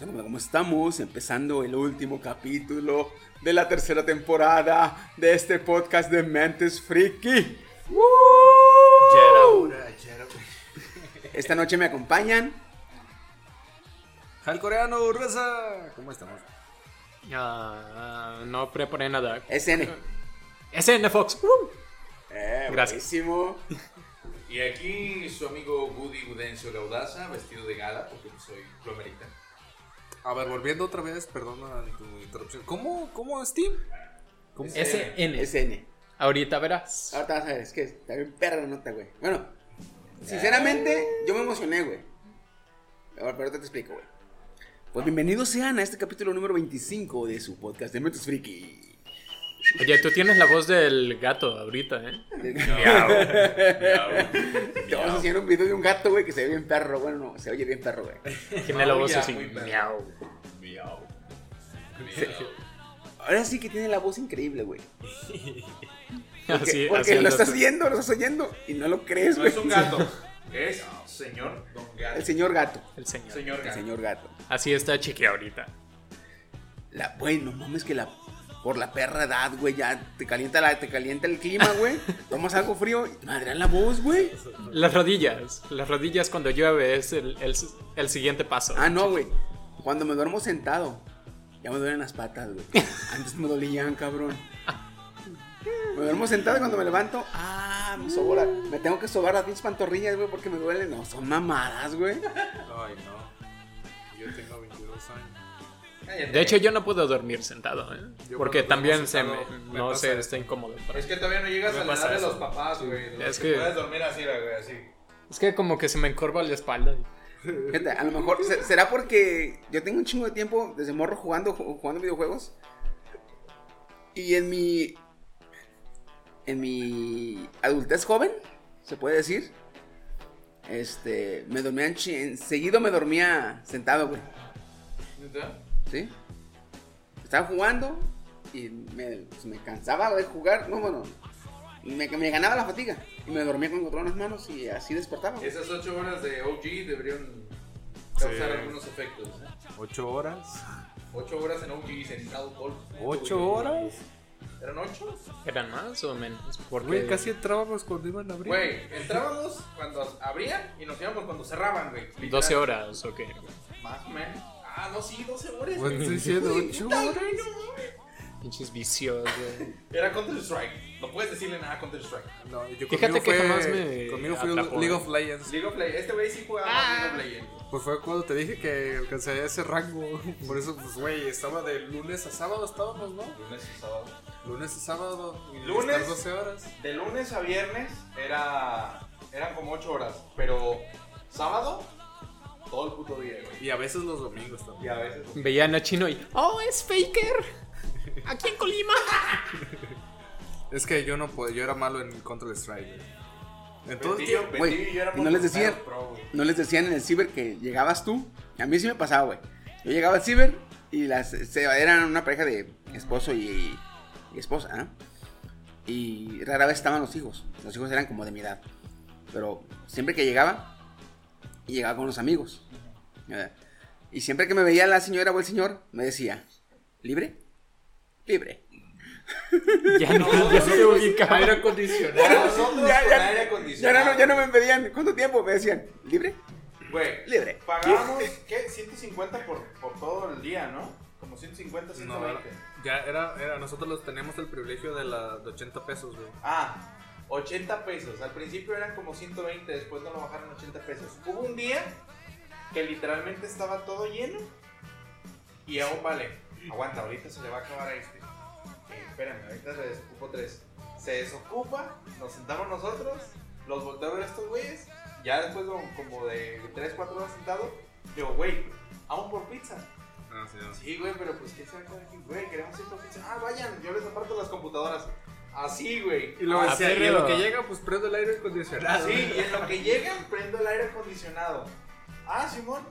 bueno, ¿cómo estamos? Empezando el último capítulo de la tercera temporada de este podcast de Mentes Friki. Esta noche me acompañan Al coreano, Reza. ¿Cómo estamos? No preparé nada. SN. SN Fox. Eh, Gracias. buenísimo. Y aquí su amigo Woody Gudencio Gaudaza, vestido de gala, porque soy plomerita. A ver, volviendo otra vez, perdona tu interrupción. ¿Cómo, cómo Steam? ¿Cómo? SN. SN. Ahorita verás. Ahorita vas a ver, es que está bien perra la nota, güey. Bueno, sinceramente, yo me emocioné, güey. Pero ahorita te explico, güey. Pues bienvenidos sean a este capítulo número 25 de su podcast de Mentes Friki. Oye, tú tienes la voz del gato ahorita, ¿eh? Te vamos a hacer un video de un gato, güey, que se ve bien perro. Bueno, no, se oye bien perro, güey. Tiene la voz así. Miau. Miau. Ahora sí que tiene la voz increíble, güey. Porque, Así, porque así lo estás viendo, lo estás oyendo y no lo crees, No güey. es un gato, es señor Don Gato. El señor gato. El señor. Señor El gato. señor gato. Así está Chiqui ahorita. La, güey, no mames que la por la perra edad, güey, ya te calienta la, te calienta el clima, güey. Tomas algo frío y te madrean la voz, güey. Las rodillas. Las rodillas cuando llueve es el, el, el siguiente paso. Ah, no, güey. Cuando me duermo sentado, ya me duelen las patas, güey. Antes me dolían, cabrón. Me duermo sentado y cuando me levanto, ah, me sobra. Me tengo que sobar las pinches pantorrillas, güey, porque me duelen. No, son mamadas, güey. Ay, no. Yo tengo 22 años. Cállate. De hecho, yo no puedo dormir sentado, ¿eh? Porque también se me, no sé, está incómodo. para Es que todavía no llegas a la edad de los papás, güey. los Es que que- puedes dormir así, güey, así. Es que como que se me encorva la espalda. Fíjate, a lo mejor se- será porque yo tengo un chingo de tiempo desde morro jugando, ju- jugando videojuegos. Y en mi. En mi adultez joven, se puede decir. Este. Me dormía en chi- en- Seguido me dormía sentado, güey. ¿Sí? Estaba jugando y me, pues, me cansaba de jugar. No, bueno. Me, me ganaba la fatiga. Y me dormía con control en las manos y así despertaba. Esas 8 horas de OG deberían causar Sí. algunos efectos. ¿eh? ¿Ocho horas? 8 horas en OG sentado por. ¿Ocho horas? ¿Eran 8? ¿Eran más o menos? Porque Güey, casi entrábamos cuando iban a abrir. Güey, entrábamos cuando abrían y nos íbamos cuando cerraban, güey. Literal. 12 horas, ok. Más o menos. Ah, no, sí, 12 horas. Güey. estoy diciendo Hijo de ocho puta, horas. Pinches vicios, güey. Era Counter Strike. No puedes decirle nada a Counter Strike. No, yo Fíjate conmigo que fue- jamás me Conmigo fue atrapó, League eh. of Legends. League of Legends. Este güey sí jugaba más League of Legends. Pues fue cuando te dije que alcanzaría ese rango. Por eso, pues, güey, estaba de lunes a sábado, estábamos, ¿no? Lunes y sábado. Lunes a sábado. Y Lunes. estar 12 horas. De lunes a viernes era. Eran como 8 horas. Pero sábado, todo el puto día, güey. Y a veces los domingos Y también. a veces. Veían a Chino y. ¡Oh, es Faker! Aquí en Colima. Es que yo no puedo, yo era malo en Counter Strike, güey. En todo el Bentillo, tiempo. Güey, Bentillo y yo éramos y no les los decían- pro. No les decían en el ciber que llegabas tú. A mí sí me pasaba, güey. Yo llegaba al ciber y las se- eran una pareja de esposo y, y esposa, ¿ah? Y rara vez estaban los hijos. Los hijos eran como de mi edad. Pero siempre que llegaba, y llegaba con los amigos. Y siempre que me veía la señora o el señor, me decía, ¿libre? Libre. Ya no, ya se ubicaba. Aire acondicionado. Nosotros Ya, con ya, aire Ya acondicionado. no, ya no me pedían, ¿cuánto tiempo? Me decían, ¿libre? Güey, Libre. pagábamos, ¿qué? 150 por, por todo el día, ¿no? Como 150, No, 120. ya era, era, nosotros los teníamos el privilegio de, la, de 80 pesos, güey. Ah, 80 pesos. Al principio eran como 120, después no lo bajaron a 80 pesos. Hubo un día que literalmente estaba todo lleno y aún vale. Aguanta, ahorita se le va a acabar a este. Eh, espérame, ahorita se desocupo tres. Se desocupa, nos sentamos nosotros, los a estos güeyes. Ya después de como de 3, 4 horas sentado, digo, güey, vamos por pizza. Ah, sí, no. Sí, güey, pero pues ¿qué se va a aquí? Güey, queremos ir por pizza. Ah, vayan, yo les aparto las computadoras. Así, güey. Y luego Ah, decía, y en lo que llega, pues prendo el aire acondicionado. Sí, y en lo que llegan, prendo el aire acondicionado. Ah, Simón.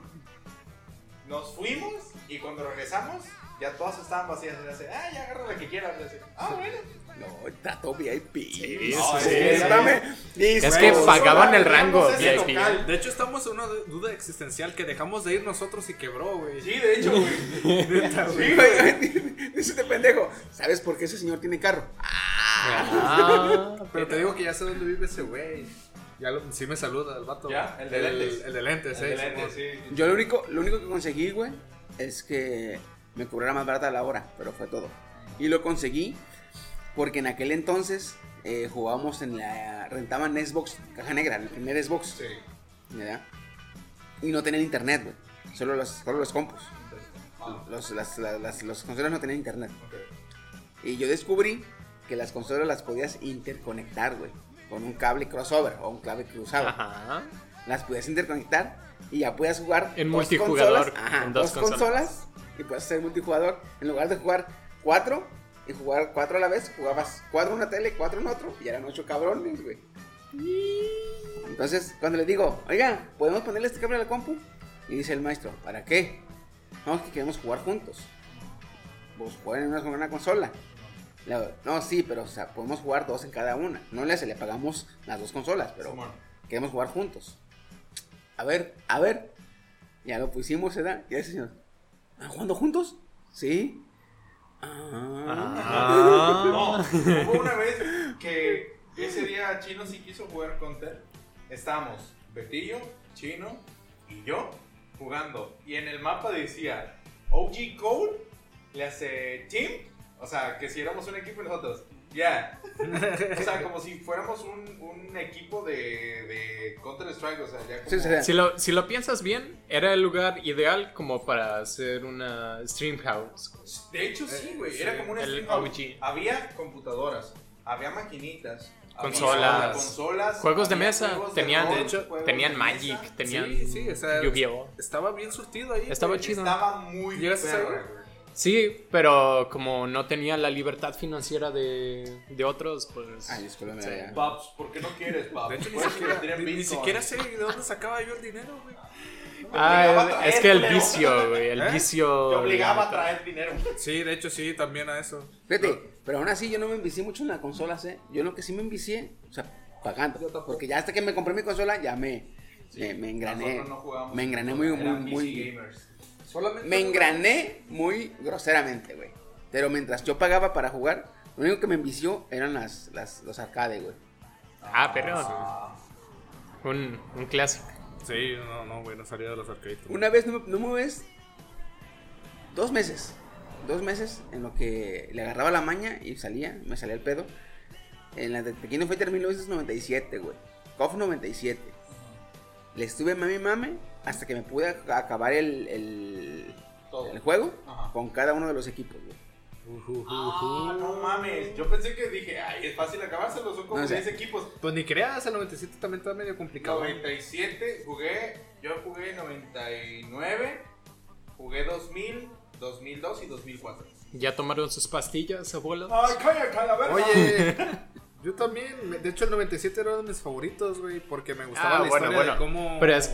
Nos fuimos y cuando regresamos, ya todas estaban vacías. Y así, ah, ya agarra la que quieras. Ah, bueno. No, trato VIP. Sí, No, sí, es sí. Dame. Es que pagaban el rango VIP. local. De hecho, estamos en una duda existencial que dejamos de ir nosotros y quebró, güey. Sí, de hecho, güey. Sí, güey, Dice este pendejo. ¿Sabes por qué ese señor tiene carro? Ah, Pero te digo que ya sé dónde vive ese güey. Ya lo- sí me saluda el vato. Ya, el de lentes. El de lentes, El eh, de lentes, Simón. sí. Yo lo único, lo único que conseguí, güey, es que me cobrara más barata la hora, pero fue todo. Y lo conseguí porque en aquel entonces eh, jugábamos en la. rentaban Xbox, caja negra, el primer Xbox. Sí. ¿verdad? Y no tenían internet, güey. Solo los, solo los compus. Ah, Los, las, las, las- los consolas no tenían internet. ok. Y yo descubrí que las consolas las podías interconectar, güey. Con un cable crossover o un cable cruzado. Ajá. Las podías interconectar y ya podías jugar En dos multijugador, consolas, ajá, con dos, dos consolas. consolas. y puedes hacer multijugador. En lugar de jugar cuatro y jugar cuatro a la vez, jugabas cuatro en una tele, cuatro en otro y eran ocho cabrones, güey. Entonces, cuando le digo, oiga, ¿podemos ponerle este cable a la compu? Y dice el maestro, ¿para qué? No, es que queremos jugar juntos. Pues jueguen en una, una consola. No, sí, pero o sea, podemos jugar dos en cada una. No le hace, le pagamos las dos consolas, pero queremos jugar juntos. A ver, a ver. Ya lo pusimos, ¿verdad? Y ese señor, ¿están jugando juntos? Sí. Ah. No, hubo una vez que ese día Chino sí quiso jugar Counter. Estábamos Betillo, Chino y yo jugando. Y en el mapa decía OG Cole le hace Team. O sea, que si éramos un equipo nosotros. Ya. O sea, como si fuéramos un, un equipo de, de Counter Strike. O sea, ya como. Sí, sí, sí. Si lo, si lo piensas bien, era el lugar ideal como para hacer una stream house. De hecho, sí, güey. Era como un el stream house. OG. Había computadoras, había maquinitas, había Consolas. consolas, Juegos de mesa, juegos de tenían, rol, de hecho, tenían de Magic, mesa. tenían Sí, sí, o sea, Yu-Gi-Oh. Estaba bien surtido ahí. Estaba güey. chido. Estaba muy. Sí, pero como no tenía la libertad financiera de, de otros, pues... Ay, discúlpame. Sí. Paps, ¿por qué no quieres, Paps? De hecho, ni siquiera, ni, ni siquiera sé de dónde sacaba yo el dinero, güey. Ah, es que el vicio, güey, el ¿Eh? vicio... Te obligaba a traer dinero. Sí, de hecho, sí, también a eso. Fíjate, pero aún así yo no me envicié mucho en las consolas, ¿eh? Yo lo que sí me envicié, o sea, pagando. Porque ya hasta que me compré mi consola, ya me, me, me engrané. Nosotros no jugábamos me engrané muy, muy, muy. gamers. Solamente. Me engrané muy groseramente, güey. Pero mientras yo pagaba para jugar, lo único que me envició eran las, las, los arcades, güey. Ah, pero... Un, un clásico. Sí, no, no, güey, no salía de los arcades. Una vez, no, me- no me ves, dos meses. dos meses en lo que le agarraba la maña y salía, me salía el pedo. En la de Tequino Fighter 1997, güey. KOF 97. Le estuve mami mame hasta que me pude ac- acabar el, el, Todo. el juego Ajá. con cada uno de los equipos, güey. Ah, no mames. Yo pensé que dije, ay, es fácil acabárselo. Son como No sé. 10 equipos. Pues ni creas, el 97 también está medio complicado. 97, jugué, yo jugué 99, jugué 2000, 2002 y 2004. ¿Ya tomaron sus pastillas, abuelo? Ay, cállate, a la verga. Oye, yo también. De hecho, el 97 era uno de mis favoritos, güey, porque me gustaba Ah, la bueno, historia bueno. de cómo. Pero es.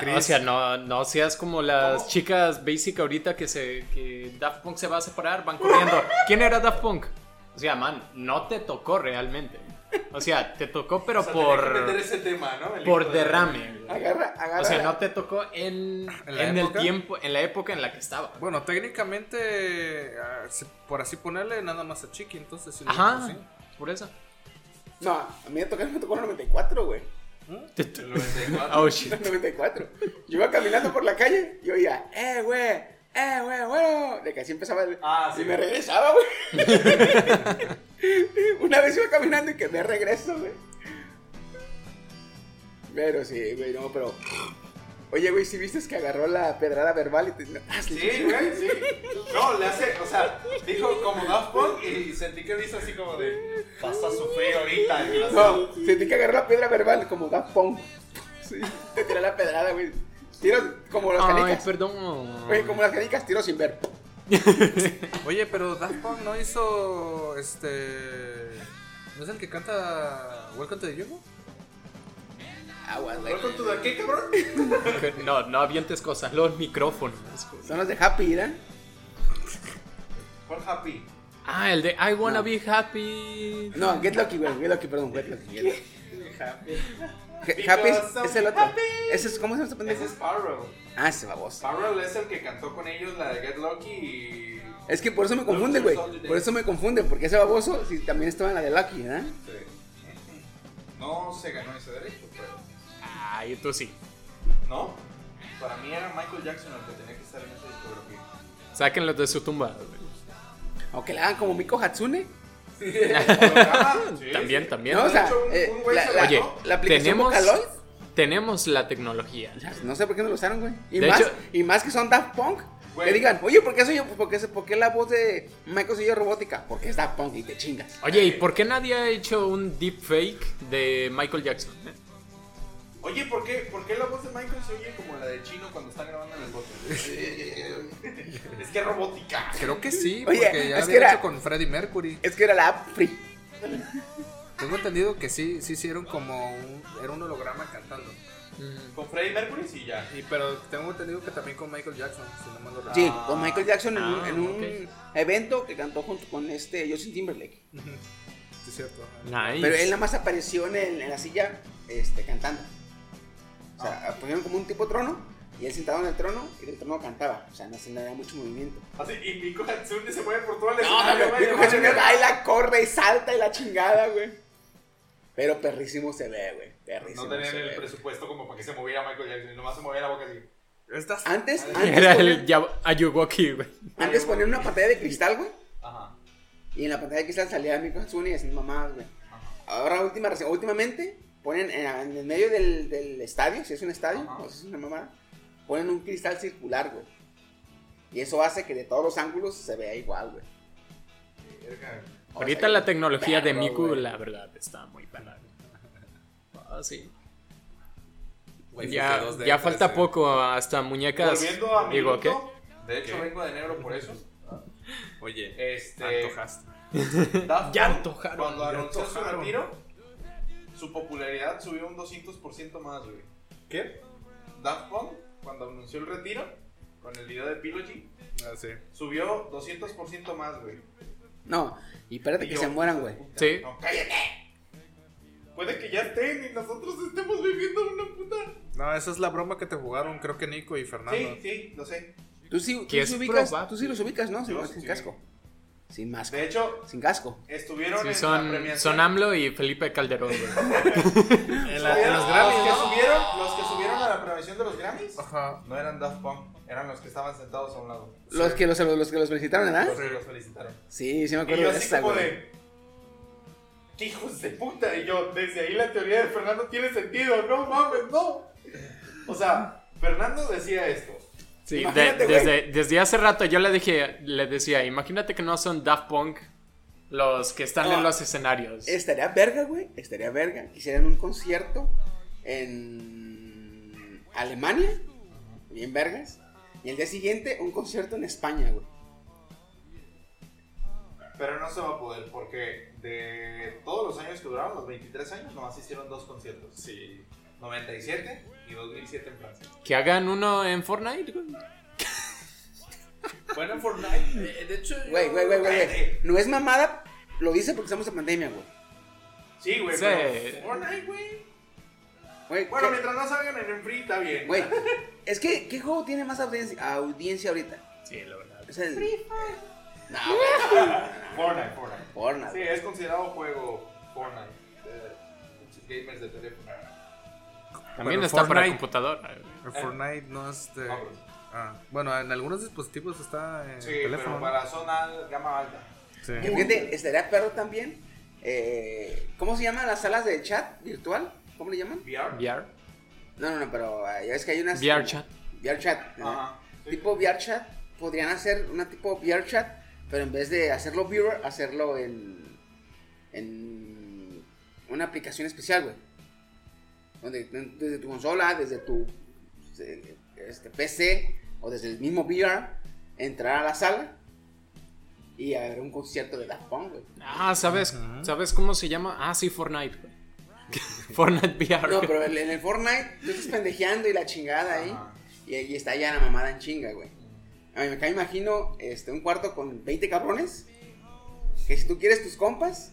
Chris. O sea, no, no seas como las ¿Cómo? chicas basic ahorita que se que Daft Punk se va a separar, van corriendo. ¿Quién era Daft Punk? O sea, man, no te tocó realmente. O sea, te tocó pero O sea, que por meter ese tema, ¿no? El por de- derrame. güey. Agarra, agarra. O sea, no te tocó en, ¿En en el tiempo, en la época en la que estaba. Bueno, técnicamente, ah, si- por así ponerle, nada más a Chiqui, entonces. sí, Ajá, sí. por eso. No, a mí me tocó, me tocó el 94, güey. El 94. Oh shit. El 94. Yo iba caminando por la calle y oía, eh, güey, eh, güey, bueno. De que así empezaba el... Ah, sí. Y me regresaba, güey. Una vez iba caminando y que me regreso, güey. Pero sí, güey, no, pero... Oye, güey, si viste que agarró la pedrada verbal y te... Ah, Sí, güey, sí. No, le hace, o sea, dijo como Daft Punk y sentí que hizo así como de, vas a sufrir ahorita. y. No, sentí que agarró la piedra verbal como Daft Punk. Sí, te tiró la pedrada, güey. Tiros como las Ay, canicas. perdón. Güey, como las canicas, tiro sin ver. Oye, pero Daft Punk no hizo. Este. ¿No es el que canta Welcome to the Jungle? Aguas, güey. ¿Welcome to the qué, cabrón? No, no avientes cosas, los micrófonos. Son los de Happy, ¿verdad? Por Happy. Ah, el de I wanna be happy. No, Get Lucky, güey. Get Lucky, perdón. Get Lucky. Get Lucky. Happy. Happy es, el otro. happy. Ese es, ¿Cómo se llama este pendejo? Ese es Farrell. Ah, ese baboso. Farrell es el que cantó con ellos la de Get Lucky y... Es que por eso me confunde, güey. Por eso me confunde, porque ese baboso sí, también estaba en la de Lucky, ¿verdad? Sí. No se ganó ese derecho, pero... Ay, tú sí. ¿No? Para mí era Michael Jackson el que tenía que estar en esa discografía. Sáquenlos de su tumba. güey. Aunque la hagan como Miko Hatsune. Sí, También, sí. también. No, o sea, eh, la, Oye, la aplicación tenemos- Vocaloid. Tenemos la tecnología. ya, No sé por qué no lo usaron, güey. Y, De más, hecho- y más que son Daft Punk. Güey. Que digan, oye, ¿por qué, soy yo, por, qué, por qué la voz de Michael soy yo robótica? Porque es Daft Punk y te chingas. Oye, ¿y por qué nadie ha hecho un deepfake de Michael Jackson? eh? Oye, ¿por qué, ¿por qué la voz de Michael se oye como la de Chino cuando están grabando en el bote? es que es robótica. Creo que sí, Oye, porque ya es que había era- hecho con Freddie Mercury. Es que era la app free. Tengo entendido que sí, sí hicieron como un, era un holograma cantando. Con Freddie Mercury sí ya. Y, pero tengo entendido que también con Michael Jackson, si no mal lo recuerdo. Sí, con Michael Jackson en, un, Ah, en un evento que cantó junto con este Justin Timberlake. Sí, es cierto. Nice. Pero él nada más apareció en, el- en la silla este, cantando. O Ah. sea, pusieron como un tipo trono y él sentado en el trono y del trono cantaba. O sea, no se le da mucho movimiento. Así, y Miko Hatsune se mueve por todo el No, escenario, no, verga. baila, corre y salta y la chingada, güey. Pero perrísimo se ve, güey. Perrísimo No tenían el ve. presupuesto como para que se moviera Michael Jackson nomás se movía la boca así. Estas, Antes, Era antes, Era ponían, el ya- Ayuwoki, güey. antes ponían una pantalla de cristal, güey. Ajá. Y en la pantalla de cristal salía Miko Hatsune y haciendo mamadas, güey. Ahora, última, últimamente, ponen en, en el medio del, del estadio, si es un estadio, Ajá. o si es una mamada, ponen un cristal circular, güey. Y eso hace que de todos los ángulos se vea igual, güey. O Ahorita sea, la tecnología de Miku, güey. la verdad, está muy buena. Ah, sí. Ya, 2D, ya falta 3D. poco hasta muñecas. Volviendo a Digo, ¿qué? De hecho, ¿Qué? vengo de negro por eso. Oye, Este. antojaste. Ya antojaron, Cuando anunció su retiro, su popularidad subió un 200% más, güey. ¿Qué? Daft Punk, cuando anunció el retiro, con el video de Pilogy, Ah, sí. subió 200% más, güey. No, y espérate Y que yo, se mueran, güey. Sí. No, cállate. Puede que ya estén y nosotros estemos viviendo una puta. No, esa es la broma que te jugaron, creo que Nico y Fernando. Sí, sí, lo sé. Tú sí, tú sí ubicas, tú sí los ubicas, ¿no? Yo Sin, sí. casco. Sin máscara. De hecho, Sin casco. estuvieron Sí, en la premiación. son AMLO y Felipe Calderón, güey. En, la- en los Los Grammys, que, subieron, los que subieron a la premiación de los Grammys Ajá. no eran Daft Punk, eran los que estaban sentados a un lado. Los que los, los que los felicitaron, Los ¿verdad? que los felicitaron. Sí, sí me Y acuerdo yo de así esa, como güey. de. "¿Qué hijos de puta! Y yo, desde ahí la teoría de Fernando tiene sentido. No mames, no. O sea, Fernando decía esto. Sí, de- desde, desde hace rato yo le dije, le decía, imagínate que no son Daft Punk los que están No. en los escenarios. Estaría verga, güey. Estaría verga. Hicieran un concierto en Alemania. Bien vergas. Y el día siguiente un concierto en España, güey. Pero no se va a poder porque de todos los años que duraron, los 23 años, nomás hicieron dos conciertos. Sí. 97 y 2007 en Francia. Que hagan uno en Fortnite, güey. Bueno, en Fortnite. Eh, De hecho, Güey, güey, güey, güey. No es mamada. Lo dice porque estamos en pandemia, güey. Sí, güey, Sí. pero Fortnite, güey. Güey, Bueno, ¿qué- mientras no salgan en el free, está bien. güey, es que, ¿qué juego tiene más audiencia, audiencia ahorita? Sí, la verdad. Es el... No, güey. Fortnite, Fortnite. Fortnite. Sí, es considerado juego Fortnite. De muchos gamers de teléfono. También está para Fortnite- computadora. El Fortnite no es de. No, bro. Ah, bueno, en algunos dispositivos está en Sí, teléfono. pero para zona gama alta. Sí. Que fíjate, estaría perro también. eh, ¿Cómo se llaman las salas de chat virtual? ¿Cómo le llaman? VR. VR. No, no, no, pero ah, ya ves que hay unas. VR chat. VR chat. ¿no? Ajá. Sí. Tipo VR chat. Podrían hacer una tipo VR chat, pero en vez de hacerlo viewer, hacerlo en. en una aplicación especial, güey. Donde desde tu consola, desde tu este, PC o desde el mismo VR, entrar a la sala y a ver un concierto de Daft Punk, güey. Ah, ¿sabes, ¿sabes cómo se llama? Ah, sí, Fortnite. güey. Fortnite VR. No, pero en el Fortnite tú estás pendejeando y la chingada ahí. Y ahí está ya la mamada en chinga, güey. A mí acá me imagino este, un cuarto con 20 cabrones. Que si tú quieres tus compas.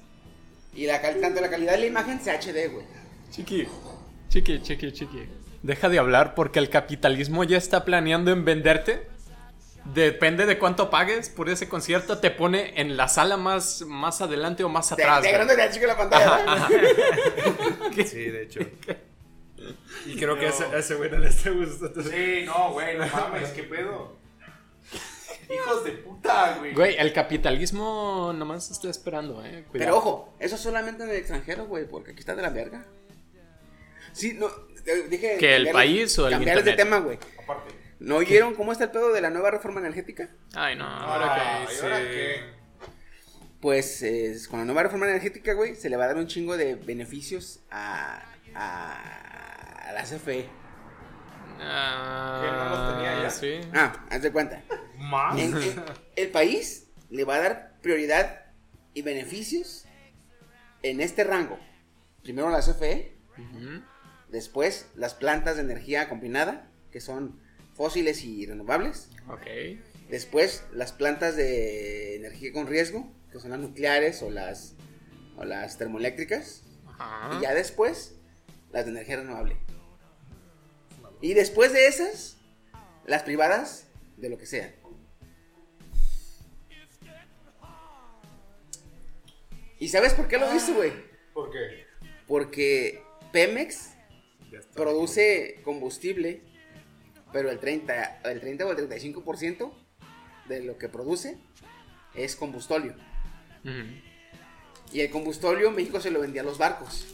Y la tanto la calidad de la imagen sea HD, güey. Chiqui, chiqui, chiqui, chiqui. Deja de hablar porque el capitalismo ya está planeando en venderte. Depende de cuánto pagues por ese concierto, te pone en la sala más, más adelante o más atrás. de grande de chico la pantalla. Sí, de hecho. Y creo que a ese, güey no le está gustando. Sí, no, güey, no mames, qué pedo. Hijos de puta, güey. Güey, el capitalismo nomás está esperando, eh. Pero ojo, eso solamente en el extranjero, güey. Porque aquí está de la verga. Sí, no. te- Dije. ¿Que el país o el de internet? tema, güey. Aparte. ¿No oyeron cómo está el pedo de la nueva reforma energética? Ay, no. Ahora Ay, que ¿y ahora qué? Pues eh, con la nueva reforma energética, güey, se le va a dar un chingo de beneficios a, a, a la CFE. Ah, ¿Que no los tenía ya? Sí. Ah, haz de cuenta. Más. En- en- el país le va a dar prioridad y beneficios en este rango. Primero la CFE, Ujú. Después las plantas de energía combinada, que son fósiles y renovables. Ok. Después las plantas de energía con riesgo, que son las nucleares o las, o las termoeléctricas. Ajá. Y ya después, las de energía renovable. Y después de esas, las privadas, de lo que sea. ¿Y sabes por qué lo hizo, güey? ¿Por qué? Porque Pemex. Produce combustible, pero el 30, el 30 o el 35% de lo que produce es combustóleo. Y el combustóleo México se lo vendía a los barcos.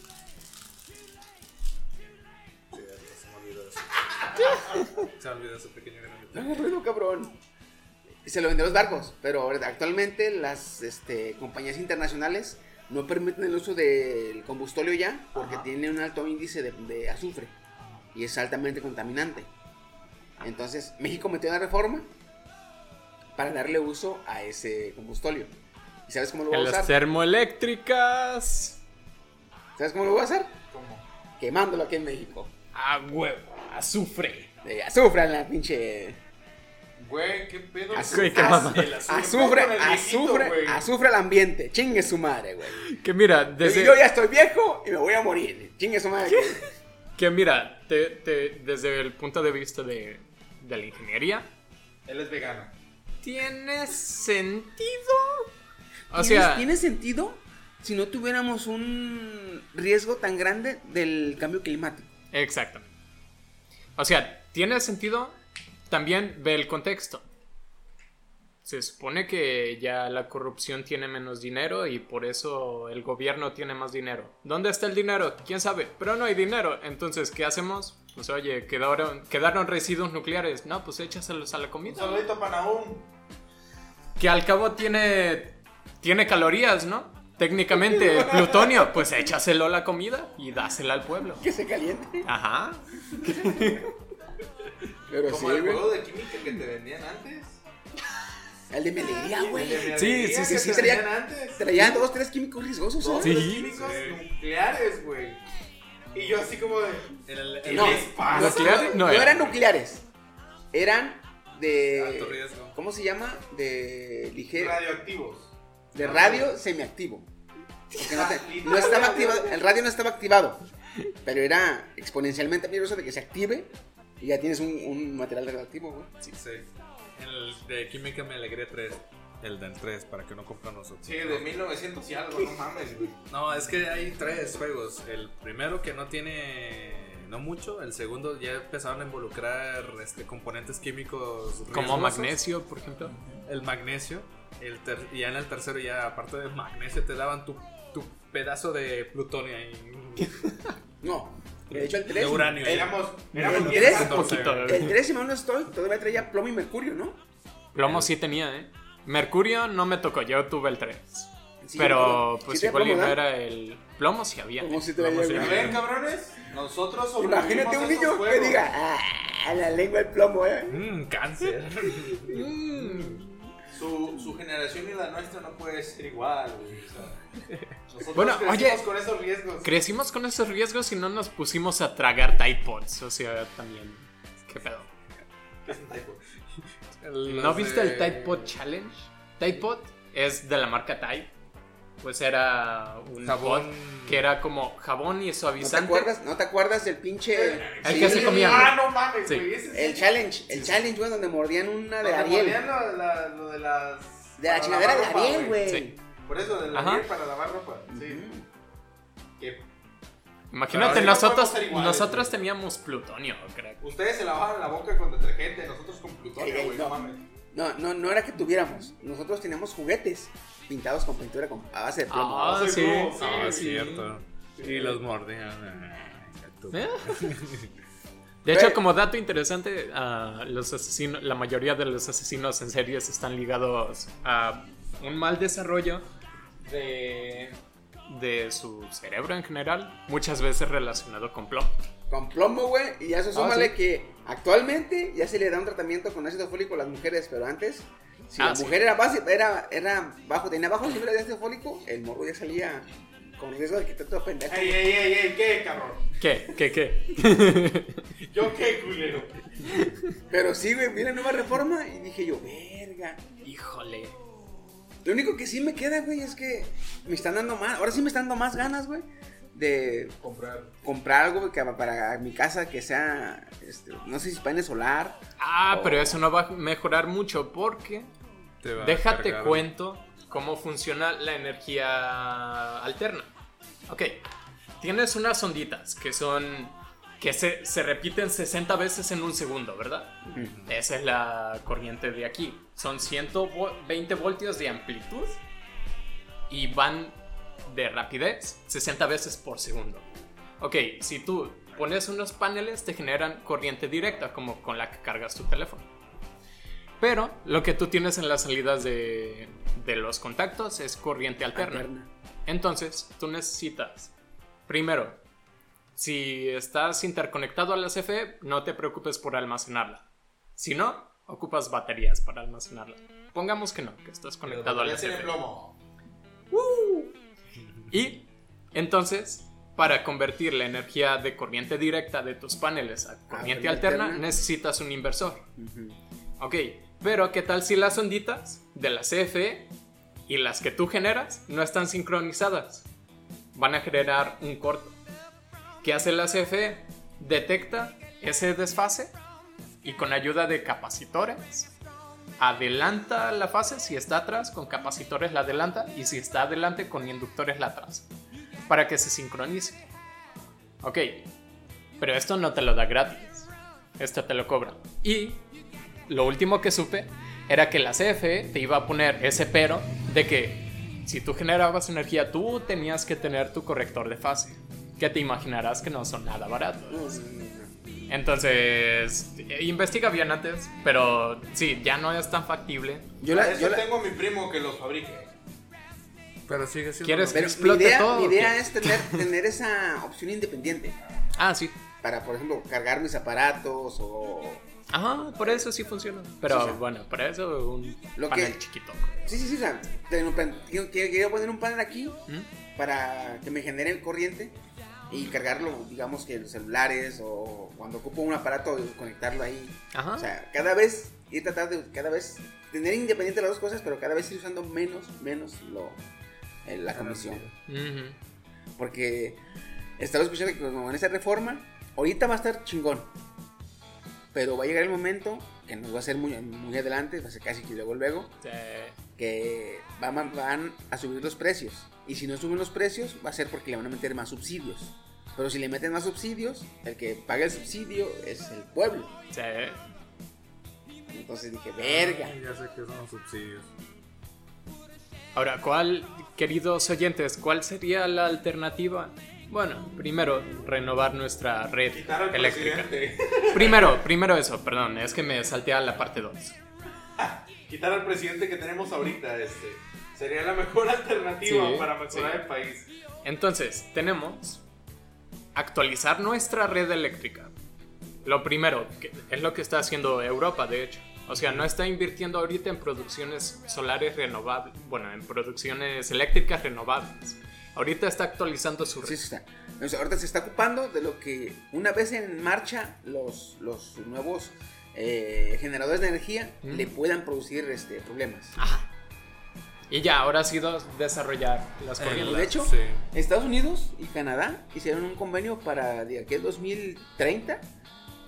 Se me olvidó ese pequeño granito. Cabrón. Se lo vendió a los barcos, pero actualmente las este, compañías internacionales no permiten el uso del combustóleo ya porque tiene un alto índice de, de azufre y es altamente contaminante. Entonces, México metió una reforma para darle uso a ese combustóleo. ¿Y sabes cómo lo va En a las usar? termoeléctricas. ¿Sabes cómo lo va a hacer? ¿Cómo? Quemándolo aquí en México. A huevo. Azufre. De azufre en la pinche. Güey, qué pedo. Az- Güey, qué azufre. azufre, viejito, azufre, azufre al ambiente. Chingue su madre, güey. Que mira, desde. Yo ya estoy viejo y me voy a morir. Chingue su madre. Que mira, te- te- desde el punto de vista de, de la ingeniería, Él es vegano. tiene sentido O ¿Tiene- sea- ¿Tiene sentido si no tuviéramos un riesgo tan grande del cambio climático? Exactamente. O sea, tiene sentido. También ve el contexto. Se supone que ya la corrupción tiene menos dinero y por eso el gobierno tiene más dinero. ¿Dónde está el dinero? ¿Quién sabe? Pero no hay dinero. Entonces, ¿qué hacemos? Pues oye, quedaron, quedaron residuos nucleares. No, pues échaselos a la Un comida. saludito para Nahum. Que al cabo tiene, tiene calorías, ¿no? Técnicamente, plutonio. Pues échaselo a la comida y dásela al pueblo. Que se caliente. Ajá. Pero Como sí, el güey. juego de química que te vendían antes. El de Melegría, El de güey. Sí, sí, sí, te sí, traía- dos, tres químicos riesgosos, los Sí. químicos nucleares, güey. Y yo así como de. El, ¿Qué el- No. les pasa? ¿Nucleares? No, No era. eran nucleares. Eran de. Alto riesgo. ¿Cómo se llama? De ligero. Radioactivos. De radio semiactivo. Porque no, te- Ah, no estaba activado. El radio no estaba activado. Pero era exponencialmente peligroso de que se active. Y ya tienes un, un material radioactivo, güey. Sí, sí. El de Química me alegré 3. El del 3, para que no compren nosotros. Sí, de 1900 y algo, no mames, güey. No, es que hay tres juegos. El primero que no tiene no mucho, el segundo ya empezaron a involucrar este, componentes químicos Como magnesio, por ejemplo. El magnesio. El ter- y ya en el tercero ya aparte del magnesio te daban tu, tu pedazo de plutonio ahí. No. De hecho, el 3. De uranio. El, Éramos, éramos el bien tres- santos. poquito. el 3, si mal no estoy, todavía traía plomo y mercurio, ¿no? Plomo sí tenía, ¿eh? Mercurio no me tocó, yo tuve el 3. Sí, pero sí pues traía igual plomo, no era el... Plomo sí había. Como ¿eh? si traía, Plomo sí güey. ¿Ya había. ven, cabrones? Nosotros Imagínate un niño que diga, ah, a la lengua el plomo, eh. Mmm, cáncer. Su, su generación y la nuestra no puede ser igual, güey. O sea, nosotros Bueno, crecimos oye, con esos riesgos. Crecimos con esos riesgos y no nos pusimos a tragar Tide Pods. O sea, también... ¿Qué pedo? Es un typo. ¿No Los viste el Tide Pod Challenge? Tide Pod es de la marca Tide. Pues era un Jabón. pod que era como jabón y ¿No te suavizante. acuerdas, ¿no te acuerdas del pinche... El sí, que se comía. Ah, no mames, Sí. güey. ese El challenge, el challenge, güey, donde mordían una de Donde Ariel. mordían Lo, de la- lo de las. De la chingadera de Ariel, güey. Por eso, de la Ajá. Ariel para lavar ropa. Sí. Que Imagínate, Pero ahora no nosotros, podemos ser iguales, nosotros teníamos plutonio, crack. ustedes se lavaban la boca con detergente, nosotros con plutonio, Ey, ey, güey. no. No mames. No, no, no era que tuviéramos. Nosotros teníamos juguetes pintados con pintura con, a base de plomo. Ah, sí, sí, Ah, es sí. cierto. Y los mordían. Tú. ¿Eh? De hecho, como dato interesante, ah, los asesinos, la mayoría de los asesinos en series están ligados a un mal desarrollo de, de su cerebro en general, muchas veces relacionado con plomo. Con plomo, güey. Y a eso Ah, súmale sí. que actualmente ya se le da un tratamiento con ácido fólico a las mujeres, pero antes, si Ah, la sí. mujer era, base, era, era bajo, tenía bajo nivel de ácido fólico, el morro ya salía con riesgo de quitar todo pendejo. Ey, ey, ey, ey, ¿qué, cabrón? ¿Qué? ¿Qué? ¿Qué? ¿Yo qué, culero? Pero sí, güey, vi la nueva reforma y dije yo, verga. Híjole. Lo único que sí me queda, güey, es que me están dando más, ahora sí me están dando más ganas, güey, de Comprar. comprar algo que para mi casa que sea, este, no sé si panel solar. Ah, pero eso no va a mejorar mucho porque Te va Déjate cuento cómo funciona la energía alterna. Ok, tienes unas onditas que son. Que se, se repiten 60 veces en un segundo, ¿verdad? Esa es la corriente de aquí. Son 120 voltios de amplitud y van de rapidez 60 veces por segundo. Ok, si tú pones unos paneles, te generan corriente directa, como con la que cargas tu teléfono. Pero lo que tú tienes en las salidas de, de los contactos es corriente alterna. Alterna. Entonces, tú necesitas, primero, si estás interconectado a la CFE, no te preocupes por almacenarla. Si no, ocupas baterías para almacenarla. Pongamos que no, que estás conectado a la CFE. plomo. Y entonces, para convertir la energía de corriente directa de tus paneles a corriente corriente alterna, alterna. necesitas un inversor. Ok, pero ¿qué tal si las onditas de la CFE y las que tú generas no están sincronizadas? Van a generar un corto. ¿Qué hace la CFE? Detecta ese desfase y con ayuda de capacitores adelanta la fase, si está atrás, con capacitores la adelanta, y si está adelante, con inductores la atrasa. Para que se sincronice. Ok, pero esto no te lo da gratis. Esto te lo cobra. Y lo último que supe era que la CFE te iba a poner ese pero de que si tú generabas energía, tú tenías que tener tu corrector de fase. Que te imaginarás que no son nada baratos. Entonces, investiga bien antes, pero sí, ya no es tan factible. Yo Para la, eso yo la- tengo a mi primo que los fabrique. Pero sigue siendo. ¿Quieres pero mi explote idea, todo, mi ¿o idea es tener, tener esa opción independiente. Ah, sí. Para, por ejemplo, cargar mis aparatos o... Ajá, por eso sí funciona. Pero Sí, bueno, para eso un Lo panel que- chiquito. Sí, sí, sí, o sea, quiero, quiero- poner un panel aquí ¿Mm? para que me genere corriente y cargarlo, digamos que en los celulares o cuando ocupo un aparato, conectarlo ahí. Ajá. O sea, cada vez ir tratando de cada vez tener independiente las dos cosas, pero cada vez ir usando menos, menos lo, eh, la comisión. Ujú. Porque estaba escuchando que como en esa reforma, ahorita va a estar chingón. Pero va a llegar el momento, que nos va a ser muy, muy adelante, va a ser casi que luego luego, Sí. que van, van a subir los precios. Y si no suben los precios, va a ser porque le van a meter más subsidios. Pero si le meten más subsidios, el que paga el subsidio es el pueblo. Sí. Entonces dije, verga. Ya sé que son los subsidios. Ahora, ¿cuál, queridos oyentes, cuál sería la alternativa? Bueno, primero, renovar nuestra red Quitar al eléctrica. presidente. Primero, primero eso, perdón, es que me salté a la parte 2. Quitar al presidente que tenemos ahorita, este. Sería la mejor alternativa Sí, para mejorar sí. el país. Entonces, tenemos actualizar nuestra red eléctrica. Lo primero, que es lo que está haciendo Europa, de hecho. O sea, no está invirtiendo ahorita en producciones solares renovables, bueno, en producciones eléctricas renovables. Ahorita está actualizando su red. Sí, sí está. O sea, ahorita se está ocupando de lo que una vez en marcha los, los nuevos eh, generadores de energía Mm. le puedan producir este, problemas. Ajá. Y ya, ahora ha sido desarrollar las Eh, corrientes. de hecho, Sí. Estados Unidos y Canadá hicieron un convenio para de aquí al 2030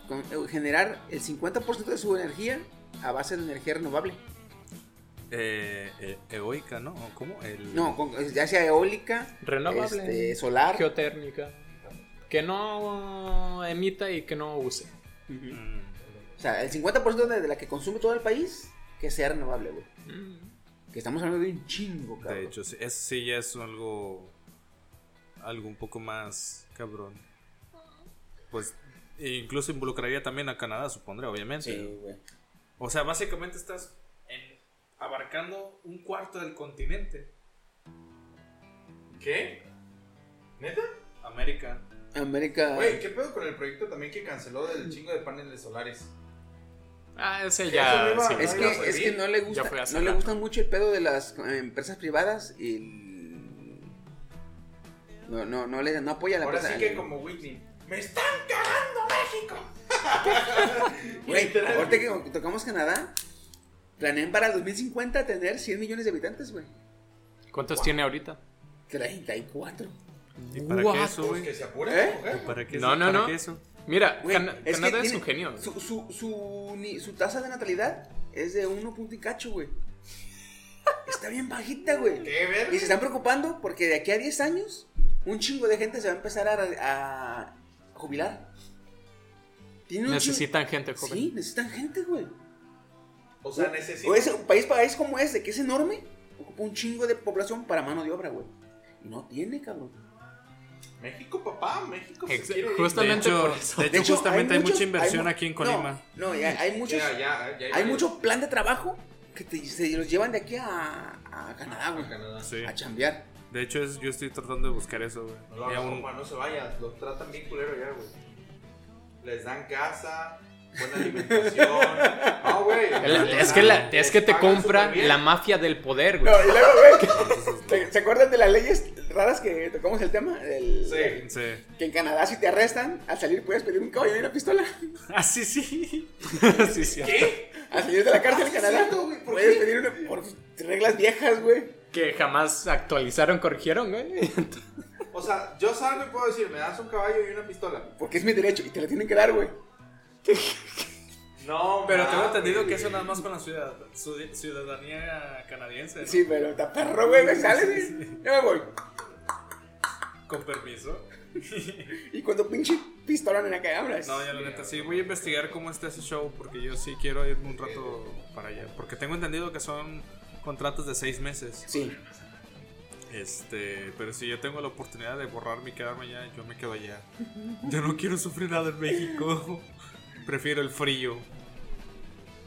con- eh, generar el 50% de su energía a base de energía renovable. Eh, eh, eólica, ¿no? ¿O ¿Cómo? El... No, con- ya sea eólica, Renovable. este, solar. Geotérmica. Que no emita y que no use. Mm, O sea, el 50% de, de la que consume todo el país, que sea renovable, güey. Mm. Que estamos hablando de un chingo, cabrón. De hecho, sí, es, sí ya es algo. Algo un poco más cabrón. Pues incluso involucraría también a Canadá, supondré, obviamente. Sí, güey. O sea, básicamente estás en- abarcando un cuarto del continente. ¿Qué? ¿Neta? América. América. Güey, ¿qué pedo con el proyecto también que canceló del chingo de paneles solares? Ah, ese ya. sí. Es que, es que no le gusta, no le rato. gusta mucho el pedo de las eh, empresas privadas y no, no, no le no apoya a la Ahora empresa. sí que como Whitney. ¡Me están cagando México! Güey, ahorita que tocamos Canadá, planean para el 2050 tener 100 millones de habitantes, güey. ¿Cuántos tiene ahorita? 34. ¿Y para What? qué eso, Pues güey? ¿Eh? ¿Para qué No, eso? no, ¿Para no. qué eso? Mira, Güey, es que Canadá es tiene- un genio. Su, su, su, ni- su tasa de natalidad es de 1 punto y cacho, güey. Está bien bajita, güey. ¿Qué ver? Y se están preocupando porque de aquí a 10 años, un chingo de gente se va a empezar a, a jubilar. Un Necesitan gente chingo- joven. Sí, necesitan gente, güey. O sea, necesito. O ese un país, país como este, que es enorme, ocupa un chingo de población para mano de obra, güey. Y no tiene, cabrón. México, papá, México. se quiere ir. De justamente hecho, por eso. de hecho, justamente hay, muchos- mucha inversión aquí en no, Colima. No, y hay, hay muchos, Ya, ya, ya hay mucho plan de trabajo que te- se los llevan de aquí a, a Canadá, güey. A Canadá. Sí. A chambear. De hecho, es, yo estoy tratando de buscar eso, güey. No lo aún- compa, no se vayan. Los tratan bien culero ya, güey. Les dan casa, buena alimentación. No, güey. Es, que la- es que te compra la mafia del poder, güey. No, y luego, güey, ¿se, se acuerdan de las leyes raras que tocamos el tema? El- Sí. Sí. Que en Canadá si te arrestan, al salir puedes pedir un caballo y una pistola. Ah, sí, sí. sí, sí. ¿Qué? Al salir de la cárcel en sí, Canadá, cierto, güey, ¿por puedes qué? pedir una por reglas viejas, güey. Que jamás actualizaron, corrigieron, güey. O sea, yo salgo y puedo decir, me das un caballo y una pistola. Porque es mi derecho y te la tienen que dar, güey. No, Pero tengo entendido que eso nada más con la ciudad- ciudadanía canadiense. ¿no? Sí, pero está perro, güey, me sale, güey. Yo me voy. Con permiso. Y cuando pinche pistolón en la que hablas. No, ya la neta, sí, voy a investigar cómo está ese show porque yo sí quiero irme un rato para allá. Porque tengo entendido que son contratos de seis meses. Sí. Este, pero si yo tengo la oportunidad de borrarme y quedarme allá, yo me quedo allá. Yo no quiero sufrir nada en México. Prefiero el frío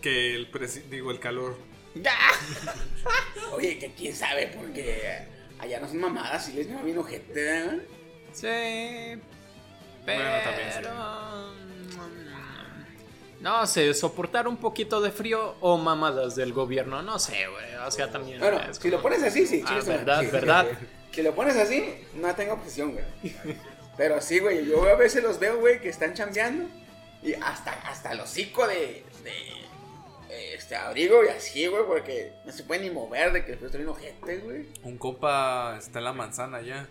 que el, digo, el calor. Oye, que quién sabe, porque allá no son mamadas y les llama bien ojete, ¿verdad? Sí. Bueno, también sí. Pero. No sé, soportar un poquito de frío o mamadas del gobierno, no sé, güey. O sea, también. Bueno, es si lo pones así, sí, Ah, verdad, Sí, sí, verdad. Si lo pones así, no tengo objeción, güey. Pero sí, güey, yo a veces los veo, güey, que están chambeando y hasta, hasta el hocico de, de este abrigo y así, güey, porque no se pueden ni mover de que está bien ojete, güey. Un compa está en la manzana ya.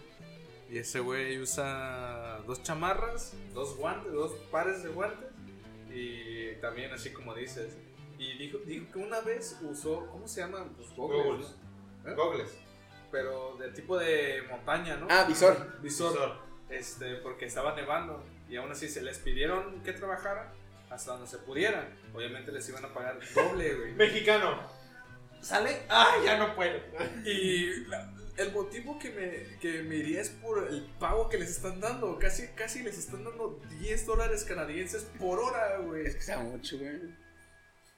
Y ese güey usa dos chamarras, dos guantes, dos pares de guantes. Y también así como dices. Y dijo, dijo que una vez usó, ¿cómo se llaman? Pues goggles, Goggles. ¿no? ¿Eh? Gogles. Pero de tipo de montaña, ¿no? Ah, visor. Visor. Este, porque estaba nevando. Y aún así se les pidieron que trabajaran hasta donde se pudieran. Obviamente les iban a pagar doble, güey. Mexicano. ¿Sale? Ah, ya no puedo. Y la- el motivo que me, que me iría es por el pago que les están dando. Casi, casi les están dando 10 dólares canadienses por hora, güey. Es que está mucho, güey.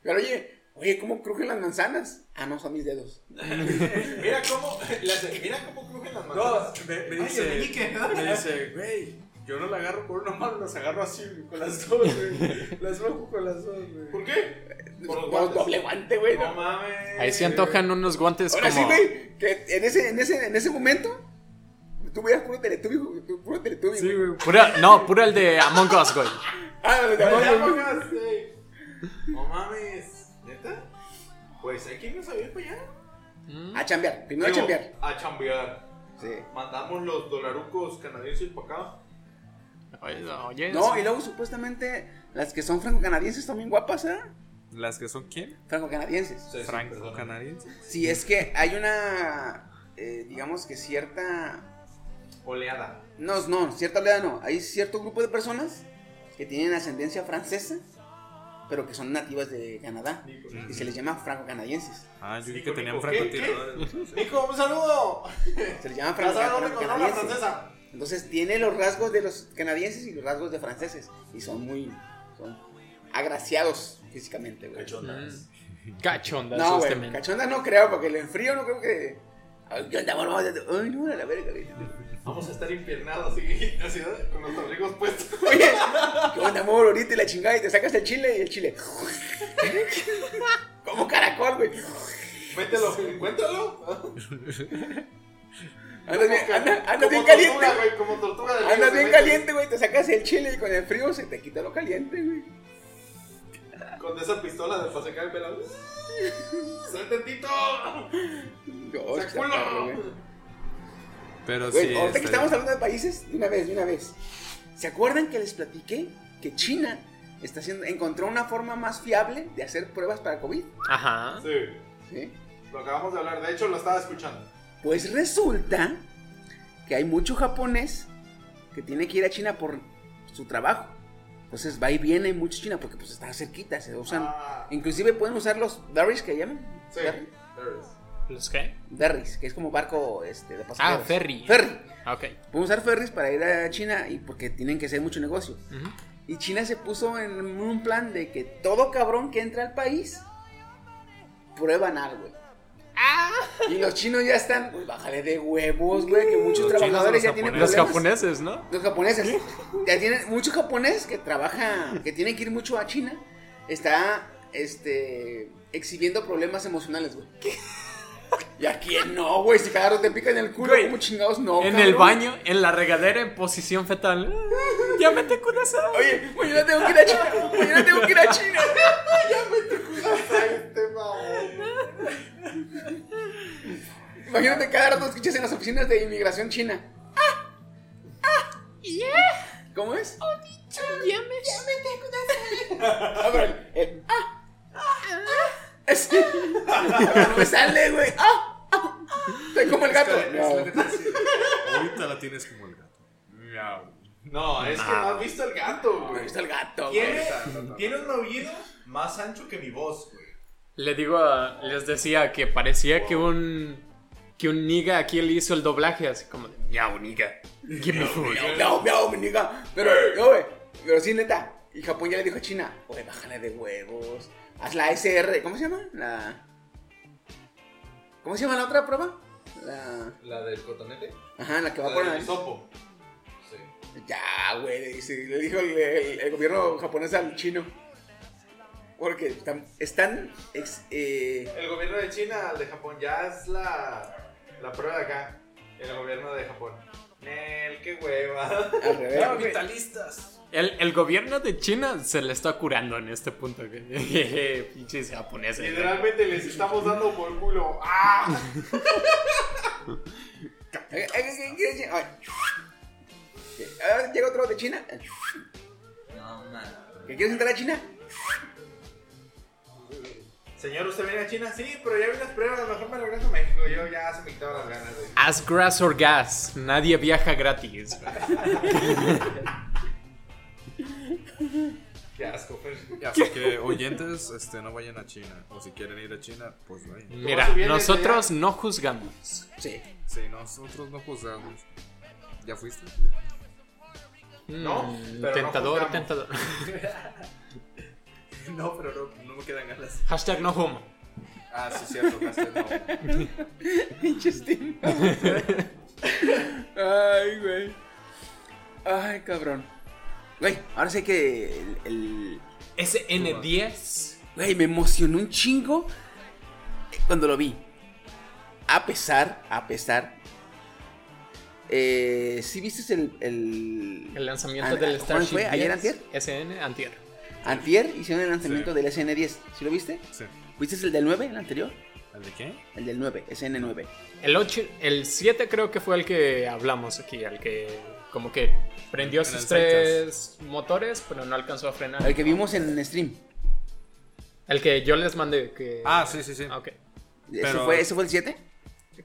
Pero oye, oye, ¿cómo crujen las manzanas? Ah, no, son mis dedos. Mira cómo, las- mira cómo crujen las No, manzanas. me, me Ay, dice, el meñique. me dice, güey, yo no la agarro por una mano, las agarro así, güey, con las dos, güey. Las bajo con las dos, güey. ¿Por qué? Por los Con guantes. doble guante, güey. No ¿no? mames. Ahí se antojan unos guantes Ahora como. sí, güey, que en ese, en ese, en ese momento, tú veías puro teletubi, güey, puro teletubi, Sí, güey. Pura, no, pura el de Among Us, güey. Ah, de Ya amor, güey. No mames. ¿Neta? Pues hay que irnos a ir para allá. A chambear, primero a chambear. A chambear. Sí. Mandamos los dolarucos canadienses para acá. Oye, No, y luego supuestamente las que son franco-canadienses también guapas, ¿eh? ¿Las que son quién? Franco-canadienses. Franco-canadienses. Sí, es que hay una, eh, digamos que cierta, Oleada. no, no, cierta oleada no, hay cierto grupo de personas que tienen ascendencia francesa, pero que son nativas de Canadá, y se les llama franco-canadienses. Ah, yo vi Nico, que tenían Nico, francotiradores. Nico, un saludo. Se les llama ¿Ya sabes dónde encontrar la franco-canadienses. Entonces tiene los rasgos de los canadienses y los rasgos de franceses, y son muy, son agraciados físicamente, güey. Mm. Cachondas, No, güey, men. cachonda no creo, porque el enfrío no creo que... Ay, ¿qué onda, morro? Ay, no, a la verga, güey. Vamos a estar impiernados así, así, con los abrigos puestos. Oye, ¿qué onda, amor? Ahorita y la chingada y te sacas el chile y el chile. Como caracol, güey. Mételo, encuéntralo. Andas bien, anda- andas bien caliente. tortuga, güey, como tortuga del río, Andas bien caliente, güey. Te sacas el chile y con el frío se te quita lo caliente, güey. Con esa pistola de para sacar el pelo. ¡Sal tantito! Pero Güey, sí. ahorita que estamos hablando de países, de una vez, de una vez. ¿Se acuerdan que les platiqué que China está haciendo, encontró una forma más fiable de hacer pruebas para COVID? Ajá. Sí, ¿Sí? lo acabamos de hablar. De hecho, lo estaba escuchando. Pues resulta que hay mucho japonés que tiene que ir a China por su trabajo. Entonces va y viene mucho China porque pues está cerquita, se usan. Ah. Inclusive pueden usar los ferries que llaman. Sí. ¿Los qué? Ferries, que es como barco este, de pasajeros. Ah, ferry. Ferry. Ok. Pueden usar ferries para ir a China y porque tienen que hacer mucho negocio. Ujú. Y China se puso en un plan de que todo cabrón que entra al país prueban algo, güey. Y los chinos ya están, pues bájale de huevos, güey, que muchos Los trabajadores los ya tienen Los problemas. japoneses, ¿no? Los japoneses. Ya tienen mucho japonés que trabaja, que tiene que ir mucho a China. Está, este, exhibiendo problemas emocionales, güey. ¿Y a quién no, güey? Si cada rato te pican el culo, Güey, ¿cómo chingados no? en cabrón? el baño, en la regadera, en posición fetal. Ya me te kudasai. Oye, mañana tengo que ir a China. Mañana tengo que ir a China. Este mamón. Imagínate cada rato escuchas en las oficinas de inmigración china. ¿Cómo es? Ah, pero el- el- ah, ah, es- no me sale, güey. Ah, ah, ah. Estoy como el gato. Es lo que No. decía. Ahorita la tienes como el gato. Miau. No, es que no has visto el gato, Me güey. gusta el gato, güey. Tiene, tiene un oído más ancho que mi voz, güey. Le digo, a- les decía que parecía que un que un niga aquí le hizo el doblaje así como de miau niga, give me food. Miau, miau, miau, mi niga. Pero, no, güey. Pero sí, neta. Y Japón ya le dijo a China, güey, bájale de huevos. Haz la SR. ¿Cómo se llama? La. ¿Cómo se llama la otra prueba? La. ¿La del cotonete? Ajá, la que va La por del la. hisopo. Sí. Ya, güey, le, dijo el, el- el gobierno japonés al chino. Porque están. están ex- eh, El gobierno de China, el de Japón, ya es la, la prueba de acá. El gobierno de Japón. Nel, qué hueva. al revés. Capitalistas. El, el gobierno de China se le está curando en este punto. Pinches japoneses. Literalmente les estamos dando por culo. ¡Ah! Llega otro de China. No, man. ¿Que quieres entrar a China? Señor, ¿usted viene a China? Sí, pero ya vi las pruebas. Mejor me regreso a México. Yo ya se me quitaron las ganas de. As grass or gas, nadie viaja gratis. Qué asco, Fer. Así que oyentes, este, no vayan a China. O si quieren ir a China, pues vayan. Mira, si nosotros no juzgamos. Sí. Sí, nosotros no juzgamos. ¿Ya fuiste? No, Mm, pero no tentador, juzgamos. tentador. No, pero no, no me quedan ganas. Hashtag no homo. Ah, sí, cierto, gasté no. Chestín. Ay, güey. Ay, cabrón. Güey, ahora sé que el, el- SN10. Güey, me emocionó un chingo cuando lo vi. A pesar, a pesar. Eh, ¿Sí viste el. el... El lanzamiento An- del ¿cuándo Starship fue? ¿Ayer, 10? antier? SN, antier. Antier hicieron el lanzamiento Sí. del SN10. ¿Sí lo viste? Sí. ¿Viste el del 9, el anterior? ¿El de qué? El del 9, SN9. El 8, el 7 creo que fue el que hablamos aquí, el que como que prendió En sus tres motores, pero no alcanzó a frenar. El que vimos en stream. El que yo les mandé que Ah, sí, sí, sí. Ah, ok. ¿Ese, Pero- fue, ¿Ese fue el 7?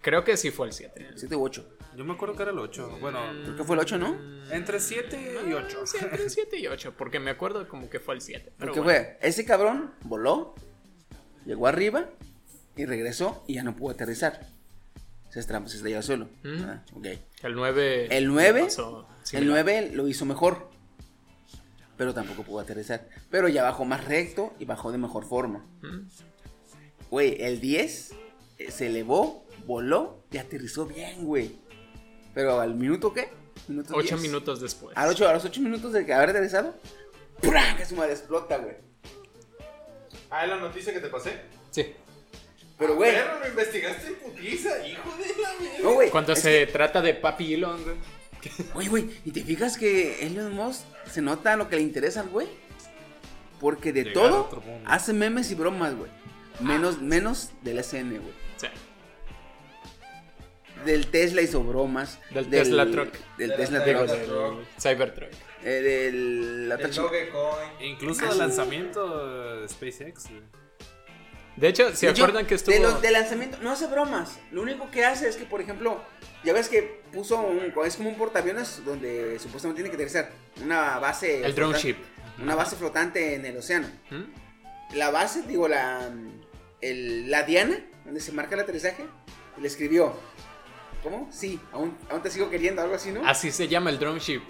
Creo que sí fue el 7. 7 u 8. Yo me acuerdo que era el 8. Bueno, Creo que fue el 8, ¿no? entre 7 y 8. Sí, entre 7 y 8, porque me acuerdo como que fue el 7. Pero Porque bueno. fue, ese cabrón voló, llegó arriba y regresó y ya no pudo aterrizar. Se estrelló, se estrelló solo. Ujú. Ah, ok. El 9 El 9, pasó el similar. 9 lo hizo mejor. Pero tampoco pudo aterrizar. Pero ya bajó más recto y bajó de mejor forma. Mm. Güey, el 10 eh, se elevó, voló y aterrizó bien, güey. Pero al minuto qué? Minuto 8 10. minutos después. A los 8, a los 8 minutos de haber aterrizado, ¡pram! que su madre explota, güey. Ah, ¿es la noticia que te pasé? Sí. Pero, güey, Pero lo investigaste en putiza, hijo de la mierda. no, güey. Cuando se trata de Papi Elon, güey. Oye, güey, ¿y te fijas que Elon Musk se nota lo que le interesa al güey? Porque de Llegar todo hace memes y bromas, güey. Menos, menos del SN, güey. Sí. Del Tesla hizo bromas. Del Tesla Truck. Del De la Tesla Tesla Truck. Truck. Cybertruck. Eh, del la Dogecoin. Incluso Ah, el sí. lanzamiento de SpaceX. güey. De hecho, ¿se De hecho, acuerdan que estuvo? De los de lanzamiento, no hace bromas. Lo único que hace es que, por ejemplo, ya ves que puso un, es como un portaaviones donde supuestamente tiene que aterrizar una base. El drone ship. Una base flotante en el océano. ¿Mm? La base, digo, la, el- la Diana, donde se marca el aterrizaje, le escribió. ¿Cómo? Sí, aún, aún te sigo queriendo, algo así, ¿no? Así se llama el drone ship.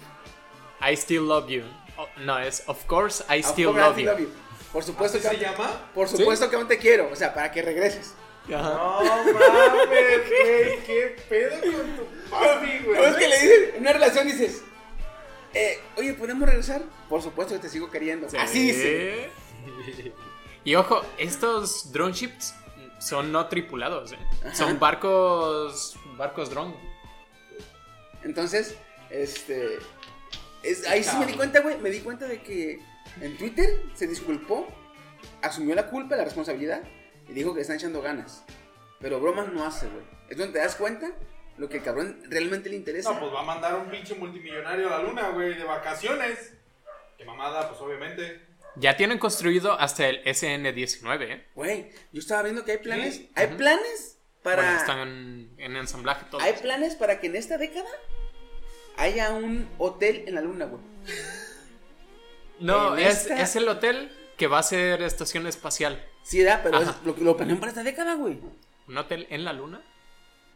I still love you. Oh, no, es Of course I Of still course, I still you. love you. Por supuesto ¿Así que se llama? Por supuesto que aún te quiero, o sea, para que regreses. Ajá. No mames, güey. ¿Qué pedo con tu papi, güey? ¿No es que le dices, en una relación dices, eh, oye, ¿podemos regresar? Por supuesto que te sigo queriendo. Sí. Así dice. Y ojo, estos drone ships son no tripulados, ¿eh? Son barcos barcos drone. Entonces, este. es- ahí sí me di cuenta, güey. Me di cuenta de que en Twitter se disculpó, asumió la culpa, la responsabilidad y dijo que le están echando ganas. Pero bromas no hace, güey. Es donde te das cuenta lo que el cabrón realmente le interesa. No, pues va a mandar un pinche multimillonario a la luna, güey, de vacaciones. Qué mamada, pues obviamente. Ya tienen construido hasta el SN-19, ¿eh? Güey, yo estaba viendo que hay planes. Sí, Hay planes para. Bueno, están en ensamblaje todos. Hay planes para que en esta década haya un hotel en la luna, güey. No, es, esta- es el hotel que va a ser estación espacial. Sí, da, pero es lo que lo planean para esta década, güey. ¿Un hotel en la luna?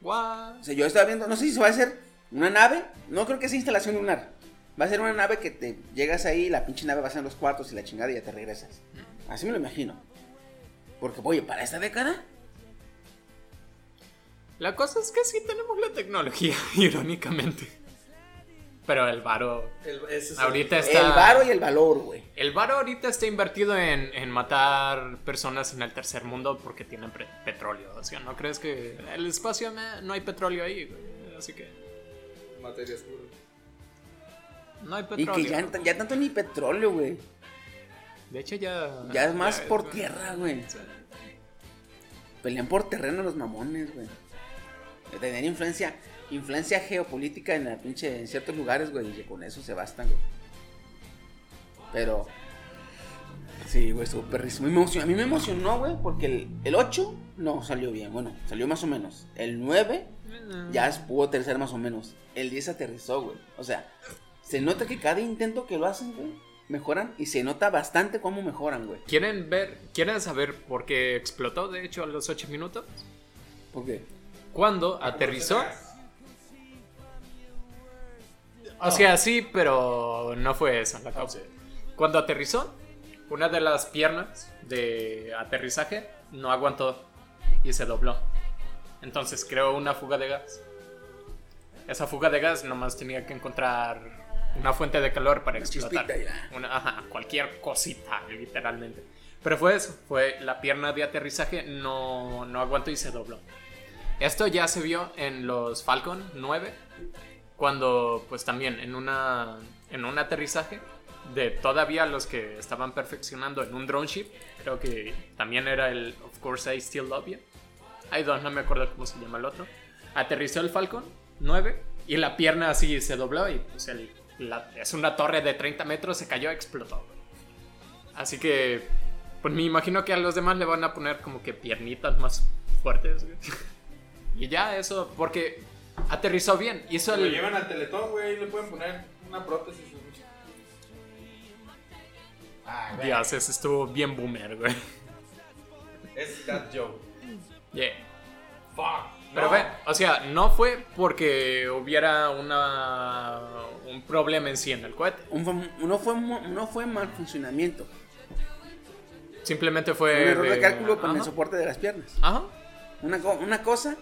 What? O sea, yo estaba viendo, no sé si se va a hacer una nave, no creo que sea instalación lunar. Va a ser una nave que te llegas ahí, la pinche nave va a ser en los cuartos y la chingada y ya te regresas. Así me lo imagino. Porque, oye, para esta década, La cosa es que sí tenemos la tecnología, irónicamente. Pero el varo. El- ese es Ahorita el- está. el varo y el valor, güey. El varo ahorita está invertido en, en matar personas en el tercer mundo porque tienen petróleo. O sea, ¿no crees que el espacio no hay petróleo ahí? güey? Así que Materia oscura. no hay Y petróleo. que ya, ya tanto ni petróleo, güey. De hecho, ya. Ya es más ya por tierra, güey. Sí. Pelean por terreno los mamones, güey. Tener influencia, influencia geopolítica en la pinche, en ciertos lugares, güey, y que con eso se bastan, güey. Pero, sí, güey, estuvo perrísimo. Y me emocionó- a mí me emocionó, güey, porque el, el 8 no salió bien, bueno, salió más o menos. El 9 ya pudo aterrizar más o menos. El 10 aterrizó, güey. O sea, se nota que cada intento que lo hacen, güey, mejoran y se nota bastante cómo mejoran, güey. ¿Quieren ver, quieren saber por qué explotó, de hecho, a los 8 minutos? ¿Por qué? Cuando aterrizó. O sea, sí, pero no fue esa la causa. Cuando aterrizó, una de las piernas de aterrizaje no aguantó y se dobló. Entonces creó una fuga de gas. Esa fuga de gas nomás tenía que encontrar una fuente de calor para explotar. Una- ajá, cualquier cosita, literalmente. Pero fue eso, fue la pierna de aterrizaje no, no aguantó y se dobló. Esto ya se vio en los Falcon 9, cuando pues también en, una, en un aterrizaje de todavía los que estaban perfeccionando en un drone ship, creo que también era el Of Course I Still Love You. Hay dos, no me acuerdo cómo se llama el otro. Aterrizó el Falcon 9 y la pierna así se dobló y pues el, es una torre de 30 metros, se cayó, explotó. Así que pues me imagino que a los demás le van a poner como que piernitas más fuertes. Y ya eso, porque aterrizó bien. Hizo Lo el... llevan al teletón, güey, y le pueden poner una prótesis. Ah, güey. Dios, ese estuvo bien boomer, güey. Es that joke. Yeah. Fuck. Pero no. ve, o sea, no fue porque hubiera una un problema en sí en el cohete. Un no, fue, no fue mal funcionamiento. Simplemente Un fue... error de cálculo con el soporte de las piernas. Ajá. Una, una cosa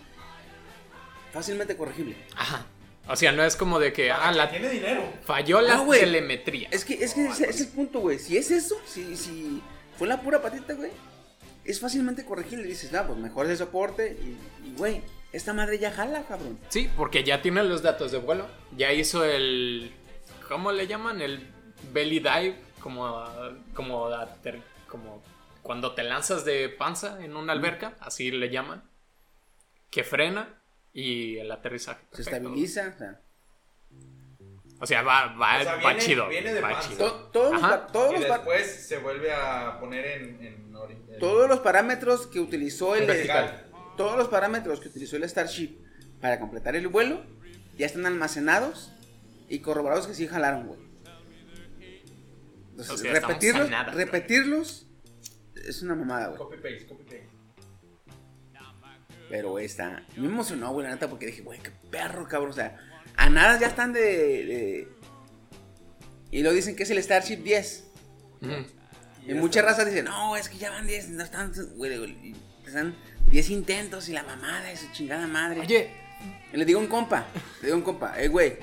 fácilmente corregible. Ajá. O sea, no es como de que ah, la, Tiene dinero. falló la No, telemetría. Es que, es que ese es el punto, güey. Si es eso, si, si fue la pura patita, güey, es fácilmente corregible. Dices, no, pues mejor el soporte y, güey, esta madre ya jala, cabrón. Sí, porque ya tiene los datos de vuelo. Ya hizo el. ¿Cómo le llaman? El belly dive. Como. Como. como cuando te lanzas de panza en una alberca. Así le llaman. Que frena. Y el aterrizaje. Se estabiliza. O sea, O sea, va, va, O sea, va viene- chido. viene de va chido. to- todos, los, Ajá. todos, Y los pa- después se vuelve a poner en. en ori- en- todos los parámetros que utilizó el Vertical. todos los parámetros que utilizó el Starship para completar el vuelo ya están almacenados y corroborados que sí jalaron, güey. Entonces, O sea, estamos repetirlos, repetirlos es una mamada, güey. Copy paste, copy paste. Pero esta, me emocionó, güey, la neta, porque dije, güey, qué perro, cabrón. O sea, a nada ya están de. de- Y lo dicen que es el Starship 10. Ujú. Y muchas razas dicen, no, es que ya van 10, no están, güey, están 10 intentos y la mamada de su chingada madre. Oye, Y le digo a un compa, le digo a un compa, eh, güey,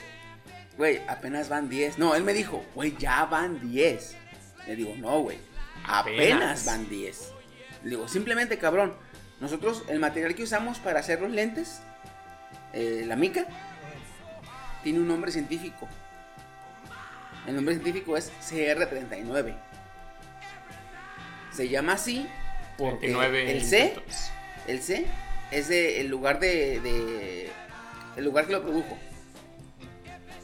güey, apenas van 10. No, él me dijo, güey, ya van 10. Le digo, no, güey, apenas. Apenas. van 10. Le digo, simplemente, cabrón, nosotros, el material que usamos para hacer los lentes, eh, la mica, tiene un nombre científico. El nombre científico es CR39. Se llama así porque 29 el C el C es de, el lugar de, de el lugar que lo produjo.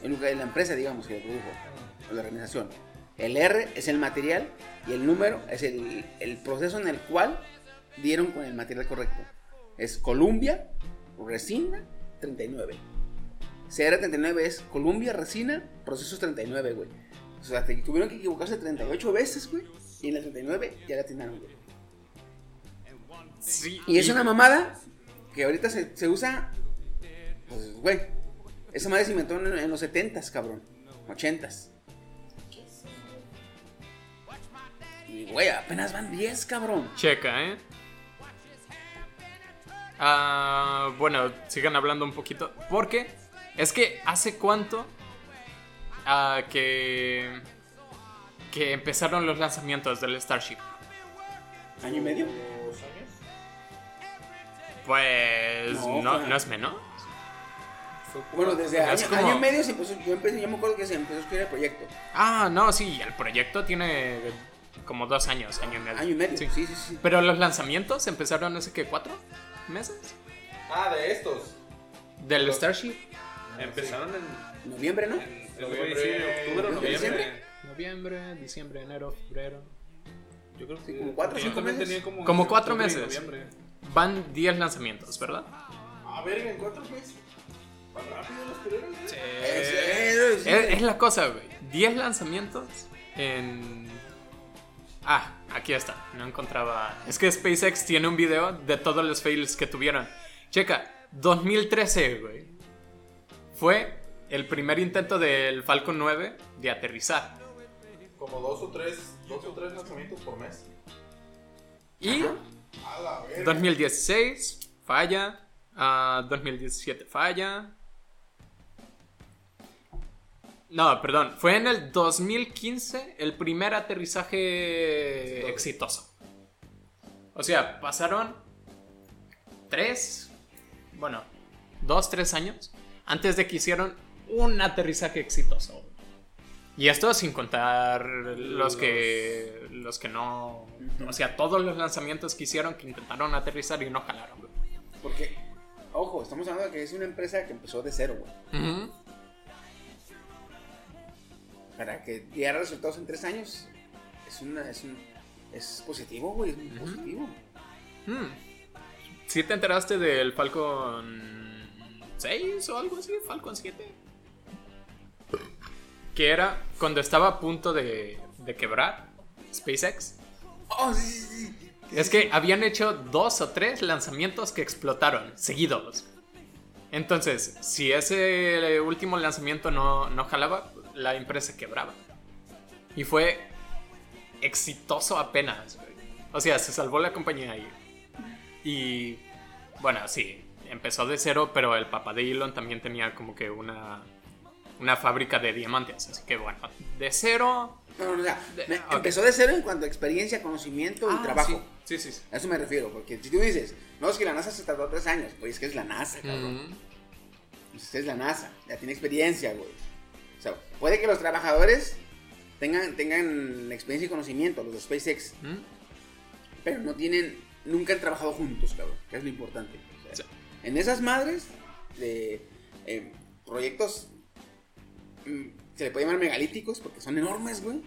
El lugar, la empresa, digamos, que lo produjo. o La organización. El R es el material y el número es el, el proceso en el cual dieron con el material correcto. Es Columbia, resina, 39. CR39 es Columbia, resina, procesos 39, güey. O sea, te- tuvieron que equivocarse 38 veces, güey. Y en la 39 ya la atinaron, güey. Sí, Y es una mamada que ahorita se, se usa. Pues, güey. Esa madre se inventó en, en los 70s, cabrón. 80s. Y, güey, apenas van 10, cabrón. Checa, ¿eh? Ah, bueno, sigan hablando un poquito. Porque es que hace cuánto ah, que, que empezaron los lanzamientos del Starship. ¿Año y medio? Pues No, no, fue- no es menos. Bueno, desde Es año, como- año y medio se empezó. Yo, empecé, yo me acuerdo que se empezó a escribir el proyecto. Ah, no, sí, el proyecto tiene como dos años, año y medio. Año y medio. Sí. Sí, sí, sí. Pero los lanzamientos empezaron hace que cuatro meses Ah, de estos. del Starship. Empezaron en, Noviembre, ¿no? en güey, sí, octubre o ¿En noviembre. diciembre? Noviembre, diciembre, enero, febrero. Yo creo Sí, que como cuatro cinco también meses. tenía como, Como entre cuatro octubre y meses. noviembre. Van 10 lanzamientos, ¿verdad? A ver, en cuatro meses. Van rápido los ¿eh? Sí. Eh, sí. Es, es la cosa, güey. 10 lanzamientos en... Ah, aquí está. No encontraba... Es que SpaceX tiene un video de todos los fails que tuvieron. Checa, 2013, güey. Fue el primer intento del Falcon 9 de aterrizar. Como dos o tres, dos o tres lanzamientos por mes. Y A la verga. 2016 falla. ah, 2017 falla. No, perdón. Fue en el 2015 el primer aterrizaje exitoso. O sea, pasaron tres, bueno, dos, tres años antes de que hicieron un aterrizaje exitoso. Y esto sin contar los que los que no, o sea, todos los lanzamientos que hicieron que intentaron aterrizar y no jalaron. Porque, ojo, estamos hablando de que es una empresa que empezó de cero, güey. Para que diera resultados en tres años, es una, es un, es positivo, güey, es muy positivo. Mm. ¿Sí te enteraste del Falcon 6 o algo así? Falcon 7. Que era cuando estaba a punto de, de quebrar SpaceX. Oh, sí, sí, sí. Es que habían hecho dos o tres lanzamientos que explotaron seguidos. Entonces, si ese último lanzamiento no, no jalaba, la empresa quebraba. Y fue exitoso apenas. O sea, se salvó la compañía ahí. Y bueno, sí, empezó de cero, pero el papá de Elon también tenía como que una, una fábrica de diamantes. Así que bueno, de cero... No, no, De- me- ok. empezó de cero en cuanto a experiencia, conocimiento y Ah, trabajo. Sí, sí, sí. A eso me refiero, porque si tú dices, no, es que la NASA se tardó tres años, güey, es que es la NASA, cabrón. Mm. Usted es la NASA, ya tiene experiencia, güey. O sea, puede que los trabajadores tengan, tengan experiencia y conocimiento, los de SpaceX, Mm. pero no tienen, nunca han trabajado juntos, cabrón, que es lo importante. O sea, Sí. En esas madres de eh, proyectos, mm, se le puede llamar megalíticos, porque son enormes, güey.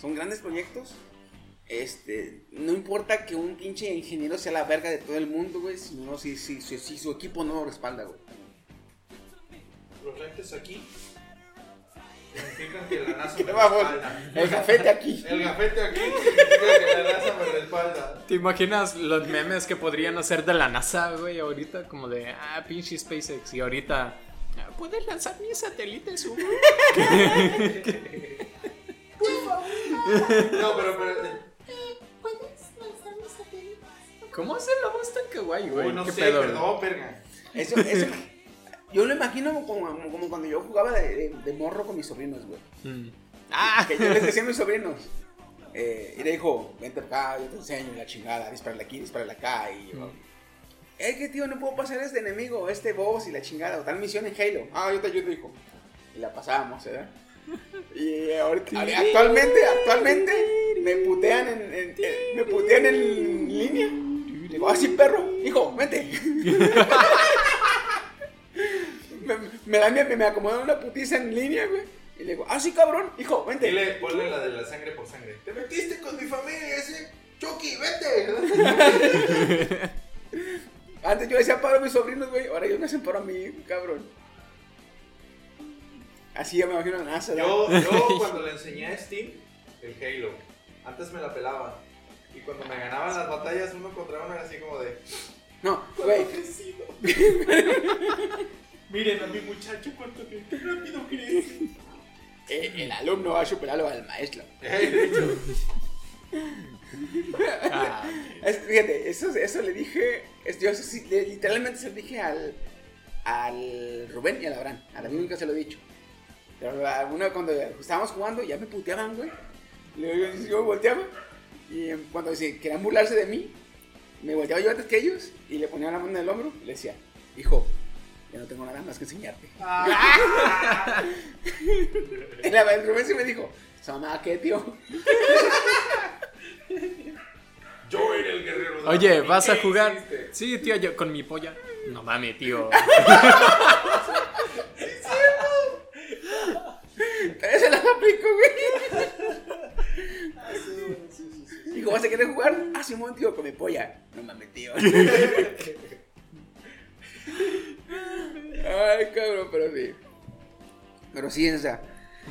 Son grandes proyectos. Este, no importa que un pinche ingeniero sea la verga de todo el mundo, güey, sino si, si, si, si su equipo no lo respalda, güey. Los lentes aquí significan que la NASA me respalda. El gafete aquí. El gafete aquí significa que la NASA me respalda. ¿Te imaginas los memes que podrían hacer de la NASA, güey, ahorita? Como de, ah, pinche SpaceX. Y ahorita, "Ah, ¿puedes lanzar mis satélites, Hugo? No, pero, pero ¿Cómo hace la voz tan kawaii, güey? Uy, no ¿Qué sé, pedo? perdón, verga. Eso, eso, yo lo imagino como, como cuando yo jugaba de, de- de morro con mis sobrinos, güey. Mm. Ah, Que yo les decía a mis sobrinos, eh, y le dijo, vente acá, yo te enseño la chingada, disparale aquí, disparale acá, y yo, es que tío, no puedo pasar este enemigo, este boss y la chingada, o tal misión en Halo. Ah, yo te ayudo, hijo. Y la pasábamos, ¿eh? Y ahorita, actualmente, actualmente, me putean en, en- en- me putean en línea. Digo, ah, sí, perro, hijo, vente. me, Me da, me, me acomodan una putiza en línea, güey. Y le digo, ah, sí, cabrón. Hijo, vente. Dile, ponle la de la sangre por sangre. Te metiste con mi familia, ese Chucky, vete. Antes yo decía paro a mis sobrinos, güey. Ahora ellos me hacen paro a mí, cabrón. Así ya me imagino. Yo, yo cuando le enseñé a Steam el Halo, antes me la pelaba. Y cuando me ganaban las batallas uno contra uno era así como de. No, güey. Miren a mi muchacho cuánto que qué rápido crece. eh, el alumno va a superarlo al maestro. "Ey, de hecho, Ah, Es- fíjate, eso, eso le dije. es- yo sí- le- literalmente se lo dije al, al Rubén y al Abraham. A la nunca se lo he dicho. Pero a uno cuando estábamos jugando ya me puteaban, güey. Luego yo, yo volteaba. Y cuando se querían burlarse de mí, me volteaba yo antes que ellos. Y le ponía la mano en el hombro y le decía: Hijo, ya no tengo nada más que enseñarte. y la, el Rubén sí me dijo: Mamá, ¿qué, tío? yo era el guerrero. de Oye, la- ¿vas a ¿Qué jugar? hiciste? Sí, tío, yo con mi polla. No mames, tío. Todavía se las aplico, güey. Dijo, ¿vas a querer jugar? Ah, Simón, tío, con mi polla. No mames, tío. Ay, cabrón, pero sí. Pero sí, o sea.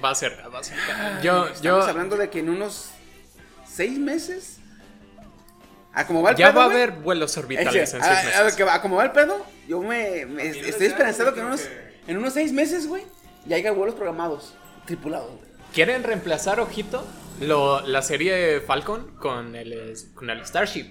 Va a ser, va a ser. Yo, Estamos yo. hablando de que en unos seis meses. A como va el Ya pedo, va a haber vuelos orbitales en a- seis a- a meses. que va- a como va el pedo, yo me, estoy esperanzado que en unos, en unos seis meses, güey, ya haya vuelos programados, tripulados, güey. ¿Quieren reemplazar, ojito, lo- la serie Falcon con el, con el Starship?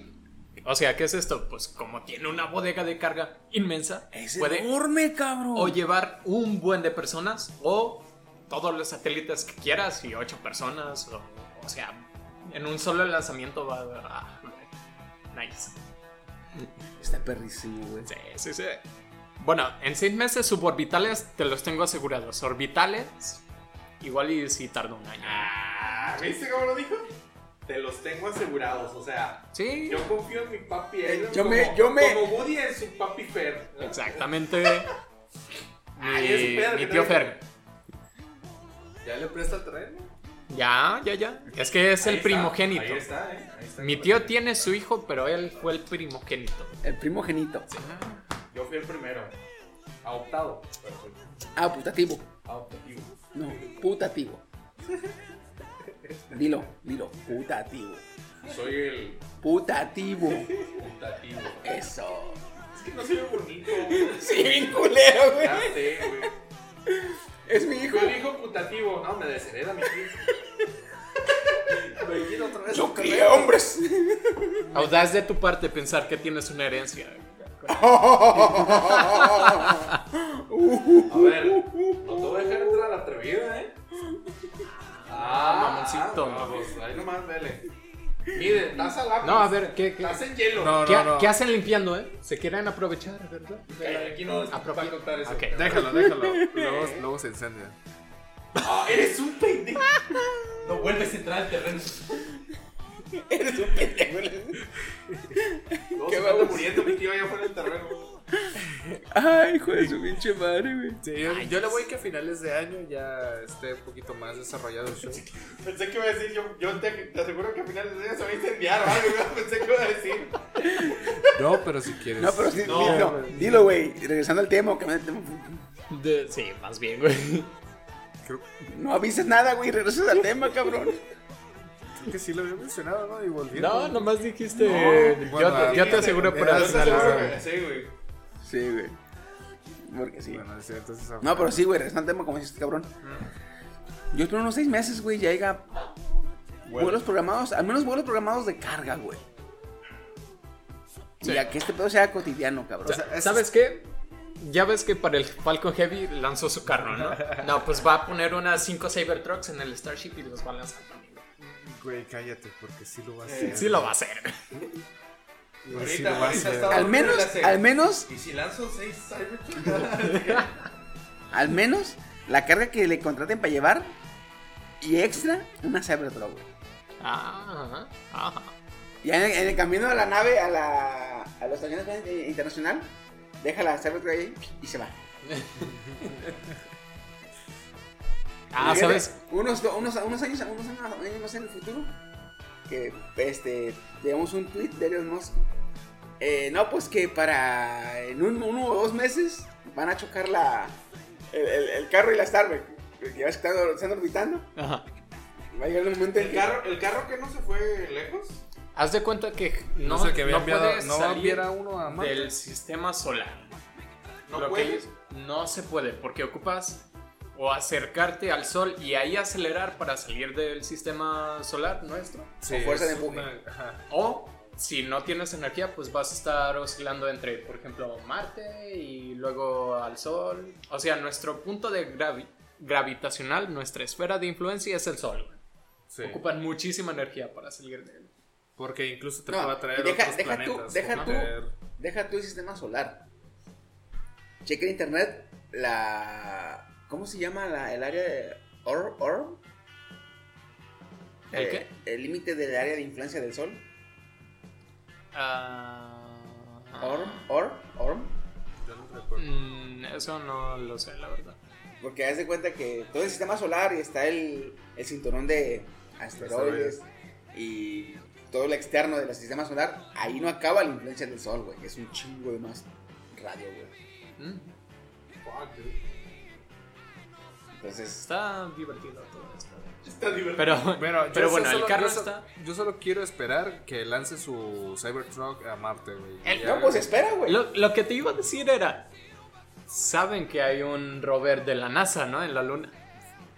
O sea, ¿qué es esto? Pues como tiene una bodega de carga inmensa, Es puede enorme, cabrón. o llevar un buen de personas o todos los satélites que quieras y ocho personas. O, o sea, en un solo lanzamiento va a... nice. Está perrísimo, güey. Sí, sí, sí. Bueno, en seis meses suborbitales te los tengo asegurados. Orbitales, igual y si tarda un año. Ah, ¿Viste cómo lo dijo? Te los tengo asegurados, o sea. Sí, Yo confío en mi papi Eh, Iron yo como, me- yo me- como Woody en su papi Fer. ¿no? exactamente. Mi, pedo mi que tío. Fer. ¿Ya le presta el terreno? Ya, ya, ya. Es que es Ahí el está, primogénito. Ahí está, eh. Ahí está. Mi tío tiene su hijo, pero él fue el primogénito. El primogenito. Yo fui el primero. Adoptado. Ah, putativo. Adoptativo. No, putativo. Dilo, dilo, putativo. Soy el Putativo. putativo. Eso. Es que no soy bonito. Sí, bien culero, güey. Ya sé, güey. Es mi hijo. Yo dijo putativo. No, me deshereda mi tío. Me quiero otra vez. Yo crié hombres. Audaz de tu parte pensar que tienes una herencia. A ver, no te voy a dejar entrar a la atrevida, ¿eh? Ah, mamoncito. ah, pues, ahí nomás, vele. Mire, estás al lápiz. No, a ver, ¿qué, qué, Estás en hielo. No, qué- no, no. qué hacen limpiando, eh? Se quieren aprovechar, ¿verdad? Ay, Aquí no va Apropia- a contar eso. Ok. Déjalo, déjalo. Luego, luego se incendia. Ah, eres un pendejo. No vuelves a entrar al terreno. Eres un pendejo. Qué se vamos. muriendo mi tío allá afuera del terreno. Ay, hijo de su pinche madre, güey. Sí, yo, yo le voy que a finales de año ya esté un poquito más desarrollado el show. Pensé que iba a decir, yo, yo te, te aseguro que a finales de año se va a incendiar o algo. ¿no? Pensé que iba a decir. No, pero si quieres. No, pero sí, No, dilo, güey. dilo, güey. Regresando al tema, que me- De- sí, más bien, güey. Creo, no avises nada, güey. Regresas al tema, cabrón. Que sí lo había mencionado, ¿no? Y volviendo. No, nomás dijiste. No, yo, bueno, yo te aseguro por mira, Yo te aseguro hacer que sí, güey. Sí, güey. Porque sí. Bueno, sí, entonces. No, pero sí, güey. Regresando al tema, como dices, cabrón. Yo espero unos seis meses, güey. Ya haya vuelos programados. Al menos vuelos programados de carga, güey. Sí. Y a que este pedo sea cotidiano, cabrón. O sea, ¿Sabes qué? Ya ves que para el Falcon Heavy lanzó su carro, ¿no? No, pues va a poner unas 5 Cybertrucks en el Starship y los va a lanzar también. Güey, cállate, porque sí lo va a hacer. Sí lo va a hacer. Sí Ahorita, lo va a hacer. al menos, al menos, ¿Y si lanzo 6 Cybertrucks? al menos, la carga que le contraten para llevar y extra, una Cybertruck, güey. Ajá, ajá. Y en el, en el camino de la nave a la, a la estación internacional, deja la Cybertruck ahí y se va. Ah, ¿sabes? Unos, unos, unos años, unos años, más en el futuro, que este, tenemos un tweet de Elon Musk. Eh, no, pues que para en un, uno o dos meses van a chocar la, el, el- el carro y la Starbucks. Que ya están, están orbitando. Ajá. Va a llegar el momento en ¿El que. carro, ¿El carro que no se fue lejos? Haz de cuenta que no, No sé, que había no enviado- puede no salir uno a del sistema solar. ¿No Lo que puede? no se puede porque ocupas o acercarte al sol y ahí acelerar para salir del sistema solar nuestro. Sí, fuerza de empuje. una- ajá. O si no tienes energía, pues vas a estar oscilando entre, por ejemplo, Marte y luego al Sol. O sea, nuestro punto de gravi- gravitacional, nuestra esfera de influencia es el Sol. Sí. Ocupan muchísima energía para salir de él. Porque incluso te No, puede atraer deja- otros deja tú- planetas. deja ¿no? tú. Deja tú el sistema solar. Checa en internet la. ¿Cómo se llama la, el área de. Or, Or? ¿El Eh, qué? El límite del área de influencia del sol. Ah, Orm, Orm, Orm. yo no recuerdo. mm, eso no lo sé, la verdad. Porque haz de cuenta que todo el sistema solar y está el, el cinturón de asteroides y todo el externo del sistema solar, ahí no acaba la influencia del sol, güey. Es un chingo de más radio, güey. Mm, Entonces, Está divertido todo esto. Está divertido. Pero, bueno, el carro está... Yo solo quiero esperar que lance su Cybertruck a Marte, güey. El- Ya- no, pues espera, güey. Lo, lo que te iba a decir era, saben que hay un rover de la NASA, ¿no? En la Luna.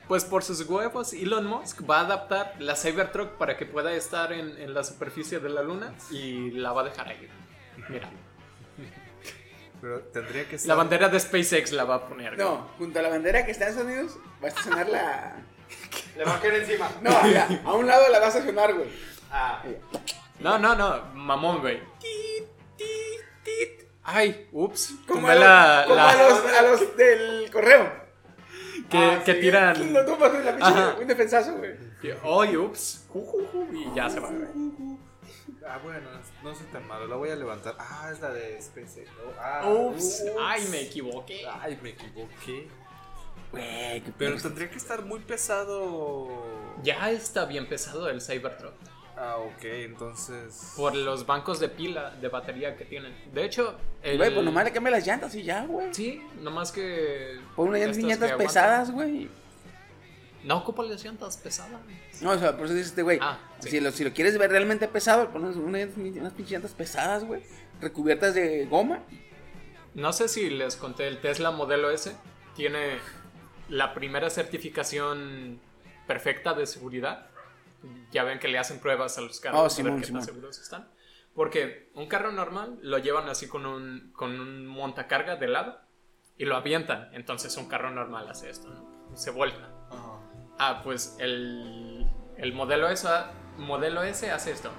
Pues por sus huevos, Elon Musk va a adaptar la Cybertruck para que pueda estar en, en la superficie de la Luna y la va a dejar ahí. Mira, Pero tendría que la estar. bandera de SpaceX la va a poner. No, junto a la bandera que está en Estados Unidos, va a estacionar la. Le va a caer encima. No, mira, a un lado la va a estacionar, güey. Ah, No, no, no, mamón, güey. Ay, ups. Como, a, los, la, como la- a, los, a los del correo. que, Ah, que sí. tiran. No tomas la pinche, un defensazo, güey. Ay, ups. Y ya se va, güey. Ah, bueno, no soy tan malo. La voy a levantar. Ah, es la de SpaceX. ¿no? Ah, Ups. Ay, me equivoqué. Ay, me equivoqué. Güey, qué Pero tendría que estar muy pesado. Ya está bien pesado el Cybertruck. Ah, ok, entonces. Por los bancos de pila, de batería que tienen. De hecho, el... Güey, pues nomás le cambia las llantas y ya, güey. Sí, nomás que... Pon unas llantas pesadas, güey. No ocupa las llantas pesadas. No, o sea, por eso dice este güey. Ah, sí. si, lo, si lo quieres ver realmente pesado, pones unas, unas pinches llantas pesadas, güey. Recubiertas de goma. No sé si les conté, el Tesla Modelo S tiene la primera certificación perfecta de seguridad. Ya ven que le hacen pruebas a los carros Oh, a ver qué Simón. tan seguros están. Porque un carro normal lo llevan así con un, con un montacarga de lado y lo avientan. Entonces un carro normal hace esto, ¿no? Se vuelca. Ah, pues el, el modelo, S, modelo S hace esto.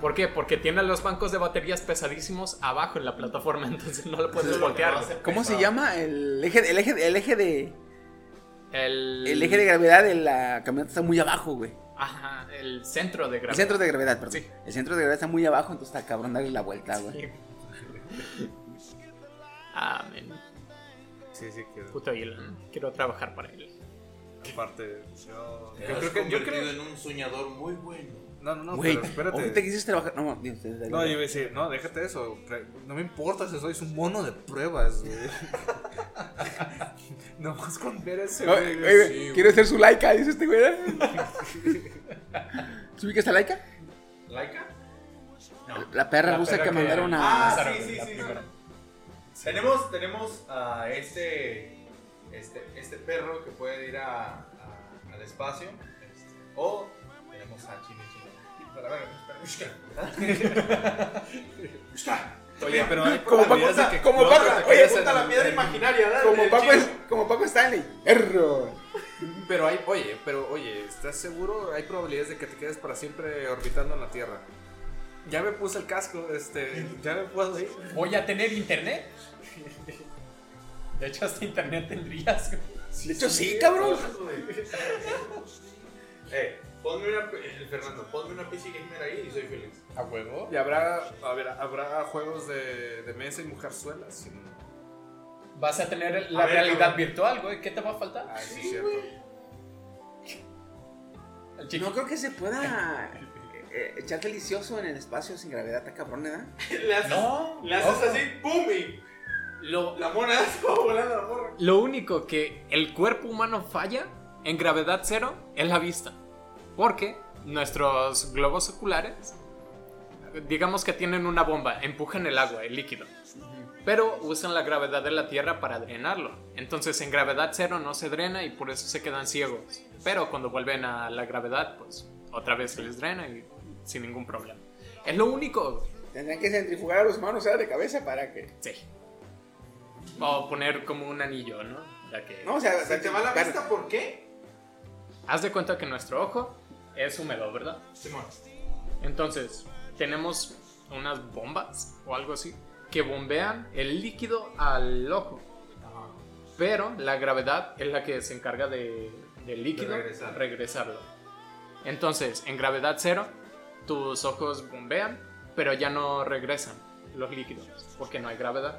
¿Por qué? Porque tiene los bancos de baterías pesadísimos abajo en la plataforma, entonces no lo puedes voltear. ¿Cómo se llama? El eje, el eje, el eje de. El, El eje de gravedad de la camioneta está muy abajo, güey. Ajá, el centro de El gravedad. centro de gravedad, perdón. Sí. El centro de gravedad está muy abajo, entonces está cabrón darle la vuelta, güey. Ah, men. Sí, sí, quiero. Puto Elon. Quiero trabajar para él. Aparte, yo. Yo creo que. Yo convertido creo. en un soñador muy bueno. No, no, no, Güey, pero espérate. ahorita quisiste trabajar. No, Dios, No, yo iba a decir, no, déjate eso. No me importa si sois un mono de pruebas, güey. Nomás con ver ese No, güey. güey, sí, güey. quiero ser su laica, dice este güey. ¿Tú ubicas a laica? ¿Laika? La perra La rusa perra que que- mandaron a. Ah, sí, sí, sí. Tenemos, tenemos a este, este, este perro que puede ir a, a- al espacio. este, o tenemos a Chino Chino. Para ver. Oye, pero hay Como Paco, probabilidades de que como Paco, oye, en la piedra imaginaria, ¿verdad? Como Paco, es, como Paco Stanley. Erro. Pero hay, oye, pero oye, ¿estás seguro? Hay probabilidades de que te quedes para siempre orbitando en la Tierra. Ya me puse el casco, este, ya me puedo ir. ¿Voy a tener internet? De hecho, hasta internet tendrías. De hecho, sí, cabrón. Eh, ponme una, el Fernando, ponme una PC gamer ahí y soy feliz. ¿A huevo? Y habrá, a ver, habrá juegos de, de mesa y mujerzuelas. y- Vas a tener la ver, realidad virtual, güey. ¿Qué te va a faltar? Ay, sí, cierto. El chiqui. No creo que se pueda eh, echar delicioso en el espacio sin gravedad, está cabrón, haces, No, le haces así, ¡pum! Y Lo, la mona volando la morra. Lo único que el cuerpo humano falla en gravedad cero es la vista. Porque nuestros globos oculares, digamos que tienen una bomba, empujan el agua, el líquido. Pero usan la gravedad de la Tierra para drenarlo. Entonces en gravedad cero no se drena y por eso se quedan ciegos. Pero cuando vuelven a la gravedad, pues otra vez se les drena y sin ningún problema. Es lo único. Tendrán que centrifugar a los humanos ¿sabes? de cabeza para que. Sí. O poner como un anillo, ¿no? Que... No, o sea, Se te va la vista, ¿por qué? Haz de cuenta que nuestro ojo es húmedo, ¿verdad? Simón. Entonces, tenemos unas bombas o algo así que bombean el líquido al ojo. Pero la gravedad es la que se encarga de, del líquido regresar. regresarlo. Entonces, en gravedad cero, tus ojos bombean, pero ya no regresan los líquidos porque no hay gravedad.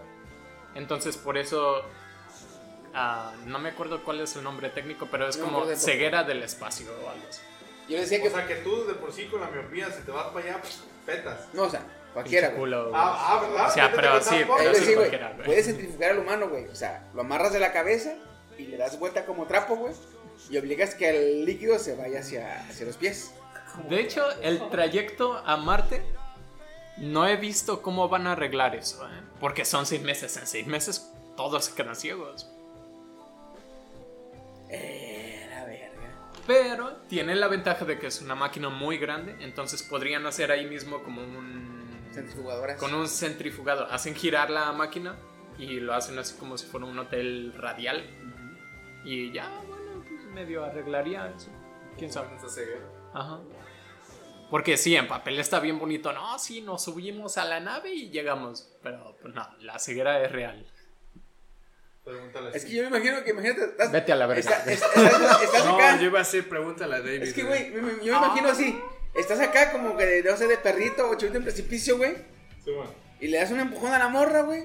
Entonces, por eso. ah, no me acuerdo cuál es el nombre técnico, pero es No como de ceguera del espacio o algo así. Yo decía que. O sea, que tú de por sí con la miopía, si te vas para allá, pues, petas. no, o sea, cualquiera, culo, güey. Ah, ah, ¿verdad? O sea, pero sí, pero sí cualquiera, güey. Puedes centrifugar al humano, güey. O sea, lo amarras de la cabeza y le das vuelta como trapo, güey. Y obligas que el líquido se vaya hacia, hacia los pies. De hecho, el trayecto a Marte no he visto cómo van a arreglar eso, ¿eh? Porque son seis meses. En seis meses todos se quedan ciegos. Eh, la verga. Pero tiene la ventaja de que es una máquina muy grande, entonces podrían hacer ahí mismo como un... Centrifugadoras. Con un centrifugado. Hacen girar la máquina y lo hacen así como si fuera un hotel radial. Y ya, bueno, pues medio arreglaría eso. ¿Quién sabe? Ajá. Porque sí, en papel está bien bonito. No, sí, nos subimos a la nave y llegamos. Pero pues no, la ceguera es real. Pregúntale. Es que yo me imagino que, imagínate, estás, Vete a la verga. está- es- estás, estás No, acá. yo iba a decir, pregúntale a David. Es que, güey, me- me- yo me imagino así. Estás acá como que, no sé, de perrito o chivito en precipicio, güey. Y le das un empujón a la morra, güey.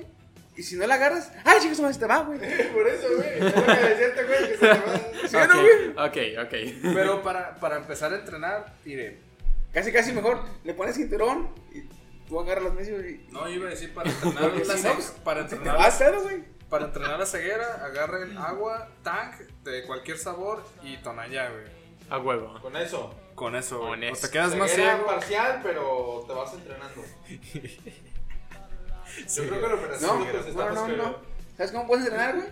Y si no la agarras, ¡ay, chicos, se te va, güey! Por eso, güey. Es lo que este güey, que se te va. ¿Sí o no, güey? Ok, ok, ok. Pero para, para empezar a entrenar, mire, Casi, casi mejor. Le pones cinturón y tú agarras los medios y. no iba a decir para entrenar la si no, ceguera, para entrenar, va a hacer, güey. para entrenar la ceguera, agarren agua, tank de cualquier sabor y tonalla, güey. A huevo. Con eso. Con eso, güey. Con O eso. te quedas más Ceguera ciego. parcial, pero te vas entrenando. Yo creo que la operación No, pues, no, más no, no. ¿Sabes cómo puedes entrenar, güey?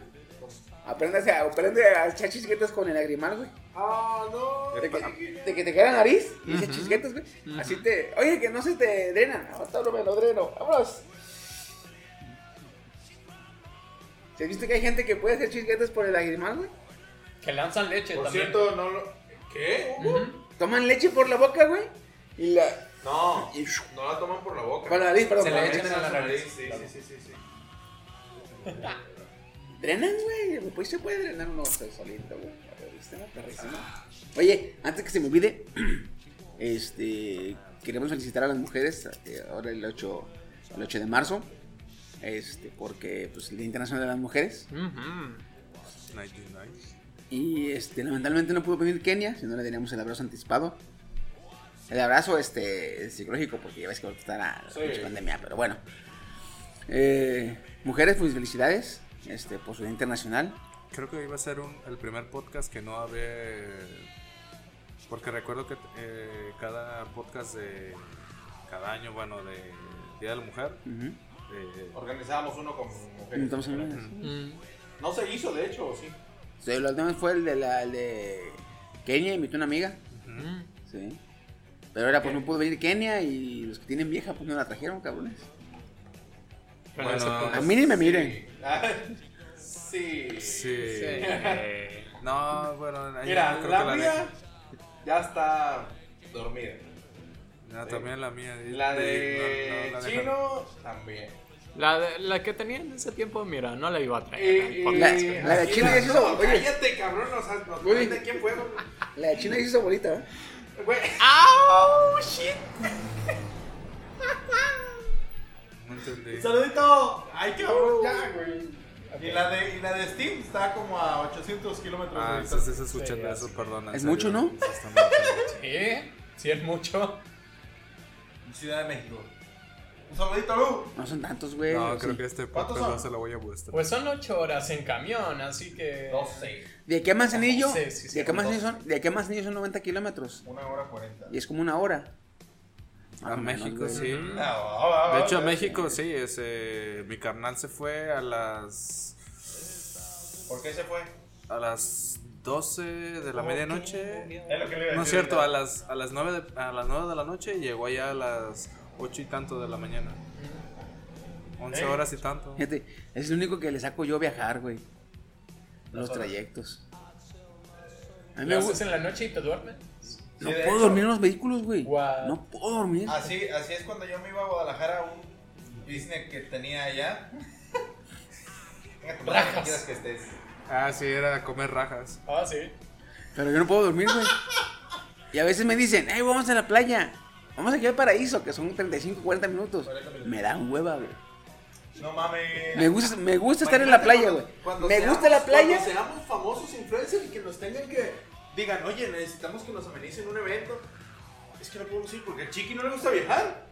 Aprende a, aprende a echar chisquetas con el lagrimal, güey. Ah, no. De que, de que te la nariz y echas chisquetas, güey. Así te. Oye, que no se te drenan. Ahorita no me lo dreno. Vámonos. ¿Sí ¿Has visto que hay gente que puede hacer chisquetas por el lagrimal, güey? Que lanzan leche Por también. cierto, no lo. ¿Qué? Toman leche por la boca, güey. Y la. No, Y no la toman por la boca. por la nariz, perdón. Se por la echan nariz. en la nariz. Sí, sí, sí, sí, sí. Drenan, güey. Pues se puede drenar uno solito, güey. Oye, antes que se me olvide, este. Queremos felicitar a las mujeres. eh, ahora el 8, el 8 de marzo. Este, porque, pues, el Día Internacional de las Mujeres. Y este, lamentablemente no pudo venir Kenia, si no le daríamos el abrazo anticipado. El abrazo este, psicológico, porque ya ves que está la, la Sí. pinche pandemia, pero bueno. Eh, mujeres, pues felicidades este, por su Día Internacional. Creo que iba a ser un- el primer podcast que no había. Porque recuerdo que eh, cada podcast de. Cada año, bueno, de Día de la Mujer. Eh, Organizábamos uno con mujeres. Estamos en una- Mm. No se hizo, de hecho, ¿o sí? Sí, la última vez fue el de, la, el de Kenia, invitó a una amiga. Sí. Pero ahora pues no pudo venir Kenia y los que tienen vieja pues no la trajeron, cabrones. Bueno, Bueno, A mí ni me miren. Sí. sí. Sí. No, bueno, ahí Mira, creo la que mía ya está dormida. No, también la mía. La de no, no, la dejaron. Chino también. La, de- la que tenía en ese tiempo, mira, no la iba a traer. Y- y- podcast. La- la de Chino ya se hizo- no, oye. Cállate, cabrón, o sea, Oye. cuenta quién fue, güey. La de China hizo bolita, ¿eh? Güey, ¡Au! ¡Shit! No entendí. saludito. Ay, cabrón, ya, güey. Y la, de, y la de Steam está como a 800 kilómetros Ah, de sí, sí, se escuchan Sí, eso, perdón. en Es serio. mucho, ¿no? Sí, está mucho. Sí, sí es mucho. Ciudad de México. Un saludito, Lu. No son tantos, güey. No, ¿o creo sí? que este ¿Cuántos podcast son? no se lo voy a mostrar. Pues son ocho horas en camión, así que... 12. De aquí a Manzanillo, Sí, sí, sí, de aquí a son de aquí a Manzanillo son 90 kilómetros. Una hora 40. Y es como una hora. A México, güey. sí. De hecho, a. México, sí, ese, mi carnal se fue a las ¿Por qué se fue? a las 12 de la medianoche. Es lo que le iba a No es cierto, a las, a las 9 de, a las 9 de la noche y llegó allá a las 8 y tanto de la mañana. 11 ¿Eh? horas y tanto. Fíjate, es lo único que le saco yo viajar, güey. Los trayectos. A mí ¿Lo me haces gusta. en la noche y te duermes? No puedo hecho. dormir en los vehículos, güey. No puedo dormir. Así, así es cuando yo me iba a Guadalajara a un business que tenía allá. Rajas. que estés. Ah, sí, era comer rajas. Ah, sí. Pero yo no puedo dormir, güey. Y a veces me dicen, hey, vamos a la playa. Vamos aquí al paraíso, que son 35, 40 minutos. Me dan hueva, güey. No mames. Me gusta, me gusta estar en la playa, güey. Me gusta la playa. Cuando seamos famosos influencers y que nos tengan que. Digan, oye, necesitamos que nos amenicen un evento. Es que no podemos ir porque al chiqui no le gusta viajar.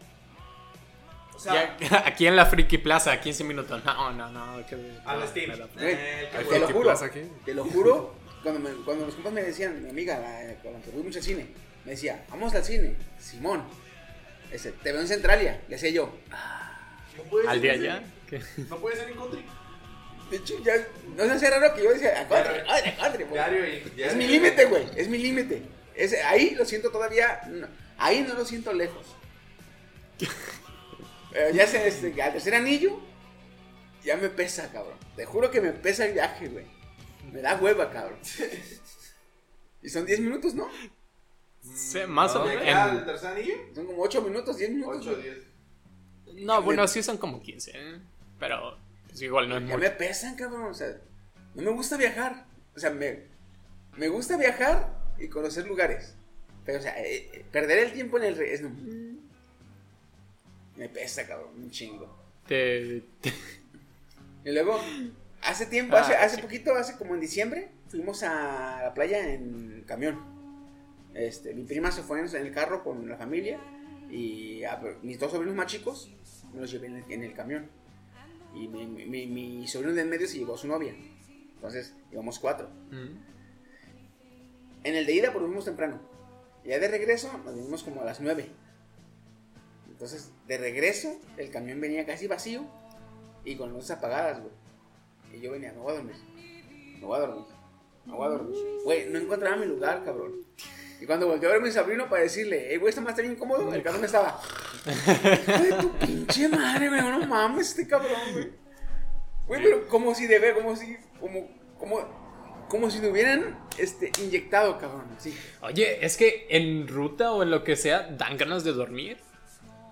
O sea, Ya, aquí en la Friki Plaza, 15 minutos. No, no, no. Que, a la Steam. Eh, Te lo juro, Plaza aquí. te lo juro. Cuando, me- cuando los compas me decían, mi amiga, la, que fui mucho al cine, me decía, vamos al cine. Simón, ese, te veo en Centralia. Le decía yo, No puede ¿Al ser día. ¿Qué? No puede ser en country. De hecho, ya, no se hace raro que yo decía, a country, a country, a country, güey". Y. Es mi límite, güey. Es mi límite. Es- Ahí lo siento todavía. no, ahí no lo siento lejos. Pero ya sé, este, al tercer anillo, ya me pesa, cabrón. Te juro que me pesa el viaje, güey. Me da hueva, cabrón. Y son 10 minutos, ¿no? Sí, más o No, menos. ¿Ya en- el tercer anillo? Son como 8 minutos, 10 minutos. 8 o güey. 10. No, bueno, sí son como 15. ¿eh? Pero pues, igual no es Ya mucho. me pesan, cabrón. O sea, no me gusta viajar. O sea, me, me gusta viajar y conocer lugares. Pero, o sea, eh, eh, perder el tiempo en el... es- no. Me pesa, cabrón, un chingo. Te- te- Y luego, hace tiempo, Ah, hace, hace sí. poquito, hace como en diciembre, fuimos a la playa en camión. Este, mi prima se fue en, en el carro con la familia y a- mis dos sobrinos más chicos me los llevé en el, en el camión. Y mi, mi- mi- sobrino de en medio se llevó a su novia. Entonces, íbamos cuatro. Mm. En el de ida, nos fuimos temprano. Ya de regreso, nos vinimos como a las 9. Entonces, de regreso, el camión venía casi vacío y con luces apagadas, güey. Y yo venía, no voy a dormir. No voy a dormir. No voy a dormir. Güey, no encontraba mi lugar, cabrón. Y cuando volteé a ver a mi sobrino para decirle, hey, güey, está más bien incómodo, el cabrón estaba. Hijo de tu pinche madre, güey, no mames, este cabrón, güey. Güey, pero como si de ver, como si, como, como, como si me hubieran, este, inyectado, cabrón, sí. Oye, es que en ruta o en lo que sea, dan ganas de dormir.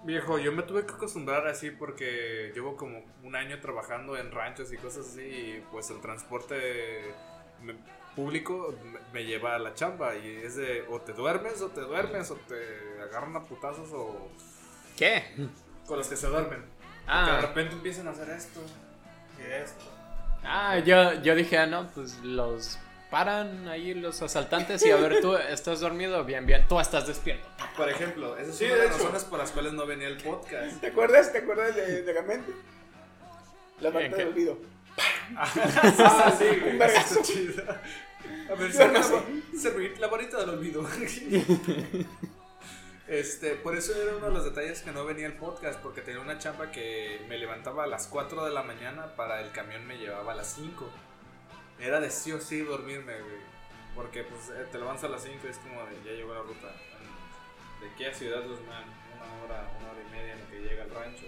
Viejo, yo me tuve que acostumbrar así porque llevo como un año trabajando en ranchos y cosas así y pues el transporte me- público me, lleva a la chamba y es de o te duermes o te duermes o te agarran a putazos o ¿Qué? con los que se duermen. Ah. Que de repente empiezan a hacer esto y esto. Ah, yo, yo dije, ah, no, pues los paran ahí los asaltantes y a ver, tú estás dormido, bien, bien, tú estás despierto. Por ejemplo, esas Sí, son de las razones por las cuales no venía el podcast. ¿Te acuerdas? ¿Te acuerdas de, de la mente? La parte del olvido. Ah, sí, güey. Está chido. A ver, saca no servir la varita del olvido. Este, por eso era uno de los detalles que no venía el podcast, porque tenía una chamba que me levantaba a las 4 de la mañana para el camión me llevaba a las 5. Era de sí o sí dormirme, güey. Porque pues eh, te levantas a las 5 y es como de ya llegó la ruta. De aquí a Ciudad Guzmán, una hora, una hora y media en lo que llega al rancho.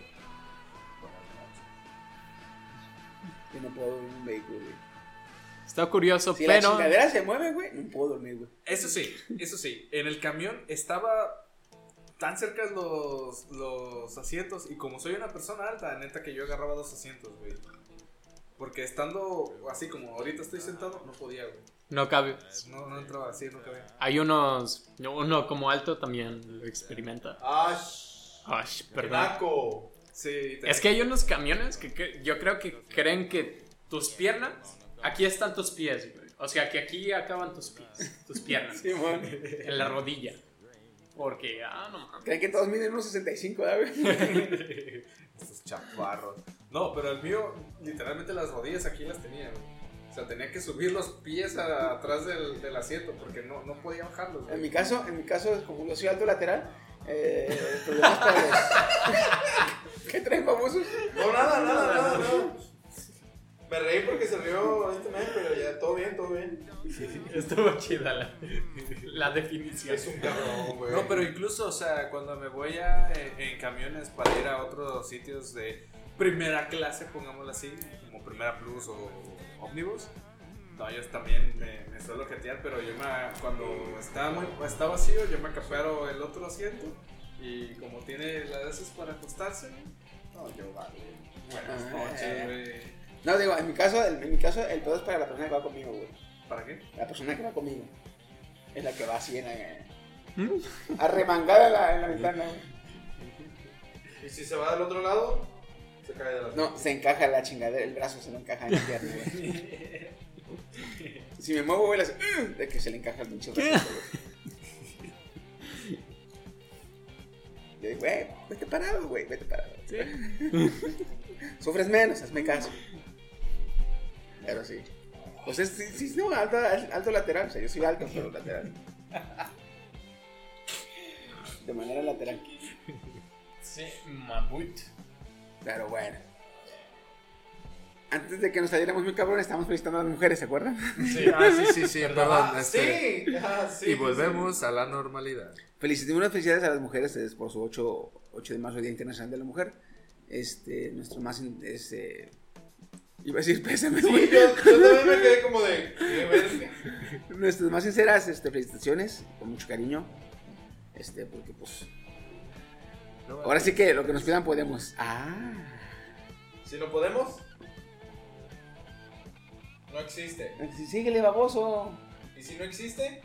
Yo no puedo dormir en un vehículo, güey. Está curioso, Si la pero... chingadera se mueve, güey, no puedo dormir, güey. Eso sí, eso sí. En el camión estaba tan cerca los, los asientos y como soy una persona alta, neta que yo agarraba dos asientos, güey. Porque estando así como ahorita estoy sentado, no podía, güey. No cabe. No, no entraba así, no cabía. Hay unos... Uno como alto también lo experimenta. ¡Ash! Ay, perdón. ¡Naco! Sí, Es que hay unos camiones que, que yo creo que creen que tus piernas, aquí están tus pies, güey. O sea, que aquí acaban tus pies, tus piernas. En la rodilla. Porque, ah, no mames. Creen que todos miden unos 65, ¿verdad, güey? Estos chaparros. No, pero el mío, literalmente las rodillas aquí las tenía, güey. O sea, tenía que subir los pies a- atrás del, del asiento porque no, no podía bajarlos. güey. En mi caso, en mi caso, como yo soy alto lateral, eh, problemas para los... ¿Qué traen famosos? No, nada, nada, nada, no. Me reí porque se rió este man, pero ya todo bien, todo bien. Estuvo chida la, la definición. Es un cabrón, güey. No, pero incluso, o sea, cuando me voy a, en, en camiones para ir a otros sitios de primera clase, pongámoslo así, como Primera Plus o Omnibus, no, ellos también me, me suelo jetear, pero yo me, cuando está, muy, está vacío, yo me acaparo el otro asiento y como tiene las veces para acostarse, no, yo vale. Buenas Ah. noches, güey. No, digo, en mi caso, en mi caso, el pedo es para la persona que va conmigo, güey. ¿Para qué? La persona que va conmigo. Es la que va así en la... ¿Mm? Arremangada en la, en la ventana, güey. Y si se va del otro lado, se cae de la No, se encaja la chingadera, el brazo se le encaja en la pierna, güey. Si me muevo, güey, hace, "Ugh", de que se le encaja el pinche brazo, güey. Yo digo, güey, vete parado, güey, vete parado. Sufres menos, hazme caso. Pero sí. Pues es, sí, sí, no, alto, alto lateral. O sea, yo soy alto, pero lateral. De manera lateral. Sí, mamut. Pero bueno. Antes de que nos saliéramos muy cabrón, estamos felicitando a las mujeres, ¿se acuerdan? Sí, ah, sí, sí, sí, perdón. Ah, este, sí, ah, sí. y volvemos a la normalidad. Felicitemos unas felicidades a las mujeres es por su 8, 8 de marzo, Día Internacional de la Mujer. Este, nuestro más. Este, iba a decir pésame, Sí, yo, yo también me quedé como de. Nuestras más sinceras este, felicitaciones, con mucho cariño. Este, porque pues. Ahora sí que lo que nos pidan podemos. Ah. Si no podemos, no existe. Sí, Síguele, baboso. Y si no existe,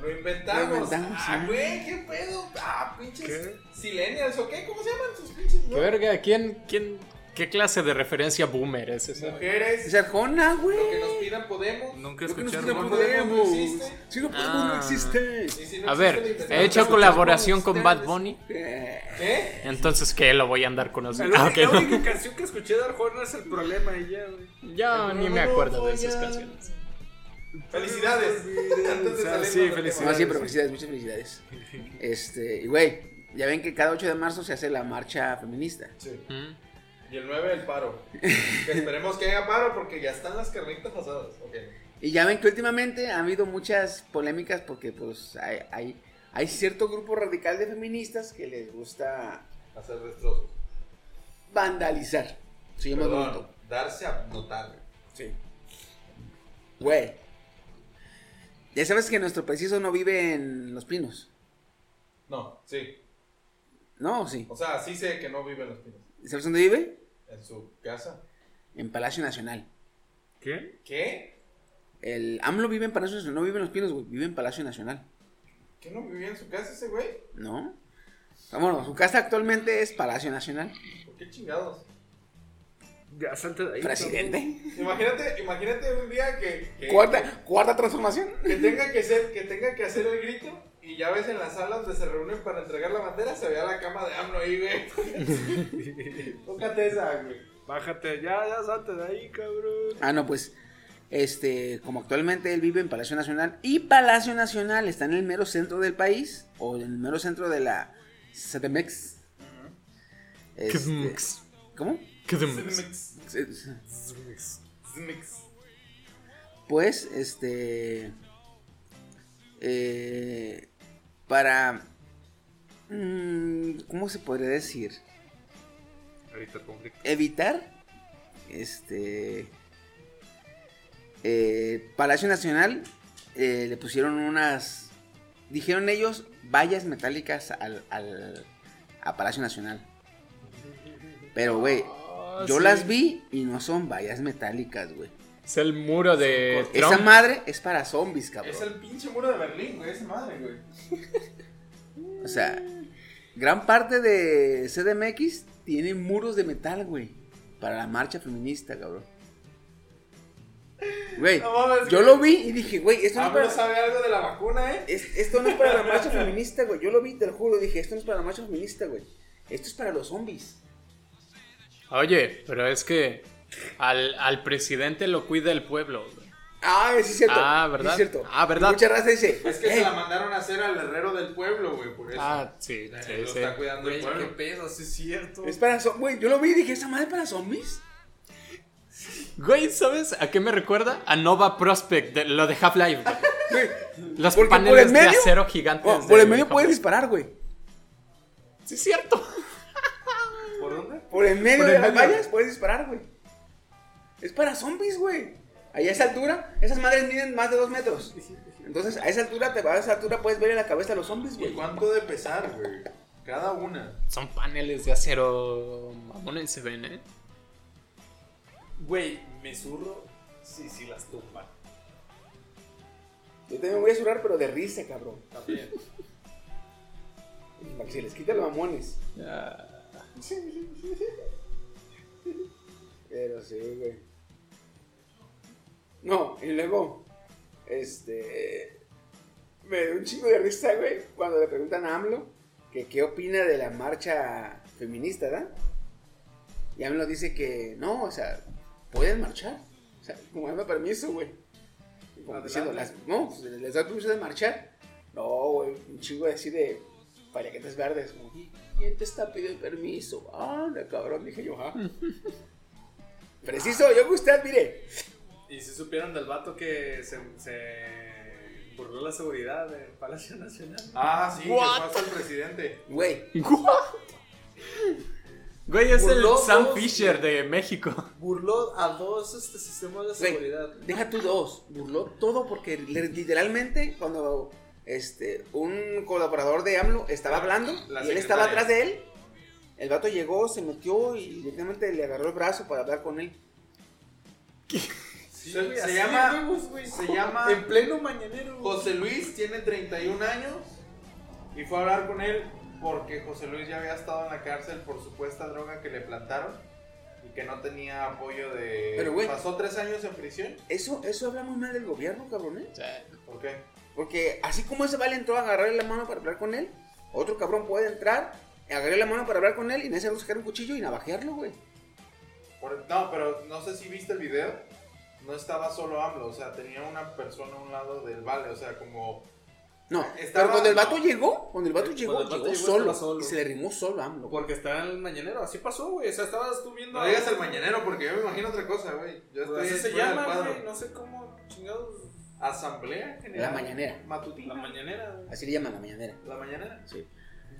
lo inventamos. Lo inventamos, ah, sí. güey, qué pedo. Ah, pinches ¿Qué? silenials o qué, ¿cómo se llaman sus pinches? ¿Qué no? verga? ¿Quién, quién, qué clase de referencia boomer es esa? Mujeres, Es Arjona, güey. lo que nos pidan podemos. Nunca escuché Arjona. podemos. podemos. no existe. Si no podemos, Ah. no existe. Y si no A ver, he hecho colaboración con Bad. Bunny. Eh, ¿Qué? Entonces, ¿qué? Lo voy a andar La conociendo. Ah, única, ok, la única canción que escuché de Arjona es el problema y ya, güey. Ya ni me acuerdo de esas canciones. Felicidades. Salirnos sí, felicidades. No, sí, pero felicidades, muchas felicidades. Este, y güey, ya ven que cada 8 de marzo se hace la marcha feminista. Sí. Y el 9 el paro. que esperemos que haya paro porque ya están las carnitas asadas. Ok. Y ya ven que últimamente ha habido muchas polémicas porque pues hay, hay, hay cierto grupo radical de feministas que les gusta Hacer destrozos. vandalizar. Se llama Perdón, darse a notar. Sí. Güey. Ya sabes que nuestro preciso no vive en Los Pinos. No, sí. ¿No? ¿O sí? O sea, sí sé que no vive en los pinos. ¿Sabes dónde vive? En su casa. En Palacio Nacional. ¿Qué? ¿Qué? El AMLO vive en Palacio Nacional. No vive en Los Pinos, güey. Vive en Palacio Nacional. ¿Qué no vivía en su casa ese güey? ¿No? Bueno, su casa actualmente es Palacio Nacional. ¿Por qué chingados? Ya salte de ahí. Presidente. Imagínate, imagínate un día que, que, Cuarta, cuarta transformación. que tenga que ser, que tenga que hacer el grito y ya ves en la sala donde se reúnen para entregar la bandera, se vea la cama de AMLO ahí, güey. Tócate esa, güey. Bájate, ya, ya salte de ahí, cabrón. Ah, no, pues. Este, como actualmente él vive en Palacio Nacional y Palacio Nacional está en el mero centro del país o en el mero centro de la CDMX. Este. ¿Cómo? Pues, este. eh, para. mm, ¿Cómo se podría decir? Ahorita el conflicto. evitar este eh, Palacio Nacional eh, le pusieron unas dijeron ellos vallas metálicas al, al- a Palacio Nacional pero güey Ah, yo sí. las vi y no son vallas metálicas güey Es el muro de esa Trump. madre es para zombies cabrón Es el pinche muro de Berlín, güey, esa madre, güey. o sea gran parte de CDMX tiene muros de metal güey para la marcha feminista, cabrón. Güey, No mames, yo güey. lo vi y dije, güey, esto no es para... sabe algo de la vacuna, ¿eh? Es- esto no es para la marcha feminista, güey. Yo lo vi, te lo juro, dije, esto no es para la marcha feminista, güey. Esto es para los zombies. Oye, pero es que al, al presidente lo cuida el pueblo. güey. Ah, sí es cierto. Ah, sí ¿verdad? es cierto. Ah, ¿verdad? Mucha raza dice, Es que "Hey, se la mandaron a hacer al herrero del pueblo, güey, por eso. Ah, sí, sí, lo sí. está cuidando el qué pueblo. pedo, sí es cierto. es para zombies. Güey, yo lo vi y dije, ¿esa madre es para zombies? Güey, ¿sabes a qué me recuerda? A Nova Prospect, de- lo de Half-Life. Los Porque por paneles el de acero gigantes. oh, por el medio puedes disparar, güey. Sí, es cierto. ¿Por dónde? Por el medio Por el de las medio. vallas puedes disparar, güey. Es para zombies, güey. Allá a esa altura, esas madres miden más de dos metros. Entonces, a esa altura, te a esa altura, puedes ver en la cabeza a los zombies, ¿Y güey. cuánto de pesar, güey? Cada una. Son paneles de acero. Mamones se ven, ¿eh? Güey, me zurro. Sí, sí, las tumban. Yo también voy a zurrar, pero de risa, cabrón. También. Para que se les quite los mamones. Pero sí, güey. No, y luego, este. Me dio un chingo de risa, güey, cuando le preguntan a AMLO que qué opina de la marcha feminista, ¿verdad? Y AMLO dice que no, o sea, pueden marchar. O sea, como dando permiso, güey. Como diciendo, las, no, pues, les da permiso de marchar. No, güey, un chingo así de paliaquetes verdes. Como, ¿quién te está pidiendo permiso? Anda, cabrón, dije yo, ah. Preciso, yo que usted, mire. ¿Y si supieron del vato que se, se burló la seguridad del Palacio Nacional? Ah, sí, que fue hasta el presidente. Güey, Güey, es el Sam dos, Fisher de México. Burló a dos este, sistemas de Güey, seguridad. deja tú dos. Burló todo porque le- literalmente cuando este un colaborador de AMLO estaba hablando La y él estaba secretaria. atrás de él, el vato llegó, se metió y directamente le agarró el brazo para hablar con él. Se, güey, se llama, huevos, güey. se llama En pleno mañanero. güey. José Luis, tiene 31 años y fue a hablar con él porque José Luis ya había estado en la cárcel por supuesta droga que le plantaron y que no tenía apoyo de... Pero, güey. Pasó tres años en prisión. Eso, eso habla muy mal del gobierno, cabrón, ¿eh? ¿Por qué? Porque así como ese vale entró a agarrarle la mano para hablar con él, otro cabrón puede entrar, agarrarle la mano para hablar con él y necesita sacar un cuchillo y navajearlo, güey. Por- no, pero no sé si viste el video. No estaba solo AMLO, o sea, tenía una persona a un lado del vale, o sea, como... No, Estaba- pero cuando el vato llegó, cuando el vato llegó, Cuando el vato llegó, llegó, solo, y se le rimó solo a AMLO. Porque está en el mañanero, así pasó, güey. O sea, estabas tú viendo. No digas el mañanero porque yo me imagino otra cosa, güey. Yo estoy Pues así se llama, güey. No sé cómo chingados. Asamblea General. La mañanera. Matutina. La mañanera, güey. Así le llaman la mañanera. La mañanera. Sí.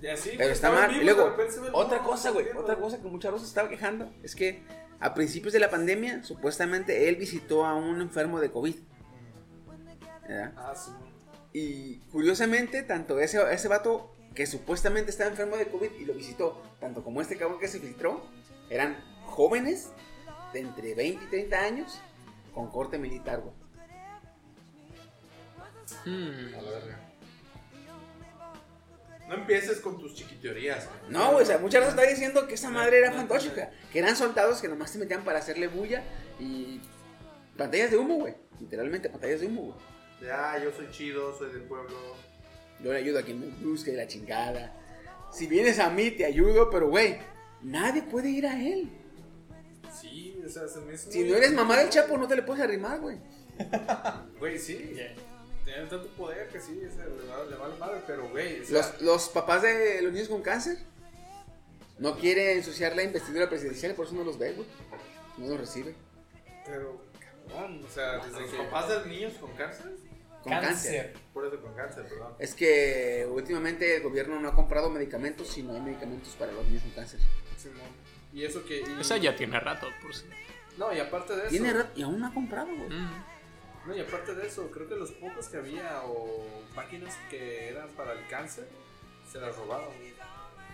Y así, Pero está mal. Y vivos, luego, otra cosa, güey, otra cosa que mucha raza estaba quejando es que a principios de la pandemia, supuestamente él visitó a un enfermo de COVID. ¿verdad? Ah, sí. Y curiosamente, tanto ese, ese vato que supuestamente estaba enfermo de COVID y lo visitó, tanto como este cabrón que se filtró, eran jóvenes de entre 20 y 30 años con corte militar, güey. Hmm. A la verga. No empieces con tus chiquiteorías. No, güey, o sea, mucha raza está diciendo que esa madre era fantástica, que eran soldados que nomás se metían para hacerle bulla y pantallas de humo, güey. Literalmente pantallas de humo, güey. Ah, yo soy chido, soy del pueblo. Yo le ayudo a quien me busque la chingada. Si vienes a mí, te ayudo, pero güey, nadie puede ir a él. Sí, o sea, se me hizo. Si no eres mamá del Chapo, no te le puedes arrimar, güey. Güey, sí. Tienen tanto poder que sí, ese le va, le va la madre, pero güey. O sea, Los, los papás de los niños con cáncer no quieren ensuciar la investidura presidencial, por eso no los ve, güey. No los recibe. Pero, cabrón, o sea, desde ¿Los que. papás de niños con cáncer? Con cáncer. Por eso con cáncer, perdón. Es que últimamente el gobierno no ha comprado medicamentos y no hay medicamentos para los niños con cáncer. Simón. Y eso que. y- Esa ya tiene rato, por si. No, y aparte de eso. Tiene rat- y aún no ha comprado, güey. Mm. No, y aparte de eso, creo que los pocos que había o páginas que eran para el cáncer se las robaron.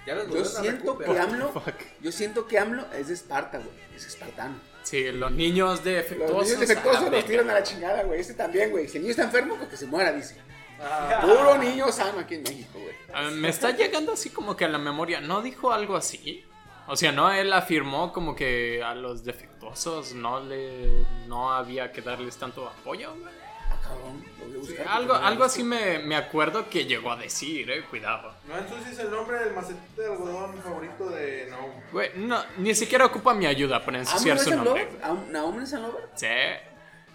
Ya las Yo siento que. AMLO, yo siento que AMLO es de Esparta, güey. Es espartano. Sí, los niños Los defectuosos. niños defectuosos los tiran a la chingada, güey. Este también, güey. Si el niño está enfermo, pues que se muera, dice. Ah, Puro niño sano aquí en México, güey. ah, me está llegando así como que a la memoria. ¿No dijo algo así? O sea, no, él afirmó como que a los defectuosos no le no había que darles tanto apoyo. güey. Ah, buscar Algo, algo así me, me acuerdo que llegó a decir, eh, cuidado. No ensucies el nombre del macetito de algodón favorito de Naum. Güey, no, ni siquiera ocupa mi ayuda para ¿Aún ensuciar su nombre. ¿Naum es el Lover? Sí,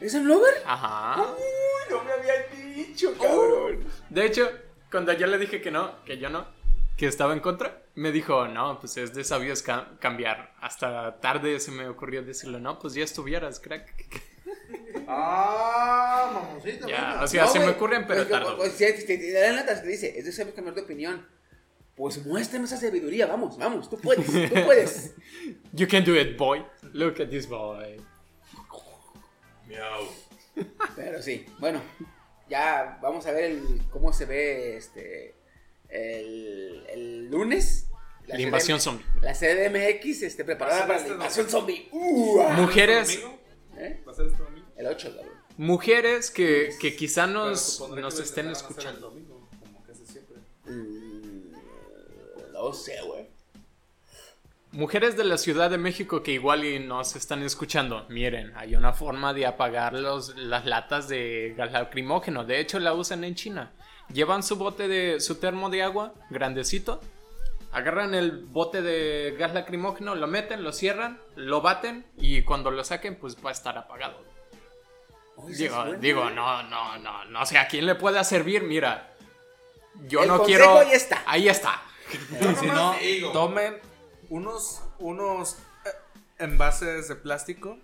¿Es el Lover? ajá. Uy, no me había dicho, cabrón. De hecho, cuando yo le dije que no, que yo no, que estaba en contra, me dijo, no, pues es de sabios ca- cambiar. Hasta tarde se me ocurrió decirle, no, pues ya estuvieras, crack. Ah, mamoncito. Ya, o sea, No, se me ocurren, pero pues, tardo. pues, si te, dan tarjeta, te dice, es de saber cambiar de opinión. Pues muéstrame esa sabiduría, vamos, vamos, tú puedes, tú puedes. You can do it, boy. Look at this boy. Miau. Pero sí, bueno, ya vamos a ver el- cómo se ve este el, el lunes. La invasión CDM zombie. La CDMX este, preparada ¿Va a ser para la este invasión zombie. Uh. Mujeres? ¿Eh? ¿Va a ser este domingo? El 8, cabrón. mujeres que, que quizá nos, nos que estén el escuchando. domingo, como casi siempre. Mm, no sé, güey. Mujeres de la Ciudad de México que igual y nos están escuchando, miren, hay una forma de apagar los, las latas de gas lacrimógeno. De hecho, la usan en China. Llevan su bote de su termo de agua grandecito, agarran el bote de gas lacrimógeno, lo meten, lo cierran, lo baten y cuando lo saquen, pues va a estar apagado. Es Digo, digo, ¿eh? no, no, no, no sé a quién le pueda servir. Mira, yo El no quiero. ahí está. Ahí está. Si no, tomen unos, unos eh, envases de plástico,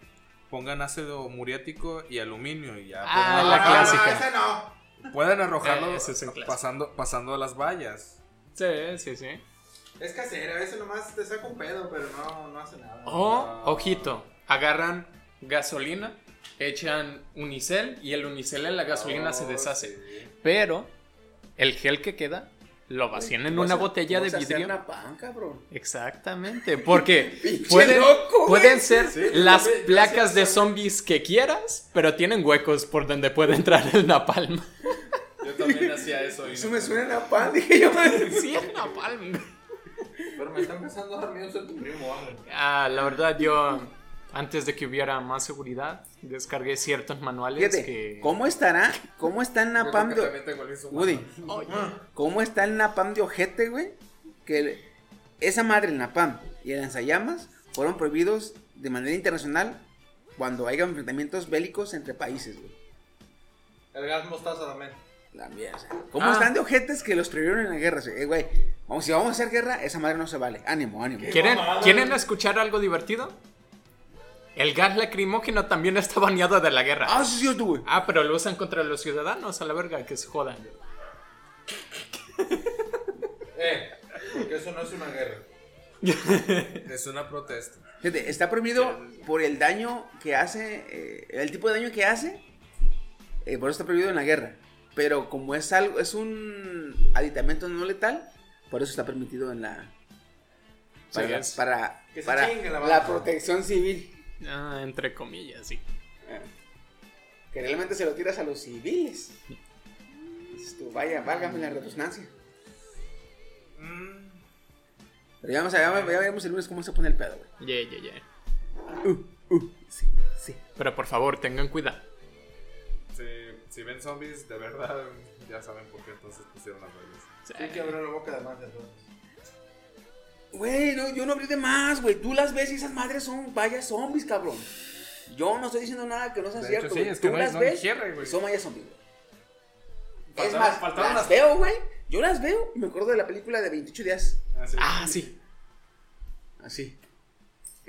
pongan ácido muriático y aluminio y ya. Ah, la clásica. ese no. Pueden arrojarlo Eh, es pasando, pasando las vallas. Sí, sí, sí. Es casera, ese nomás te saca un pedo, pero no, no hace nada. O, ojito, agarran gasolina, echan unicel y el unicel en la gasolina se Oh, deshace. sí. Pero el gel que queda lo vacían en una a- botella de a vidrio. una pan, cabrón. Exactamente, porque pueden, loco, pueden ser Sí, las yo placas de zombies que quieras, pero tienen huecos por donde puede entrar el napalm. Yo también hacía eso. y Eso no- me suena a pan, dije yo. Sí, el napalm. Pero me está empezando a dar miedo ser tu primo, vamos. Ah, la verdad, yo antes de que hubiera más seguridad, descargué ciertos manuales Fíjate, que. ¿cómo estará? ¿Cómo está el napam de... Woody. ¿cómo está el napam de ojete, güey? Que el- esa madre, el napam y el lanzallamas fueron prohibidos de manera internacional cuando haya enfrentamientos bélicos entre países, güey. El gas mostaza también. La mierda, o sea, ¿Cómo Ah. están de ojetes que los prohibieron en la guerra? O sea, eh, güey, vamos, si vamos a hacer guerra, esa madre no se vale. Ánimo, ánimo. ¿Quieren, ¿Quieren escuchar algo divertido? El gas lacrimógeno también está baneado de la guerra. Ah, sí, sí, tú, güey. Ah, pero lo usan contra los ciudadanos, a la verga, que se jodan. Eh, porque eso no es una guerra. Es una protesta. Fíjate, está prohibido por el daño que hace, eh, el tipo de daño que hace, eh, por eso está prohibido en la guerra. Pero como es algo, es un aditamento no letal, por eso está permitido en la para, Sí, para, para chingue la protección civil. Ah, entre comillas, sí. Eh, Que realmente se lo tiras a los civiles. Dices tú, vaya, válgame la redundancia. Mm, Pero ya vamos a ya, ya veremos el lunes cómo se pone el pedo, güey. Yeah, yeah, yeah. Uh, sí, sí. Pero por favor, tengan cuidado. si, si ven zombies, de verdad, ya saben por qué entonces pusieron las vallas. Hay que abrir la boca de más entonces. Güey, no, yo no abrí de más, güey. Tú las ves y esas madres son vallas zombies, cabrón. Yo no estoy diciendo nada que no sea De cierto. hecho, sí, güey. es que Tú no las no ves cierre, güey. y son vallas zombies, güey. Es más, faltaron las las- veo, güey. Yo las veo y me acuerdo de la película de 28 días. Ah, sí. Así.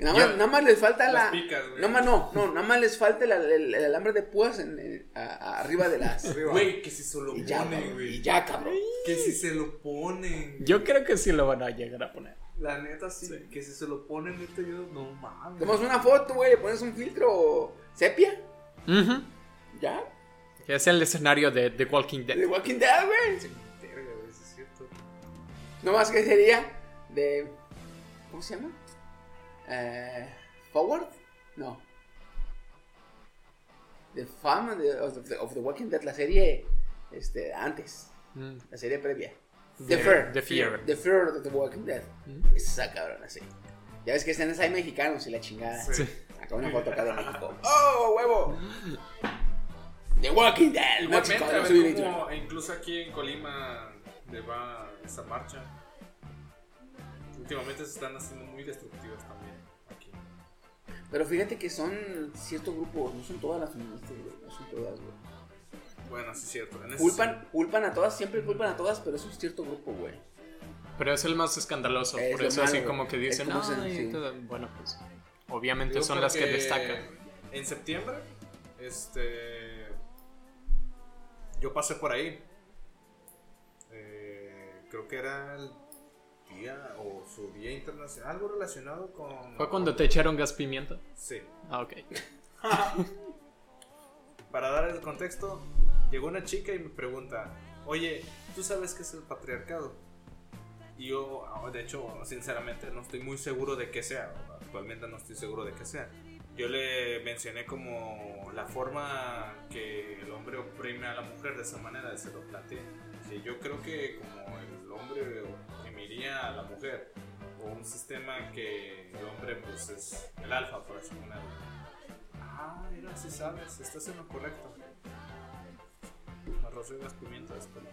Nada, más, Yo- nada más les falta la. Picas. Nada más no, no, nada más les falta el, el- el alambre de púas en, en- a- a- arriba de las. Güey, que si se lo y ponen, güey. y ya, cabrón. Que si se lo ponen. Yo creo que sí lo van a llegar a poner. La neta, sí. Que si se lo ponen, neta, yo no mames. Tomas una foto, güey, le pones un filtro sepia. Ujú. Ya. Es el escenario de The Walking The Dead. Walking Dead, güey, sí es cierto. No más que sería de. ¿Cómo se llama? Eh, ¿Forward? No. The Fam of, the, of the Walking Dead, la serie este, antes, Mm. la serie previa. The- The, Fear. The Fear. The Fear of the Walking Dead. Esa cabrón, así. Ya ves que escenas hay mexicanos y la chingada. Sí. Acá una foto acá de México. ¡Oh, huevo! The Walking Dead, Igualmente, México. no incluso aquí en Colima le va esa marcha. Últimamente se están haciendo muy destructivas también. Pero fíjate que son ciertos grupos, no son todas las feministas, güey. No son todas, güey. Bueno, sí es cierto. en Culpan, culpan a todas, siempre culpan a todas, pero es un cierto grupo, güey. Pero es el más escandaloso. Es por eso malo, así güey. como que dicen, "Ay, sí. todo". bueno, pues obviamente Digo, son las que porque destacan. En septiembre, este. Yo pasé por ahí. Eh, creo que era el día o su día internacional, algo relacionado con. ¿Fue cuando te echaron gas pimienta? Sí. Ah, ok. Para dar el contexto, llegó una chica y me pregunta: Oye, ¿tú sabes qué es el patriarcado? Y yo, ah, de hecho, sinceramente, no estoy muy seguro de qué sea. Actualmente no estoy seguro de qué sea. Yo le mencioné como la forma que el hombre oprime a la mujer de esa manera, se lo planteé. Sí, yo creo que como el hombre oprimiría a la mujer, o un sistema que el hombre pues es el alfa, por así ponerlo. Ah, mira, si sabes, estás en lo correcto. Arroz y las pimientas, pero...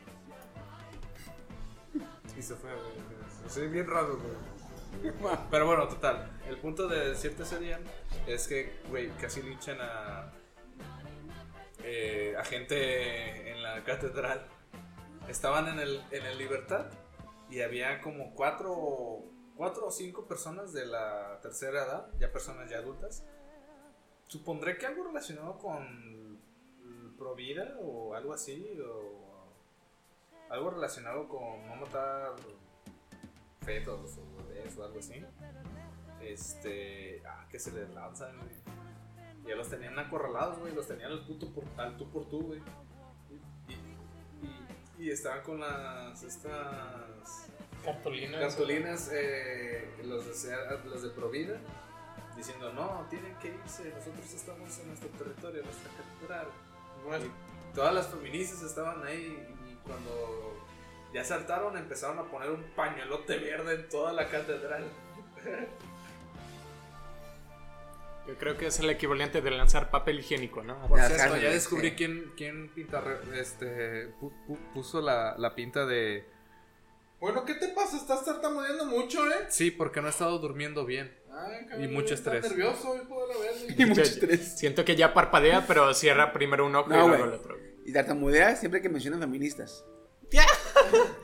Y se fue, güey. Soy bien raro, güey. Pero bueno, total. El punto de decirte ese día es que, güey, casi linchan a. eh, a gente en la catedral. Estaban en el, en el Libertad y había como cuatro, cuatro o cinco personas de la tercera edad, ya personas ya adultas. Supondré que algo relacionado con Provida o algo así, o algo relacionado con no matar fetos o bebés o algo así. Este, ah, que se les lanzan, güey. Ya los tenían acorralados, güey, los tenían al, puto por, al tú por tú, güey. Y, estaban con las, estas Cartolinas. cartulinas, eh, los, de, los de Provida, diciendo, no, tienen que irse, nosotros estamos en nuestro territorio, en nuestra catedral. Y todas las feministas estaban ahí y cuando ya saltaron empezaron a poner un pañuelote verde en toda la catedral. Yo creo que es el equivalente de lanzar papel higiénico, ¿no? Por cierto, ya cárceles, descubrí sí. quién, quién pinta, este, pu- pu- puso la, la pinta de... Bueno, ¿qué te pasa? Estás tartamudeando mucho, ¿eh? Sí, porque no he estado durmiendo bien. Ay, Y mucho estás estrés. nervioso, hijo de la verga. Y mucho estrés. Siento que ya parpadea, pero cierra primero un ojo No, y luego el otro. Y tartamudea siempre que mencionan feministas.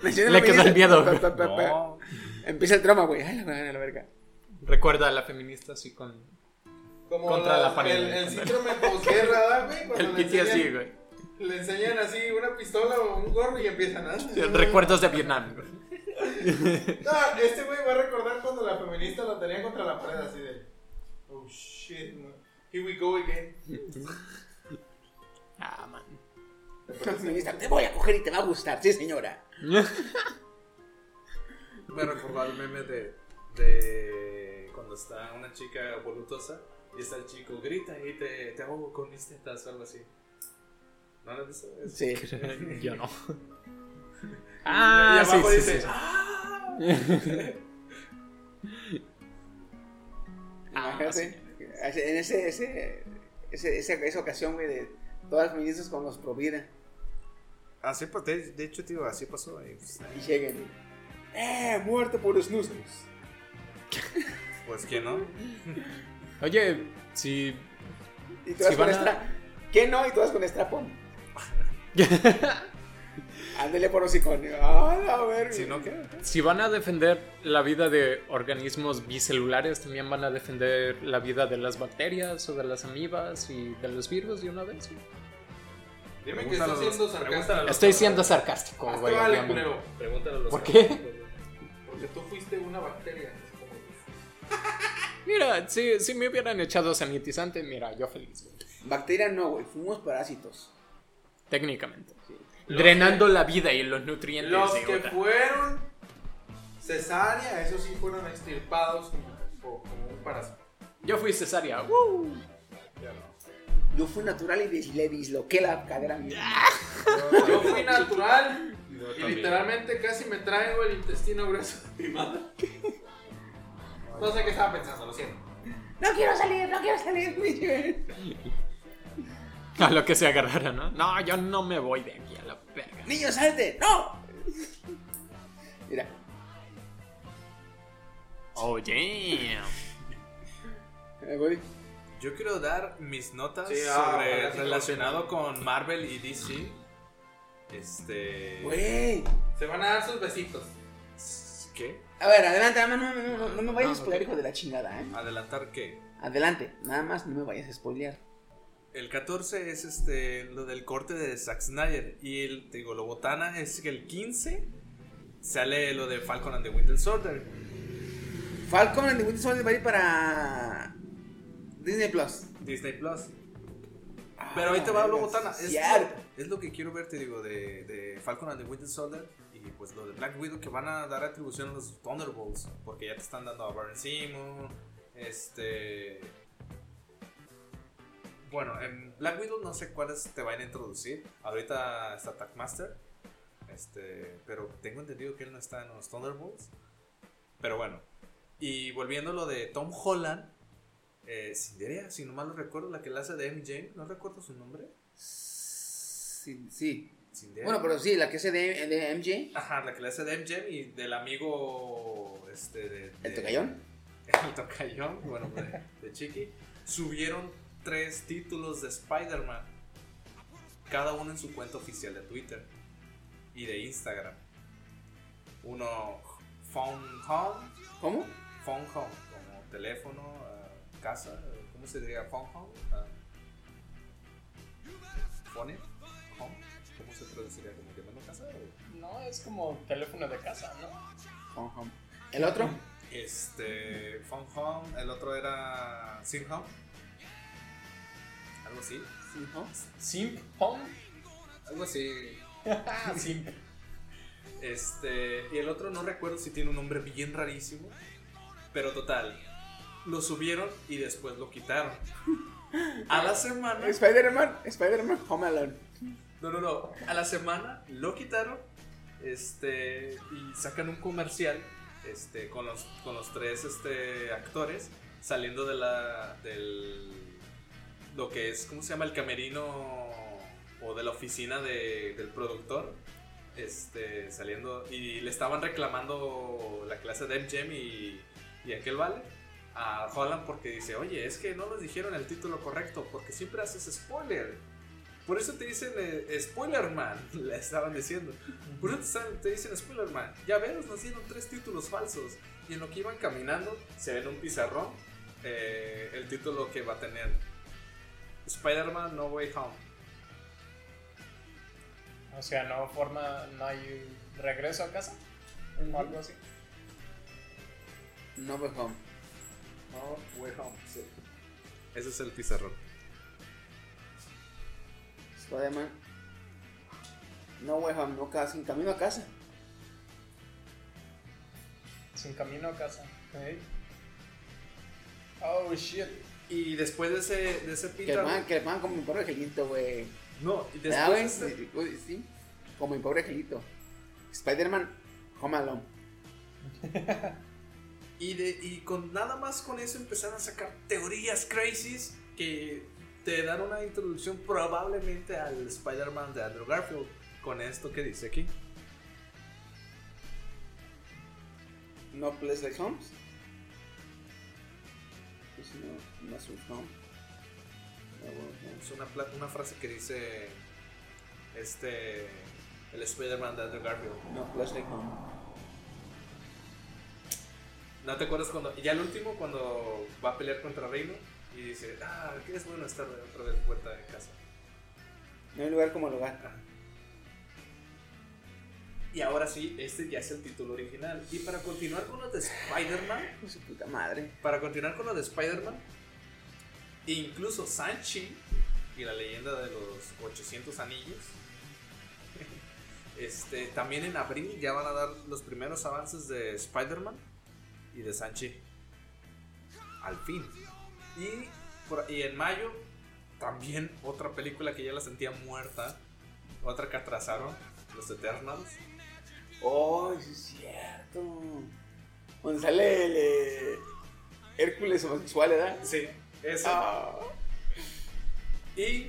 Mencionan Le quedó el miedo. Pa, pa, pa, pa. No, Empieza el trauma, güey. Ay, la verga, la verga. Recuerda a la feminista así con Como Contra la pared. El, el síndrome posguerra, ¿verdad, güey? Cuando el le PTSD, enseñan- güey. Le enseñan así una pistola o un gorro y empiezan a... Recuerdos de Vietnam. güey. Ah, este güey va a recordar cuando la feminista lo tenía contra la pared así de... Oh, shit, man. Here we go again. Ah, man. Feminista, te voy a coger y te va a gustar, sí, señora. Me recordó el meme de, de cuando está una chica voluptuosa y está el chico, grita y te, te ahogo con mis tetas o algo así. ¿No lo has visto? Sí. Yo no. y Ah, sí, abajo sí, dice, sí. "Ah". Imagínate. En ese, ese, ese, esa, esa ocasión, güey, de todas las feministas con los pro vida. Así, pues, de, de hecho, tío, así pasó. y, pues, Y lleguen. ¡Eh! Muerte por los snus. pues, ¿quién no? Oye, si Y todas Si con van a- extra. ¿Qué no? Y todas con estrapón. Ándele por hocicón. ¡Ah, la verga! Si no, ¿qué? Si van a defender la vida de organismos bicelulares, también van a defender la vida de las bacterias o de las amibas y de los virus de una vez. Dime que estás a siendo a sarcástico. Estoy siendo sarcástico, güey. vale, obviamente. culero. Pregúntale a los ¿Por qué? Porque tú fuiste una bacteria. Mira, si, si me hubieran echado sanitizante, mira, yo feliz, güey. Bacteria no, güey. Fuimos parásitos. Técnicamente. Drenando la vida y los nutrientes Los de que otra. fueron cesárea, esos sí fueron extirpados como, un parásito. Yo fui cesárea. ¡woo! Yo fui natural y le disloqué la cadera. mi- Yo fui natural Yo y literalmente casi me traigo el intestino grueso de mi madre. No sé qué estaba pensando, lo siento. No quiero salir, no quiero salir. A lo que se agarrara, ¿no? No, yo no me voy de aquí a la verga. Niño, salte. No. Mira. Oh, damn. Eh, voy. Yo quiero dar mis notas Sí, ah, sobre relacionado con Marvel y DC. Este. Güey. Se van a dar sus besitos. ¿Qué? A ver, adelante, nada más no, no, no, no me vayas No, a spoiler, hijo de la chingada, ¿eh? ¿Adelantar qué? Adelante, nada más no me vayas a spoilear. El 14 es este lo del corte de Zack Snyder. Y el, te digo, lo botana es que el 15 sale lo de Falcon and the Winter Soldier. Falcon and the Winter Soldier va a ir para Disney Plus. Disney Plus. Pero ahí te va lo botana. Es, Cierto. lo, es lo que quiero ver, te digo, de, de Falcon and the Winter Soldier. Y pues lo de Black Widow que van a dar atribución a los Thunderbolts. Porque ya te están dando a Baron Simon. Este. Bueno, en Black Widow no sé cuáles te van a introducir. Ahorita está Tackmaster. Este, pero tengo entendido que él no está en los Thunderbolts. Pero bueno. Y volviendo a lo de Tom Holland. Eh, si no mal lo recuerdo, la que la hace de MJ. No recuerdo su nombre. Sí, sí. Bueno, pero sí, la que es de, de MJ, Ajá, la que le hace de MJ y del amigo. Este, de. el tocayón. el tocayón, bueno, de, de Chiqui, subieron tres títulos de Spider-Man, cada uno en su cuenta oficial de Twitter y de Instagram. Uno, Phone Home, ¿Cómo? Phone Home, como teléfono, ah, casa, ¿cómo se diría Phone Home? Ah, phone, ¿Como llamando casa? o? No, es como teléfono de casa, ¿no? Home. ¿El otro? Este, Phone Home, el otro era Sim Home. Algo así. Sí, home. Simp Home. Algo así. Simp. Este, y el otro no recuerdo si tiene un nombre bien rarísimo. Pero total, lo subieron y después lo quitaron. A la semana. Spider-Man, Spider-Man Home Alone. No, no, no. A la semana lo quitaron. Este. Y sacan un comercial. Este. Con los, con los tres este, actores. Saliendo de la. del. Lo que es. ¿Cómo se llama? El camerino. O de la oficina de- del productor. Este. Saliendo. Y le estaban reclamando la clase de MGM y. Y aquel vale. A Holland porque dice, oye, es que no nos dijeron el título correcto, porque siempre haces spoiler. Por eso te dicen eh, Spoiler Man, le estaban diciendo. Por eso te, dicen Spoiler Man. Ya ves, nos dieron tres títulos falsos. Y en lo que iban caminando, se ve en un pizarrón eh, el título que va a tener Spider-Man No Way Home. O sea, no forma, no hay regreso a casa. O algo así. No Way Home. No Way Home, sí. Ese es el pizarrón. Spider-Man. No Way Home, no casa, sin camino a casa. Sin camino a casa. ¿eh? Oh shit. Y después de ese, de ese Que le pizarrón. pongan, que le pongan como mi pobre angelito, güey. No, y después de ese- Sí, como mi pobre angelito. Spider-Man Home Alone. Y, de, y con nada más con eso empezaron a sacar teorías crazies que te dan una introducción probablemente al Spider-Man de Andrew Garfield con esto que dice aquí. No Place Like Homes. Pues no, no Sweet Home. Home. Es una, una frase que dice este el Spider-Man de Andrew Garfield. No Place Like Home. ¿No te acuerdas cuando, ya el último, cuando va a pelear contra Reino y dice, ah, que es bueno estar otra vez vuelta en casa? No hay lugar como el hogar. Y ahora sí, este ya es el título original. Y para continuar con los de Spider-Man, de su puta madre. Para continuar con lo de Spider-Man, incluso Sanchi y la leyenda de los 800 anillos, este, también en abril ya van a dar los primeros avances de Spider-Man y de Sanchi. Al fin. Y, por- y en mayo también otra película que ya la sentía muerta, otra que atrasaron, Los Eternals. Oh, sí es cierto. Donde sale el, eh, Hércules homosexual, ¿verdad? Sí, eso. Ah. Y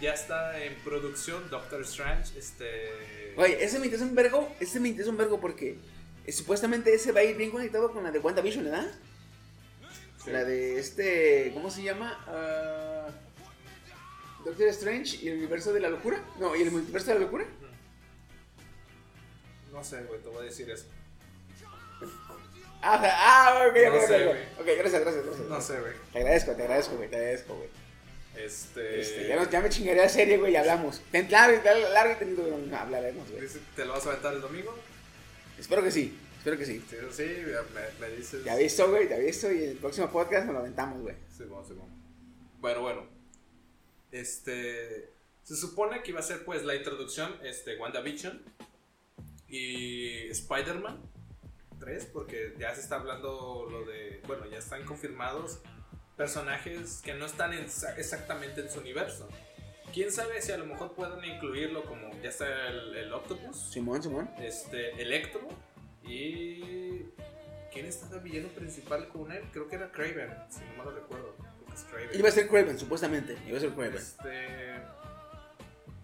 ya está en producción Doctor Strange. Este. Güey, ese me interesa un vergo. Ese me interesa un vergo porque eh, supuestamente ese va a ir bien conectado con la de WandaVision, ¿verdad? Sí. La de este. ¿Cómo se llama? Ah, Doctor Strange y el universo de la locura. No, y el multiverso de la locura. No sé, güey, te voy a decir eso. Ah, ah, ok, No ok, sé, ok, güey. ok, gracias, gracias, gracias. No sé, güey. Te agradezco, te agradezco, güey, te agradezco, güey. Este. Este, ya, me chingaré a serie, güey, y hablamos. Ten, largo, largo no, hablaremos, güey. ¿Te lo vas a aventar el domingo? Espero que sí, espero que sí. Sí, sí, me, me dices. Te aviso, güey, te aviso y el próximo podcast nos lo aventamos, güey. Simón, Simón. Bueno, bueno. Este. Se supone que iba a ser pues la introducción, este, WandaVision y Spider-Man 3, porque ya se está hablando lo de. Bueno, ya están confirmados personajes que no están en- exactamente en su universo. Quién sabe si a lo mejor pueden incluirlo como ya está el, el Octopus, Simón, Simón. este, Electro y. ¿Quién está el villano principal con él? Creo que era Craven, si no mal lo recuerdo. Kraven. Iba a ser Craven, supuestamente. Iba a ser Craven. Este,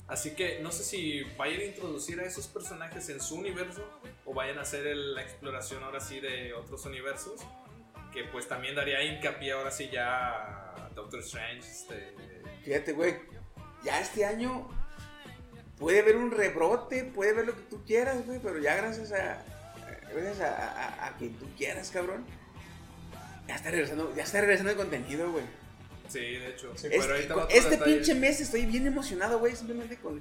así que no sé si vayan a introducir a esos personajes en su universo o vayan a hacer el- la exploración ahora sí de otros universos. Que pues también daría hincapié ahora sí ya a Doctor Strange. Este, Fíjate, güey. Ya este año puede haber un rebrote, puede haber lo que tú quieras, güey, pero ya gracias a. Gracias a, a- a que tú quieras, cabrón. Ya está regresando, ya está regresando el contenido, güey. sí, de hecho. Este, Pero este pinche mes estoy bien emocionado, güey, simplemente con...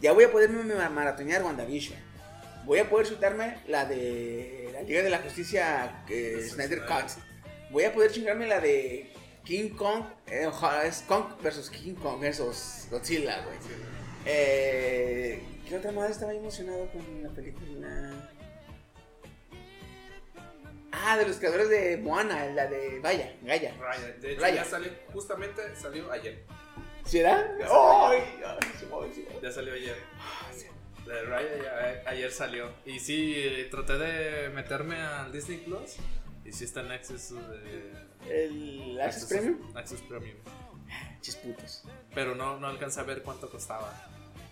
Ya voy a poderme ma- maratonear WandaVision. Voy a poder chutarme la de la Liga de la Justicia eh, De Snyder. Cut. Voy a poder chingarme la de King Kong, eh, ojalá, es Kong versus King Kong versus Godzilla, güey. Eh, ¿Qué otra madre estaba emocionado con la película? Ah, de los creadores de Moana, la de Vaya, Gaia. Raya. De hecho, Raya. ya salió, justamente salió ayer. ¿Será? ¡Ay! ay, sí, ay, sí. Ya salió ayer. La de Raya ya- ayer salió. Y sí, eh, traté de meterme al Disney Plus. Y sí está en Access. eh, ¿El Access Premium? Access Premium. Chisputos. Pero no, no alcanza a ver cuánto costaba.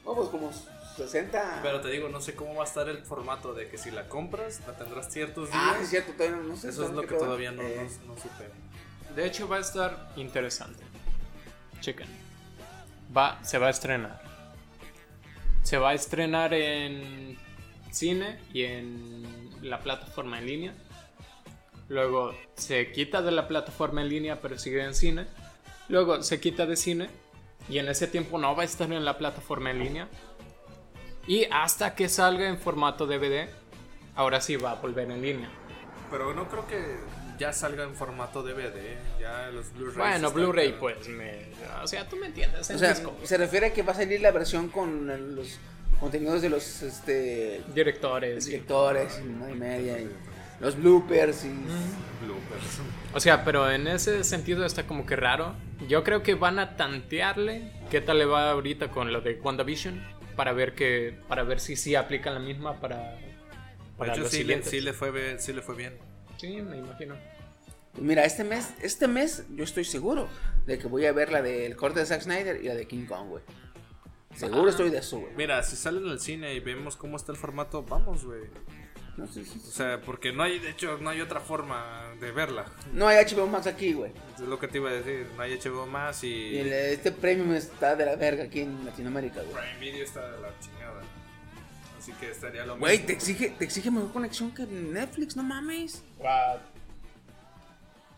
No, pues como 60. Pero te digo, no sé cómo va a estar el formato de que si la compras, la tendrás ciertos días. Ah, sí, es cierto, todavía no, sé. Eso es lo que todavía no, Eh, no, no supe. De hecho, va a estar interesante. Chequen. Va, se va a estrenar. Se va a estrenar en cine y en la plataforma en línea. Luego se quita de la plataforma en línea, pero sigue en cine. Luego se quita de cine y en ese tiempo no va a estar en la plataforma en línea. Y hasta que salga en formato DVD, ahora sí va a volver en línea. Pero no creo que ya salga en formato DVD. Ya los Blu-rays. Bueno, Blu-ray, pues, me, o sea, tú me entiendes. O sea, disco. se refiere a que va a salir la versión con los contenidos de los este, directores. y- directores, y media, y los bloopers y. Bloopers. O sea, pero en ese sentido está como que raro. Yo creo que van a tantearle qué tal le va ahorita con lo de WandaVision para ver que para ver si sí aplican la misma para De para hecho, los sí le, siguientes. sí, le fue, sí le fue bien. Sí, me imagino. Mira, este mes, este mes yo estoy seguro de que voy a ver la del corte de Zack Snyder y la de King Kong, güey. Seguro estoy de eso, güey. Mira, si sale en el cine y vemos cómo está el formato, vamos, güey. No, sí, sí, O sea, porque no hay, de hecho, no hay otra forma de verla. No hay HBO Max aquí, güey. Es lo que te iba a decir. No hay HBO más Y y. el- este premium está de la verga aquí en Latinoamérica, güey. Prime Video está de la chingada. Así que estaría lo Güey, mismo. te exige, te exige mejor conexión que Netflix, no mames.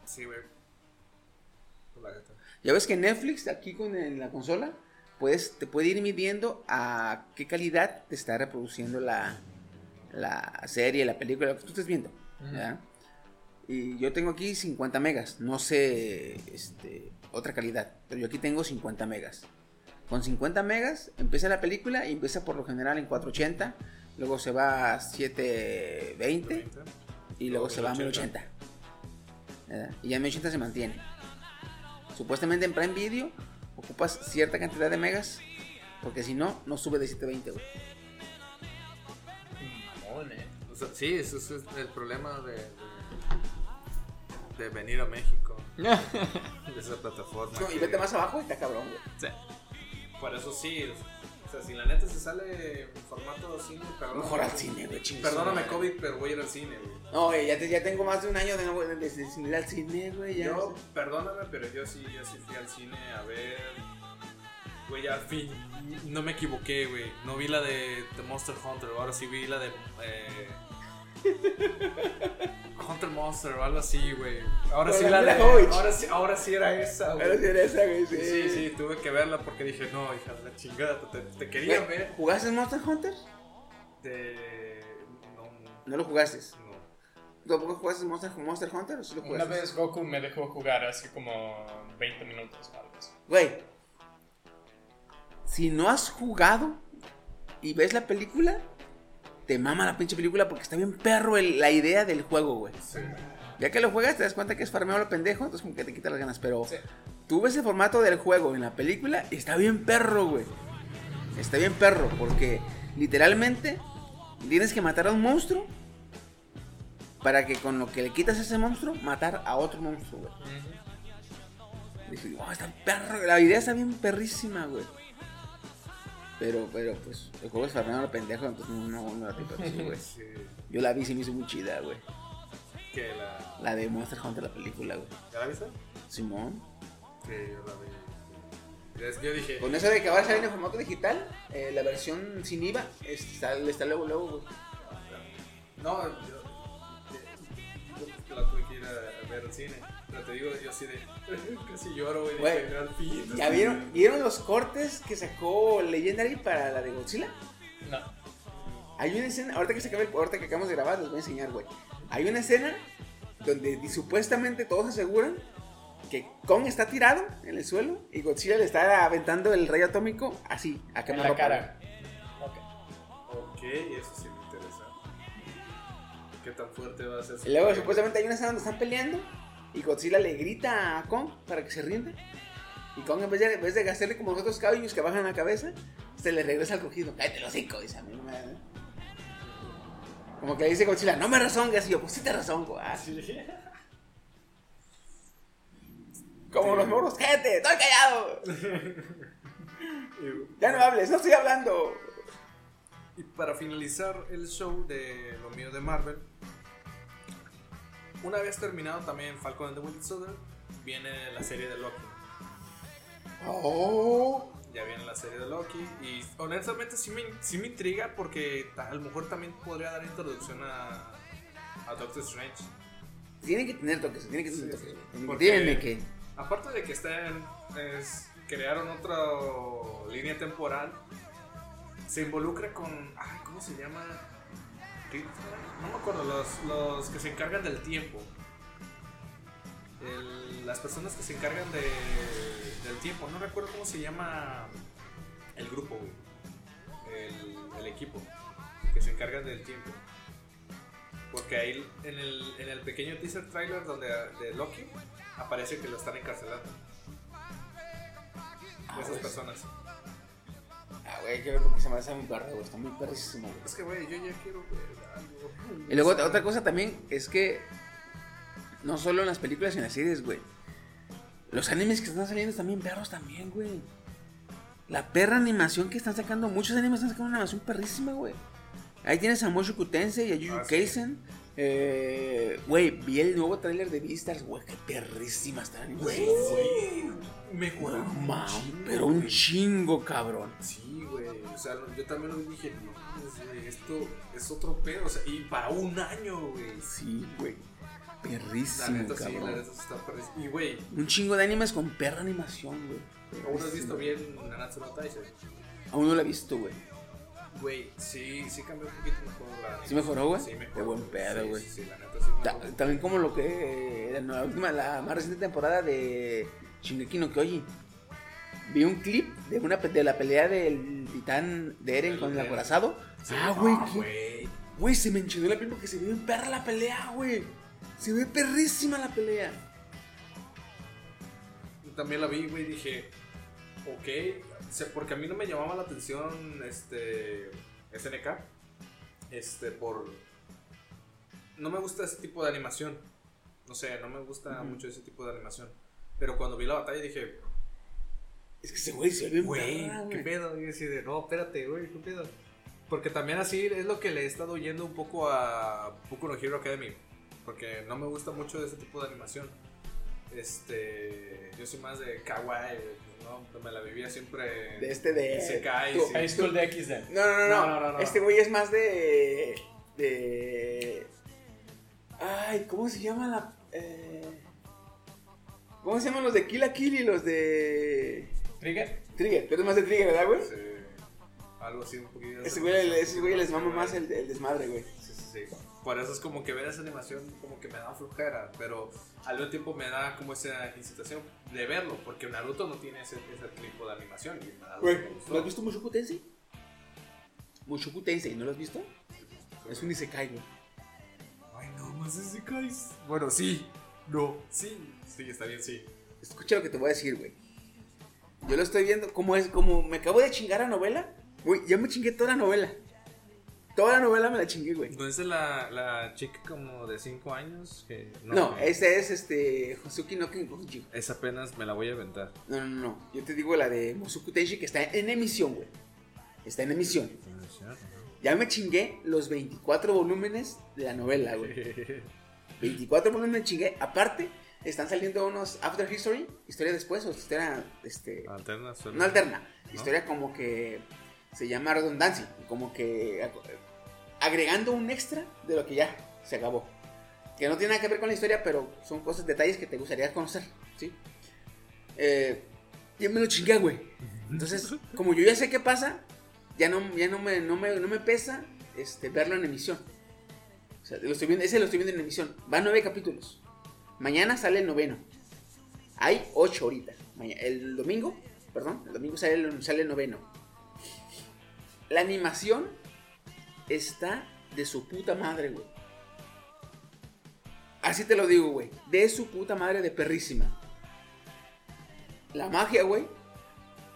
Sí, güey. Por la gata. Ya ves que Netflix aquí con el- la consola, pues te puede ir midiendo a qué calidad te está reproduciendo la, la serie, la película, lo que tú estés viendo. Y yo tengo aquí 50 megas, no sé este, otra calidad, pero yo aquí tengo 50 megas. Con 50 megas empieza la película y empieza por lo general en 480, luego se va a 720 y luego se va a 1080. ¿verdad? Y ya en 1080 se mantiene. Supuestamente en Prime Video ocupas cierta cantidad de megas, porque si no, no sube de 720, güey. Sea, sí, eso es el problema de, de- de venir a México. de esa plataforma. No, y que- vete más abajo y está cabrón, güey. Sí. Por eso sí. O sea, si la neta se sale en formato cine, perdóname. Mejor al cine, güey, Perdóname. COVID, pero voy a ir al cine, güey. No, güey, ya, te- ya tengo más de un año de no de, de- de sin ir al cine, güey. Ya. Yo, perdóname, pero yo sí, yo sí fui al cine a ver. Güey, al fin, no me equivoqué, güey. No vi la de The Monster Hunter, ahora sí vi la de. Eh, Hunter Monster o algo así, güey. Ahora sí la la de. Ahora sí, ahora sí era esa, Ahora güey. sí era esa, güey, sí. Sí, sí, tuve que verla porque dije, no, hija de la chingada, te, te quería Güey, ver. ¿Jugaste Monster Hunter? De. No, No lo jugaste. no. ¿Tú tampoco jugaste Monster, Monster Hunter o sí lo Una vez Goku me dejó jugar así como 20 minutos o algo así. Güey, si no has jugado y ves la película, te mama la pinche película porque está bien perro el- la idea del juego, güey. Sí. Ya que lo juegas, te das cuenta que es farmeo lo pendejo, entonces como que te quita las ganas. Pero Sí. tú ves el formato del juego en la película y está bien perro, güey. Está bien perro porque literalmente tienes que matar a un monstruo para que con lo que le quitas a ese monstruo, matar a otro monstruo, güey. Dije, wow, está perro, la idea está bien perrísima, güey. Pero, pero, pues, el juego es farmeo lo pendejo, entonces no, no, la tengo así, güey. Sí. Yo la vi y se me hizo muy chida, güey. Que la. La de Monster Hunter, la película, güey. ¿Ya la viste? Simón. Sí, yo la vi. Yo dije. Con eso de que va a salir en formato digital, eh, la versión sin IVA está, está luego, luego, güey. No, yo, yo la tuve que ir a ver al cine. Pero te digo, yo así de. Casi lloro, güey. Dije, al fin. ¿Ya vieron, vieron los cortes que sacó Legendary para la de Godzilla? No. Hay una escena, ahorita que, se acabe el- ahorita que acabamos de grabar, les voy a enseñar, güey. Hay una escena donde supuestamente todos aseguran que Kong está tirado en el suelo y Godzilla le está aventando el rayo atómico así, a quemarropa, la cara. Ok. Ok, eso sí. ¿Qué tan fuerte va a ser? Y luego supuestamente hay una escena donde están peleando y Godzilla le grita a Kong para que se rinda. Y Kong en vez de, en vez de hacerle como los otros caballos que bajan la cabeza, se le regresa al cogido. Cállate los cinco, dice a mí. Como que le dice Godzilla, no me razongas. Y yo, pues sí te razongo. Ah, Como los morros, cállate, estoy callado. ya no hables, no estoy hablando. Y para finalizar el show de lo mío de Marvel, una vez terminado también Falcon and the Winter Soldier, viene la serie de Loki. Oh. Ya viene la serie de Loki y honestamente sí me, sí me intriga porque a lo mejor también podría dar introducción a, a Doctor Strange. Tienen que tener toques, tienen que tener toques. Porque- Díganme que. Aparte de que estén, es- crearon otra línea temporal, se involucra con, ay, ¿cómo se llama? No me acuerdo, los, los que se encargan del tiempo. El- las personas que se encargan de, del tiempo, no recuerdo cómo se llama el grupo. El, el equipo que se encargan del tiempo. Porque ahí en el, en el pequeño teaser trailer donde, de Loki aparece que lo están encarcelando. Esas pues. personas. Ah, güey, hay que ver porque se me hace muy perro, güey. Está muy perrísimo, güey. Es que, güey, yo ya quiero ver algo. Y luego otra- otra cosa también es que no solo en las películas y en las series, güey. Los animes que están saliendo están bien perros también, güey. La perra animación que están sacando, muchos animes están sacando una animación perrísima, güey. Ahí tienes a Mushoku Tensei y a Jujutsu Ah, sí. Kaisen. Eh, Güey, vi el nuevo tráiler de Beastars, güey, qué perrísima está. Güey, mam, chingo, pero un chingo, cabrón. Sí. O sea, yo también lo dije, no, esto es otro pedo. O sea, y para un año, güey. Sí, güey. La Perrísimo, sí, la cabrón. neta sí está perrísimo. Y, güey, Un chingo de animes con perra animación, güey. ¿aún has visto bien Nanatsu no Taisen? Aún no la he visto, güey. Güey, sí, sí cambió un poquito mejor la ¿Sí mejoró, güey? Sí, mejoró. Qué buen pedo, Sí, güey. Sí, sí, la neta sí Ta- mejoró. También como lo que eh, la última, la más reciente temporada de Shingeki no Kyoji. Vi un clip de una de la pelea del titán de Eren con el acorazado. Sí, ah, güey, ah, güey. güey, se me enchinó la piel porque se ve bien perra la pelea, güey. Se ve perrísima la pelea. También la vi, güey, dije, ok, porque a mí no me llamaba la atención este SNK, este, por... No me gusta ese tipo de animación, no sé, no me gusta mucho ese tipo de animación. Pero cuando vi la batalla dije, Es que ese güey se ve bien güey, qué pedo. Y así de, no, espérate, güey, qué pedo. Porque también así es lo que le he estado oyendo un poco a Boku no Hero Academy. Porque no me gusta mucho ese tipo de animación. Este, yo soy más de kawaii, ¿no? Me la vivía siempre. De este de. Tu- sí. High School de XD. No, no, no, no. No, no, no, no. Este güey es más de. De. Ay, ¿cómo se llama la. eh, ¿Cómo se llaman los de Kill la Kill y los de. ¿Trigger? Trigger? Tú eres más de Trigger, ¿verdad, güey? Sí, algo así un poquito. Ese güey, ese güey les mama más el, el desmadre, güey. Sí, sí, sí. Por eso es como que ver esa animación como que me da flojera, pero al mismo tiempo me da como esa incitación de verlo, porque Naruto no tiene ese, ese tipo de animación. Y Güey, me gustó. ¿no has visto Mushoku Tensei? Mushoku Tensei, ¿no lo has visto? Es un Isekai, güey. Ay, no, más guys. Bueno, sí, no, sí. Sí, está bien, sí. Escucha lo que te voy a decir, güey. Yo lo estoy viendo, como es, como me acabo de chingar la novela. Güey, ya me chingué toda la novela. Toda la novela me la chingué, güey. ¿No es la, la chica como de 5 años? Que, No, que- ese es este. Hosuki no Kengoji. Esa apenas me la voy a aventar. No, no, no. Yo te digo la de Mosuku Tenshi que está en emisión, güey. Está en emisión. Ya me chingué los 24 volúmenes de la novela, güey. 24 volúmenes me chingué. Aparte, están saliendo unos After History, historia después, o historia, este. Alterna, No alterna. Historia como que se llama redundancia. Como que ag- agregando un extra de lo que ya se acabó. Que no tiene nada que ver con la historia, pero son cosas, detalles que te gustaría conocer. ¿sí? Eh, ya me lo chingué, güey. Entonces, como yo ya sé qué pasa, ya no, ya no, me, no, me, no me pesa este, verlo en emisión. O sea, lo estoy viendo, ese lo estoy viendo en emisión. Va nueve capítulos. Mañana sale el noveno. Hay ocho ahorita. El domingo, perdón, el domingo sale el, noveno. La animación está de su puta madre, güey. Así te lo digo, güey. De su puta madre de perrísima. La magia, güey.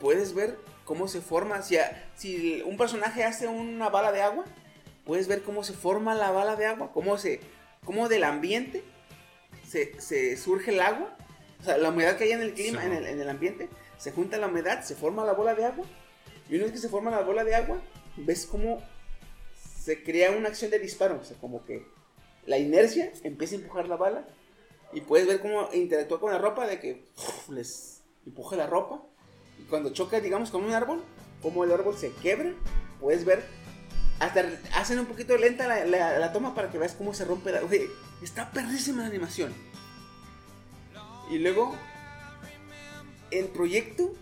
Puedes ver cómo se forma. Si, si un personaje hace una bala de agua, puedes ver cómo se forma la bala de agua. Cómo se. Cómo del ambiente se, se surge el agua. O sea, la humedad que hay en el clima, Sí. en, el, en el ambiente. Se junta la humedad, se forma la bola de agua. Y una vez que se forma la bola de agua, ves cómo se crea una acción de disparo. O sea, como que la inercia empieza a empujar la bala. Y puedes ver cómo interactúa con la ropa, de que les empuja la ropa. Y cuando choca, digamos, con un árbol, como el árbol se quiebra, puedes ver. Hasta hacen un poquito lenta la, la- la toma para que veas cómo se rompe la. Oye, está perrísima la animación. Y luego, el proyecto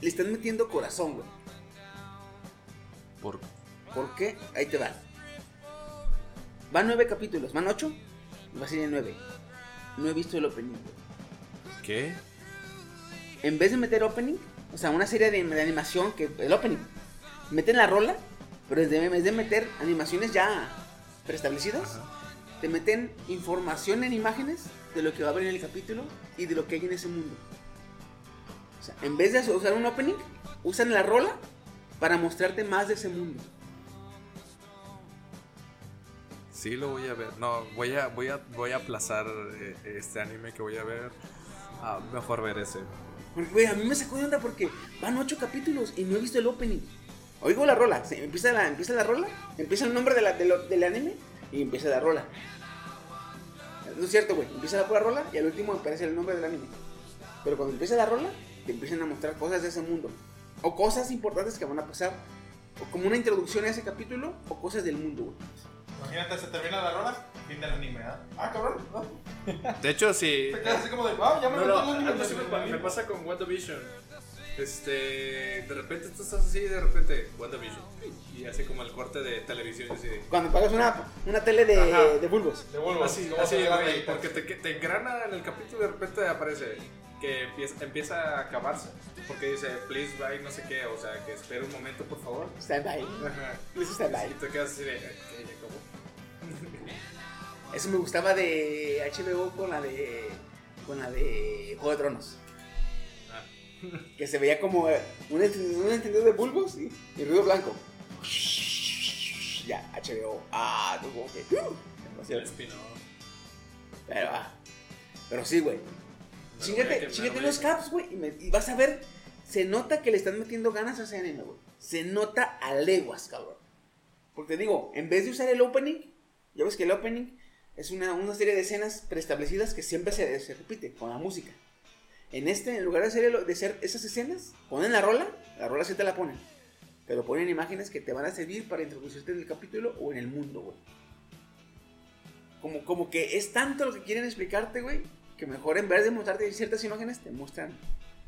le están metiendo corazón, güey. ¿Por ¿Por qué? Ahí te va. Van nueve capítulos, van ocho. Va a ser nueve. No he visto el opening. güey. qué? En vez de meter opening, o sea, una serie de, de animación que el opening, meten la rola, pero en vez de meter animaciones ya preestablecidas, te meten información en imágenes de lo que va a haber en el capítulo y de lo que hay en ese mundo. O sea, en vez de usar un opening, usan la rola para mostrarte más de ese mundo. Sí, lo voy a ver. No, voy a, voy a, voy a aplazar eh, este anime que voy a ver. Ah, mejor ver ese. Porque, güey, a mí me sacó de onda porque van ocho capítulos y no he visto el opening. Oigo la rola, se- empieza la, empieza la rola, empieza el nombre de la- de lo- del anime y empieza la rola. No es cierto, güey, empieza la pura rola y al último aparece el nombre del anime. Pero cuando empieza la rola, te empiezan a mostrar cosas de ese mundo. O cosas importantes que van a pasar. O como una introducción a ese capítulo, o cosas del mundo, güey. Imagínate, se termina la rola, fin del anime, ¿ah? Ah, cabrón. ¿no? De hecho, sí. Te quedas así como de, wow, ya me No, no, el anime. me pasa con WandaVision. Este, de repente tú estás así, de repente, WandaVision. Y hace como el corte de televisión, así de. Cuando pagas una, una tele de, Ajá. de bulbos. De Bulbos, Así, ¿cómo así, güey, ahí? porque te, te engrana en el capítulo y de repente aparece que empieza, empieza a acabarse. Porque dice, please buy no sé qué, o sea, que espere un momento, por favor. Stand by. Ajá. Please stand by. Y te quedas así de, ¿qué? ¿Ya acabó? Eso me gustaba de HBO con la de. con la de Juego de Tronos. Que se veía como un, un entendido de bulbos y, y ruido blanco. Ya, HBO. Ah, tú como que. uh. Pero, ah, pero sí, güey. Me lo los caps, güey, y vas a ver, se nota que le están metiendo ganas a ese anime, güey. Se nota a leguas, cabrón. Porque digo, en vez de usar el opening, ya ves que el opening es una, una serie de escenas preestablecidas que siempre se, se repite con la música. En este, en lugar de hacer, el- de hacer esas escenas, ponen la rola, la rola sí te la ponen. Pero ponen imágenes que te van a servir para introducirte en el capítulo o en el mundo, güey. Como, como que es tanto lo que quieren explicarte, güey, que mejor en vez de mostrarte ciertas imágenes, te muestran.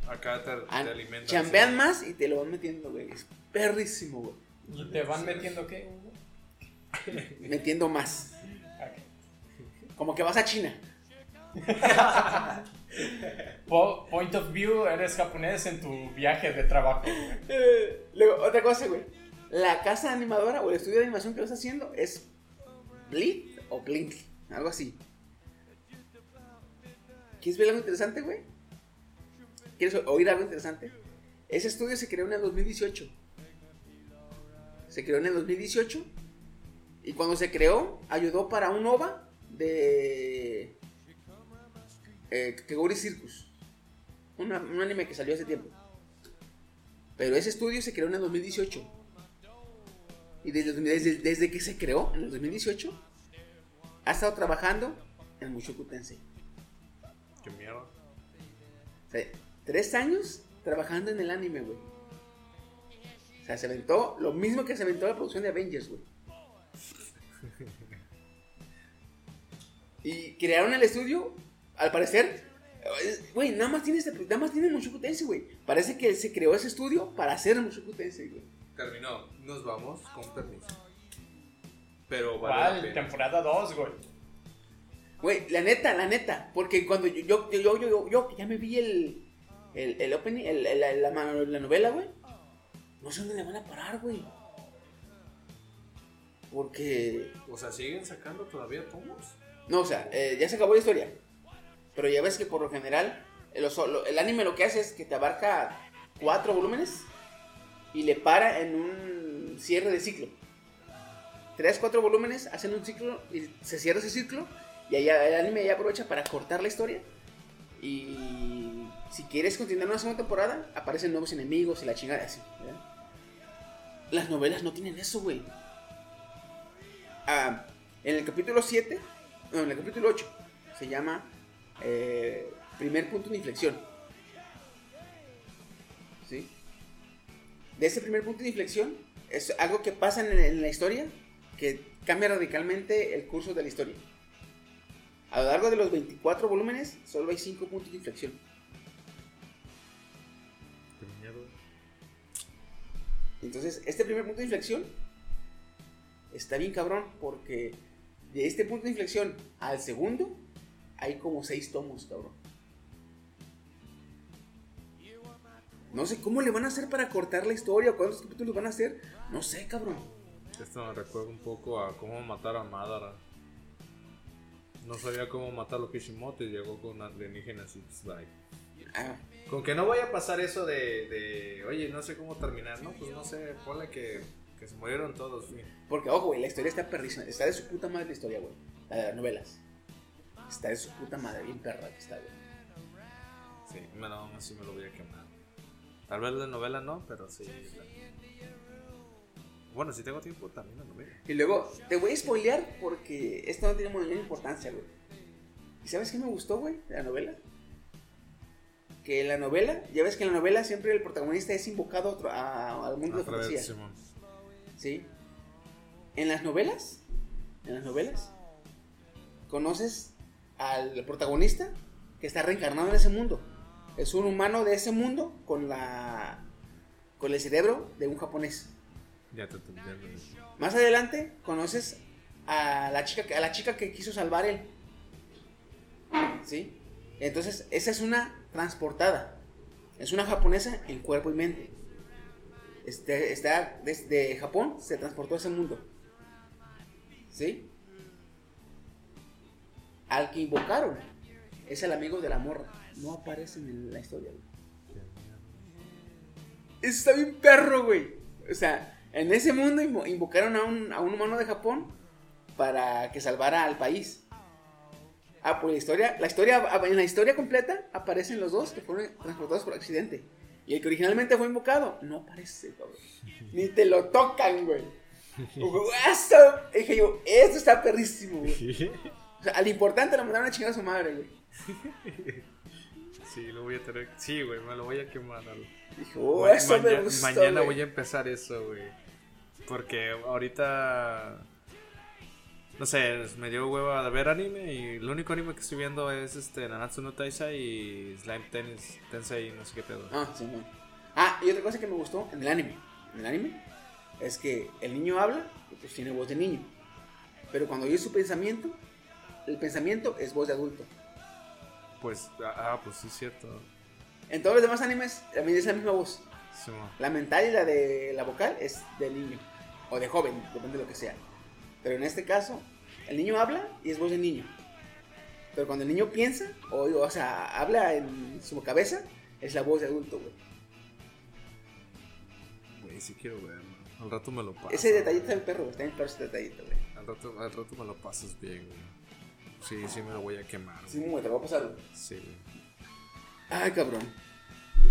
Acá te, te an- alimentan. chambean más y te lo van metiendo, güey. Es perrísimo, güey. ¿Y te van metiendo qué? Metiendo más. Como que vas a China. Po- point of view, eres japonés en tu viaje de trabajo. Eh, Luego, otra cosa, güey. La casa animadora o el estudio de animación que lo está haciendo es Blink o Blink, algo así. ¿Quieres ver algo interesante, güey? ¿Quieres oír algo interesante? Ese estudio se creó en el 2018. Se creó en el 2018. Y cuando se creó, ayudó para un OVA de. Eh, Circus. Una- un anime que salió hace tiempo. Pero ese estudio se creó en el 2018. Y desde, desde, desde que se creó, en el 2018, ha estado trabajando en Mushoku Tensei. Qué mierda. O sea, tres años trabajando en el anime, güey. O sea, se aventó lo mismo que se aventó la producción de Avengers, güey. Y crearon el estudio, al parecer, eh, güey, nada más tiene este, nada más tiene Mushoku Tensei, güey. Parece que se creó ese estudio para hacer Mushoku Tensei, güey. Terminó. Nos vamos con permiso. Pero vale la ¿Cuál? pena. Temporada 2, güey. Güey, la neta, la neta, porque cuando yo, yo, yo, yo, yo, yo que ya me vi el, el, el opening, el- el- la, la, ma- la novela, güey, no sé dónde le van a parar, güey. Porque, O sea, ¿siguen sacando todavía tomos? no, o sea, eh, ya se acabó la historia, pero ya ves que por lo general, el, anime lo que hace es que te abarca cuatro volúmenes y le para en un cierre de ciclo. Tres, cuatro volúmenes hacen un ciclo y se cierra ese ciclo y allá, el anime ya aprovecha para cortar la historia y si quieres continuar una segunda temporada aparecen nuevos enemigos y la chingada así. Las novelas no tienen eso, güey. Ah, en el capítulo 7, no, en el capítulo 8 se llama eh, Primer punto de inflexión. ¿Sí? De ese primer punto de inflexión es algo que pasa en, en la historia que cambia radicalmente el curso de la historia. A lo largo de los 24 volúmenes, solo hay 5 puntos de inflexión. Entonces, este primer punto de inflexión está bien cabrón porque de este punto de inflexión al segundo hay como 6 tomos, cabrón. No sé cómo le van a hacer para cortar la historia, cuántos capítulos van a hacer. No sé, cabrón. Esto me recuerda un poco a cómo matar a Madara. No sabía cómo matar a los Kishimoto y llegó con alienígenas y pues, bye. Ah, Con que no vaya a pasar eso de, de, oye, no sé cómo terminar, ¿no? Pues no sé, ponle que, que se murieron todos, fin. porque, ojo, güey, la historia está perrísima. Está de su puta madre la historia, güey. La de las novelas. Está de su puta madre, bien perra que está, güey. Sí, me lo, aún así me lo voy a quemar. Tal vez la novela no, pero sí. la- Bueno, si tengo tiempo, también la novela. Y luego, te voy a spoilear porque esto no tiene muy bien importancia, güey. ¿Y sabes qué me gustó, güey, de la novela? Que en la novela, ya ves que en la novela siempre el protagonista es invocado a otro- a- al mundo de A través de fantasía. ¿Sí? En las novelas, en las novelas, conoces al protagonista que está reencarnado en ese mundo. Es un humano de ese mundo con la con el cerebro de un japonés. Ya te. Más adelante conoces a la chica, a la chica que quiso salvar él. ¿Sí? Entonces, esa es una transportada. Es una japonesa en cuerpo y mente. Este, está desde Japón, se transportó a ese mundo. ¿Sí? Al que invocaron es el amigo de la morra. No aparece en la historia, güey. Eso está bien perro, güey. O sea, en ese mundo invo- invocaron a un, a un humano de Japón para que salvara al país. Ah, pues la historia, la historia, ah, en la historia completa aparecen los dos que fueron transportados por accidente. Y el que originalmente fue invocado, no aparece, cabrón. Ni te lo tocan, güey. Dije yo, esto está perrísimo, güey. O sea, al importante lo mandaron a chingar a su madre, güey. Sí, lo voy a tener. Sí, güey, me lo voy a quemar. Dije, oh, Ma- eso me gustó, Mañana güey. voy a empezar eso, güey. Porque ahorita. No sé, me dio hueva de ver anime y el único anime que estoy viendo es este Nanatsu no Taisa y Slime Tennis, Tensei, no sé qué pedo. Ah, sí, no. Ah, y otra cosa que me gustó en el anime. En el anime es que el niño habla y pues tiene voz de niño. Pero cuando oye su pensamiento, el pensamiento es voz de adulto. Pues, ah, pues sí, es cierto. En todos los demás animes también es la misma voz. Sí. La mental y la de la vocal es de niño. O de joven, depende de lo que sea. Pero en este caso, el niño habla y es voz de niño. Pero cuando el niño piensa, o, o sea, habla en su cabeza, es la voz de adulto, güey. Güey, sí quiero verlo. Al rato me lo paso. Ese detallito del perro, está en perro ese detallito, güey. Al rato, al rato me lo pasas bien, güey. Sí, sí me lo voy a quemar. Sí, güey. te voy a pasar. Sí. Ay, cabrón.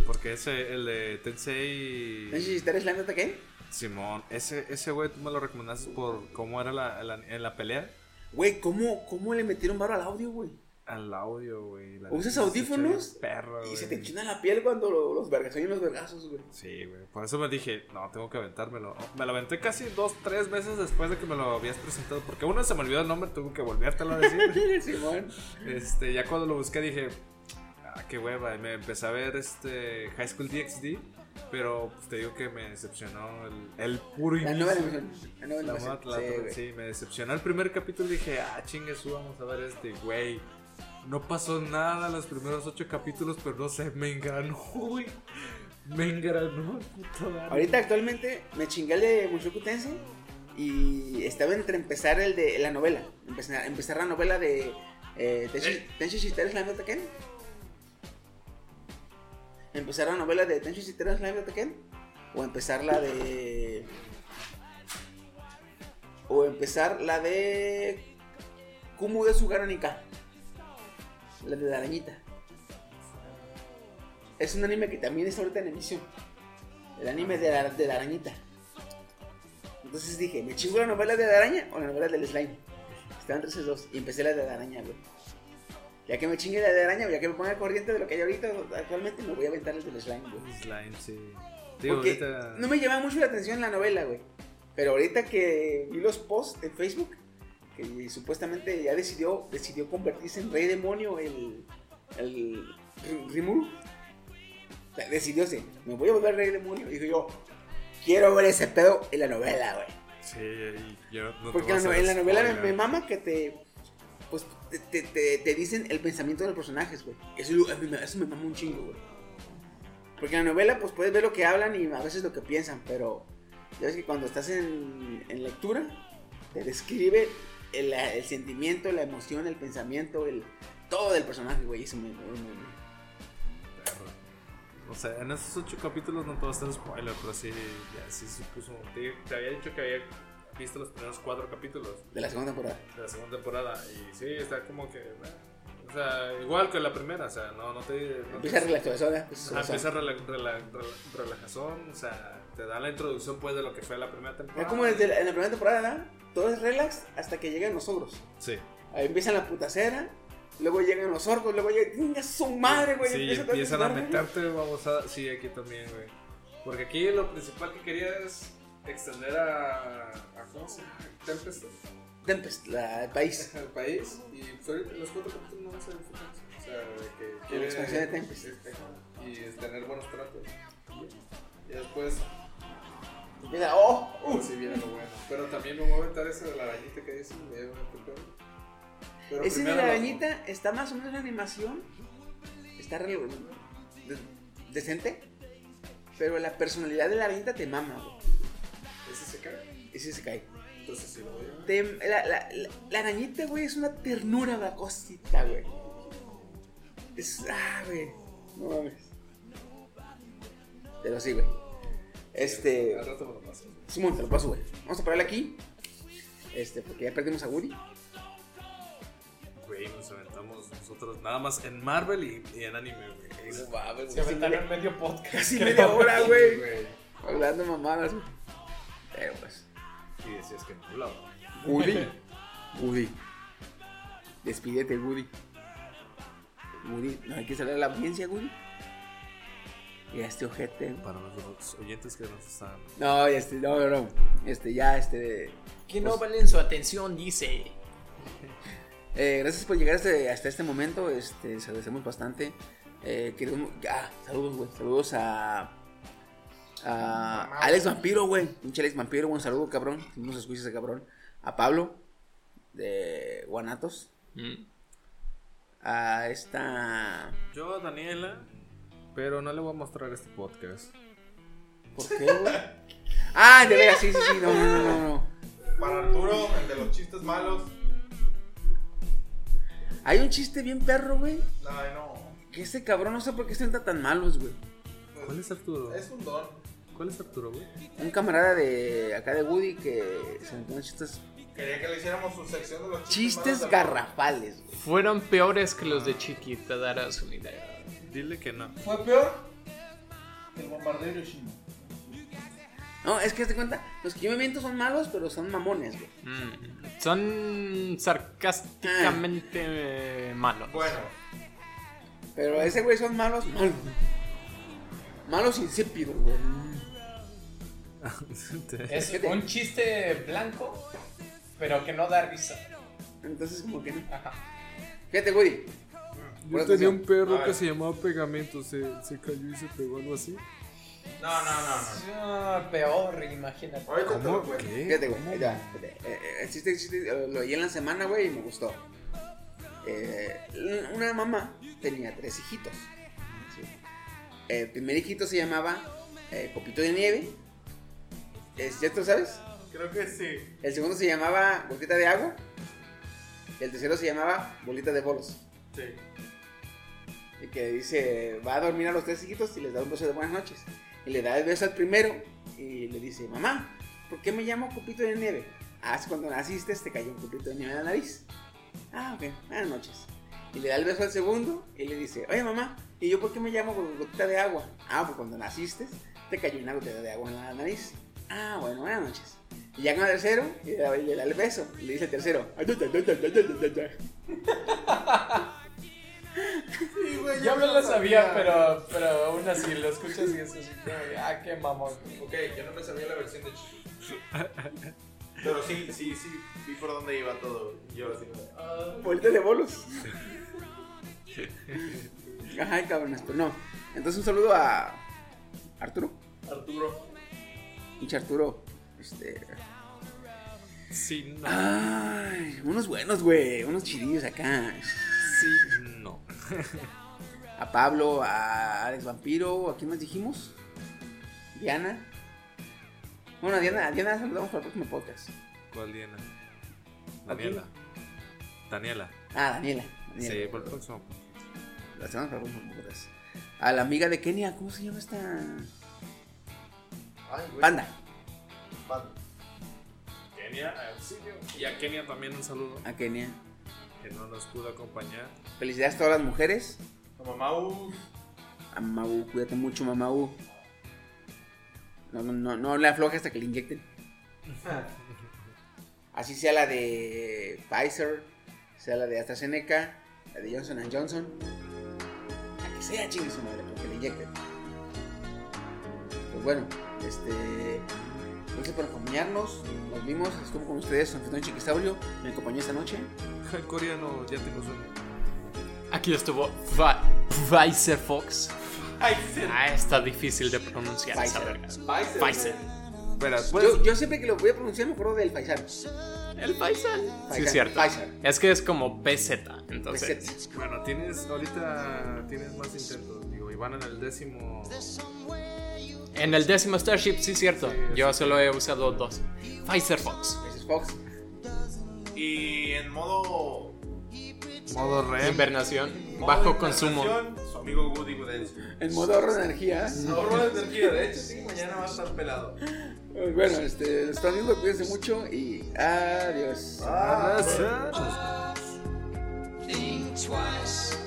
Porque ese, el de Tensei. ¿No necesitas Slime Attack? Simón, ese, ese güey tú me lo recomendaste por cómo era la, la- la pelea. Güey, ¿cómo, ¿cómo le metieron barro al audio, güey? Al audio, güey. ¿Usas audífonos? Perro, Y se te enchina la piel cuando lo- los vergas, oyen los vergazos, güey. Sí, güey. Por eso me dije, no, tengo que aventármelo. Me lo aventé casi dos, tres meses después de que me lo habías presentado. Porque uno se me olvidó el nombre, tuve que volvértelo a decir. Simón. este, ya cuando lo busqué dije, ah, qué hueva. Y me empecé a ver este High School DxD. Pero pues, te digo que me decepcionó el, el puro La inicio. animación. La nueva La la- Sí, sí, me decepcionó el primer capítulo. Dije, ah, chingue su, vamos a ver este, güey. No pasó nada los primeros ocho capítulos, pero no sé, me engranó, güey. Me engranó, puta madre. Ahorita actualmente me chingué el de Mushoku Tensei y estaba entre empezar el de la novela. Empezar, empezar la novela de eh, Tenshi, Tenshi Shitara Slime Attacken. Empezar la novela de Tenshi Shitara Slime Attacken. O empezar la de. O empezar la de. Kumu de Sugara Nika. La de la arañita. Es un anime que también está ahorita en emisión. El anime de la, de la arañita. Entonces dije, ¿me chingo la novela de la araña o la novela del slime? Estaban entre esos dos. Y empecé la de la araña, güey. Ya que me chingue la de araña, ya que me ponga corriente de lo que hay ahorita, actualmente me voy a aventar el del slime, güey. Slime, sí. Digo, Porque ahorita. no me llama mucho la atención la novela, güey. Pero ahorita que vi los posts en Facebook, que supuestamente ya decidió, decidió convertirse en rey demonio el, el Ri- Rimuru. Decidió, sí, me voy a volver rey demonio. Digo yo, quiero ver ese pedo en la novela, güey. Sí, y yo no te Porque a en en la novela me, me mama que te. Pues te, te, te- te dicen el pensamiento de los personajes, güey. Eso, eso me mama un chingo, güey. Porque en la novela, pues puedes ver lo que hablan y a veces lo que piensan, pero. Ya ves que cuando estás en, en lectura, te describe el, el sentimiento, la emoción, el pensamiento, el. Todo del personaje, güey. Eso me. me- me- O sea, en esos ocho capítulos no voy a hacer spoiler, pero sí, ya sí se puso. Te, te había dicho que había visto los primeros cuatro capítulos de la segunda temporada. de la segunda temporada. Y sí, está como que. O sea, igual que la primera, o sea, no, no te. No Empieza te relaxada. Ajá, empieza rela, rela- rela- relajazón, o sea, te da la introducción pues de lo que fue la primera temporada. Es como desde la, en la primera temporada, ¿no? Todo es relax hasta que llegan los ogros. Sí. Ahí empiezan la putacera, luego llegan los orcos, luego llega su madre, güey. Sí, empieza empiezan a meterte babosada. Sí, aquí también, güey. Porque aquí lo principal que quería es extender a. a ¿Cómo se llama? Tempest. Tempest, la, el país. al país. Y los cuatro capítulos no se enfocan. O sea, de que quiere. expansión de Tempest. Ajá, Y tener buenos tratos. Y después. Empieza, oh, uh, Sí, viene lo bueno. Pero también me voy a aventar ese de la arañita que dicen. Me dio una. Pero Ese de la lo- arañita está más o menos en animación. Está re- de- decente. Pero la personalidad de la arañita te mama, güey. Ese se cae. Ese se cae. Entonces sí lo voy a. Te- la, la- la- la arañita, güey, es una ternura la cosita, güey. Es. Ah, güey. No mames. Pero sí, güey. Este. Al rato me lo paso. Simón, te lo paso, güey. Vamos a pararle aquí. Este, porque ya perdimos a Woody. Güey, nos aventamos nosotros nada más en Marvel y, y en anime, güey. No mames, Se aventaron medio podcast. Casi media hora, güey. Hablando mamadas, güey. Pero pues. Y decías que no hablaba. Woody. Woody. Despídete, Woody. Woody, no hay que salir a la audiencia, Woody. Y a este ojete. Para los oyentes que nos están. No, este, no, no, no. Este, ya, este. Que no valen su atención, dice. Eh, gracias por llegar hasta, hasta este momento. Este, les agradecemos bastante. Eh, queremos, ah, saludos, güey. Saludos a. A Alex Vampiro, güey. Pinche Alex Vampiro, un saludo, cabrón. No nos escuches ese cabrón. A Pablo, de Guanatos. Mm. A esta. Yo, Daniela. Pero no le voy a mostrar este podcast. ¿Por qué, güey? Ah, de veras, sí, sí, sí. No, no, no, no. no. Para Arturo, el de los chistes malos. Hay un chiste bien perro, güey. Ay, no. Que ese cabrón no sé por qué se entra tan malos, güey. ¿Cuál es Arturo? Es un don. ¿Cuál es Arturo, güey? Un camarada de acá de Woody que se metió unos chistes. Quería que le hiciéramos su sección de los chistes, Chistes malos garrafales, güey. Fueron peores que los de Chiquita, darás una idea. Dile que no. Fue peor que el bombardeo de Hiroshima. No, es que te cuenta, los que yo me miento son malos, pero son mamones, güey. Mm. Son sarcásticamente eh, malos. Bueno, Pero ese güey son malos, malos. Malos insípidos, güey. Es un chiste blanco, pero que no da risa. Entonces, como que no. Ajá. Fíjate, Woody. Yo tenía un perro A que se llamaba Pegamento, se, se cayó y se pegó algo así. no, no, no. no. Ah, peor, imagínate. ¿Cómo? ¿Qué? Fíjate, güey. Fíjate. Eh, eh, chiste, eh, lo oí en la semana, güey, y me gustó. Eh, una mamá tenía tres hijitos. ¿sí? El primer hijito se llamaba eh, Copito de Nieve. ¿Es cierto, sabes? Creo que sí. El segundo se llamaba Bolita de Agua. El tercero se llamaba Bolita de Bolos. Sí. Que dice, va a dormir a los tres hijitos y les da un beso de buenas noches. Y le da el beso al primero y le dice, mamá, ¿por qué me llamo Copito de Nieve? Ah, cuando naciste te cayó un copito de nieve en la nariz. Ah, ok, buenas noches. Y le da el beso al segundo y le dice, oye mamá, ¿y yo por qué me llamo gotita de agua? Ah, pues cuando naciste te cayó una gotita de agua en la nariz. Ah, bueno, buenas noches. Y con el tercero, y le da, el beso. Y le dice el tercero, Sí, güey, Yo me no lo sabía, pero, pero aún así lo escuchas y es así, como, ah, qué mamón. Ok, yo no me sabía la versión de. Pero sí, sí, sí, vi por dónde iba todo. Yo así. ah. Bolita de bolos. Ay, cabrones, pero no. Entonces un saludo a Arturo. Arturo. Pinche Arturo. Este. Sí, no. Ay, unos buenos, güey. Unos chidillos acá. Sí. A Pablo, a Alex Vampiro. ¿A quién más dijimos? Diana. Bueno, a Diana, a Diana saludamos para el próximo podcast. ¿Cuál Diana? Daniela. Daniela. Ah, Daniela. Daniela. Sí, por el próximo. La saludamos para el próximo podcast. A la amiga de Kenia, ¿cómo se llama esta? Ay, güey. Panda. Panda. Kenia, auxilio. Y a Kenia también un saludo. A Kenia. Que no nos pudo acompañar. Felicidades a todas las mujeres. La mamá, uh, A Mamau, cuídate mucho, Mamau. No, no, no, no le afloje hasta que le inyecten. Así sea la de Pfizer, sea la de AstraZeneca, la de Johnson Johnson. La que sea, chingue su madre, porque le inyecten. Pues bueno, este. Gracias por acompañarnos. Nos vimos. Estuvo con ustedes, Anfitrión Chiquisaurio. Me acompañó esta noche. El coreano, ya tengo sueño. Aquí estuvo Pfizer Fox. Pfizer. Ah, está difícil de pronunciar esa Pfizer. verga. Pfizer. Pfizer. Espera, ¿puedes? Yo, yo siempre que lo voy a pronunciar me acuerdo del Faisal. El Pfizer. Sí, Pfizer, cierto. Pfizer. Es que es como PZ, entonces. Pues, Bueno, tienes, ahorita tienes más intentos, digo, y van en el décimo. En el décimo Starship, sí, cierto. Yo solo he usado dos. Pfizer Fox. Pfizer Fox. Y en modo. Modo re. Invernación. Bajo consumo. Su amigo Woody En modo ahorro de energía. Ahorro de energía, de hecho, sí, mañana va a estar pelado. Pues bueno, este, están viendo, cuídense mucho y adiós. Adiós. Think twice,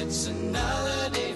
it's another day.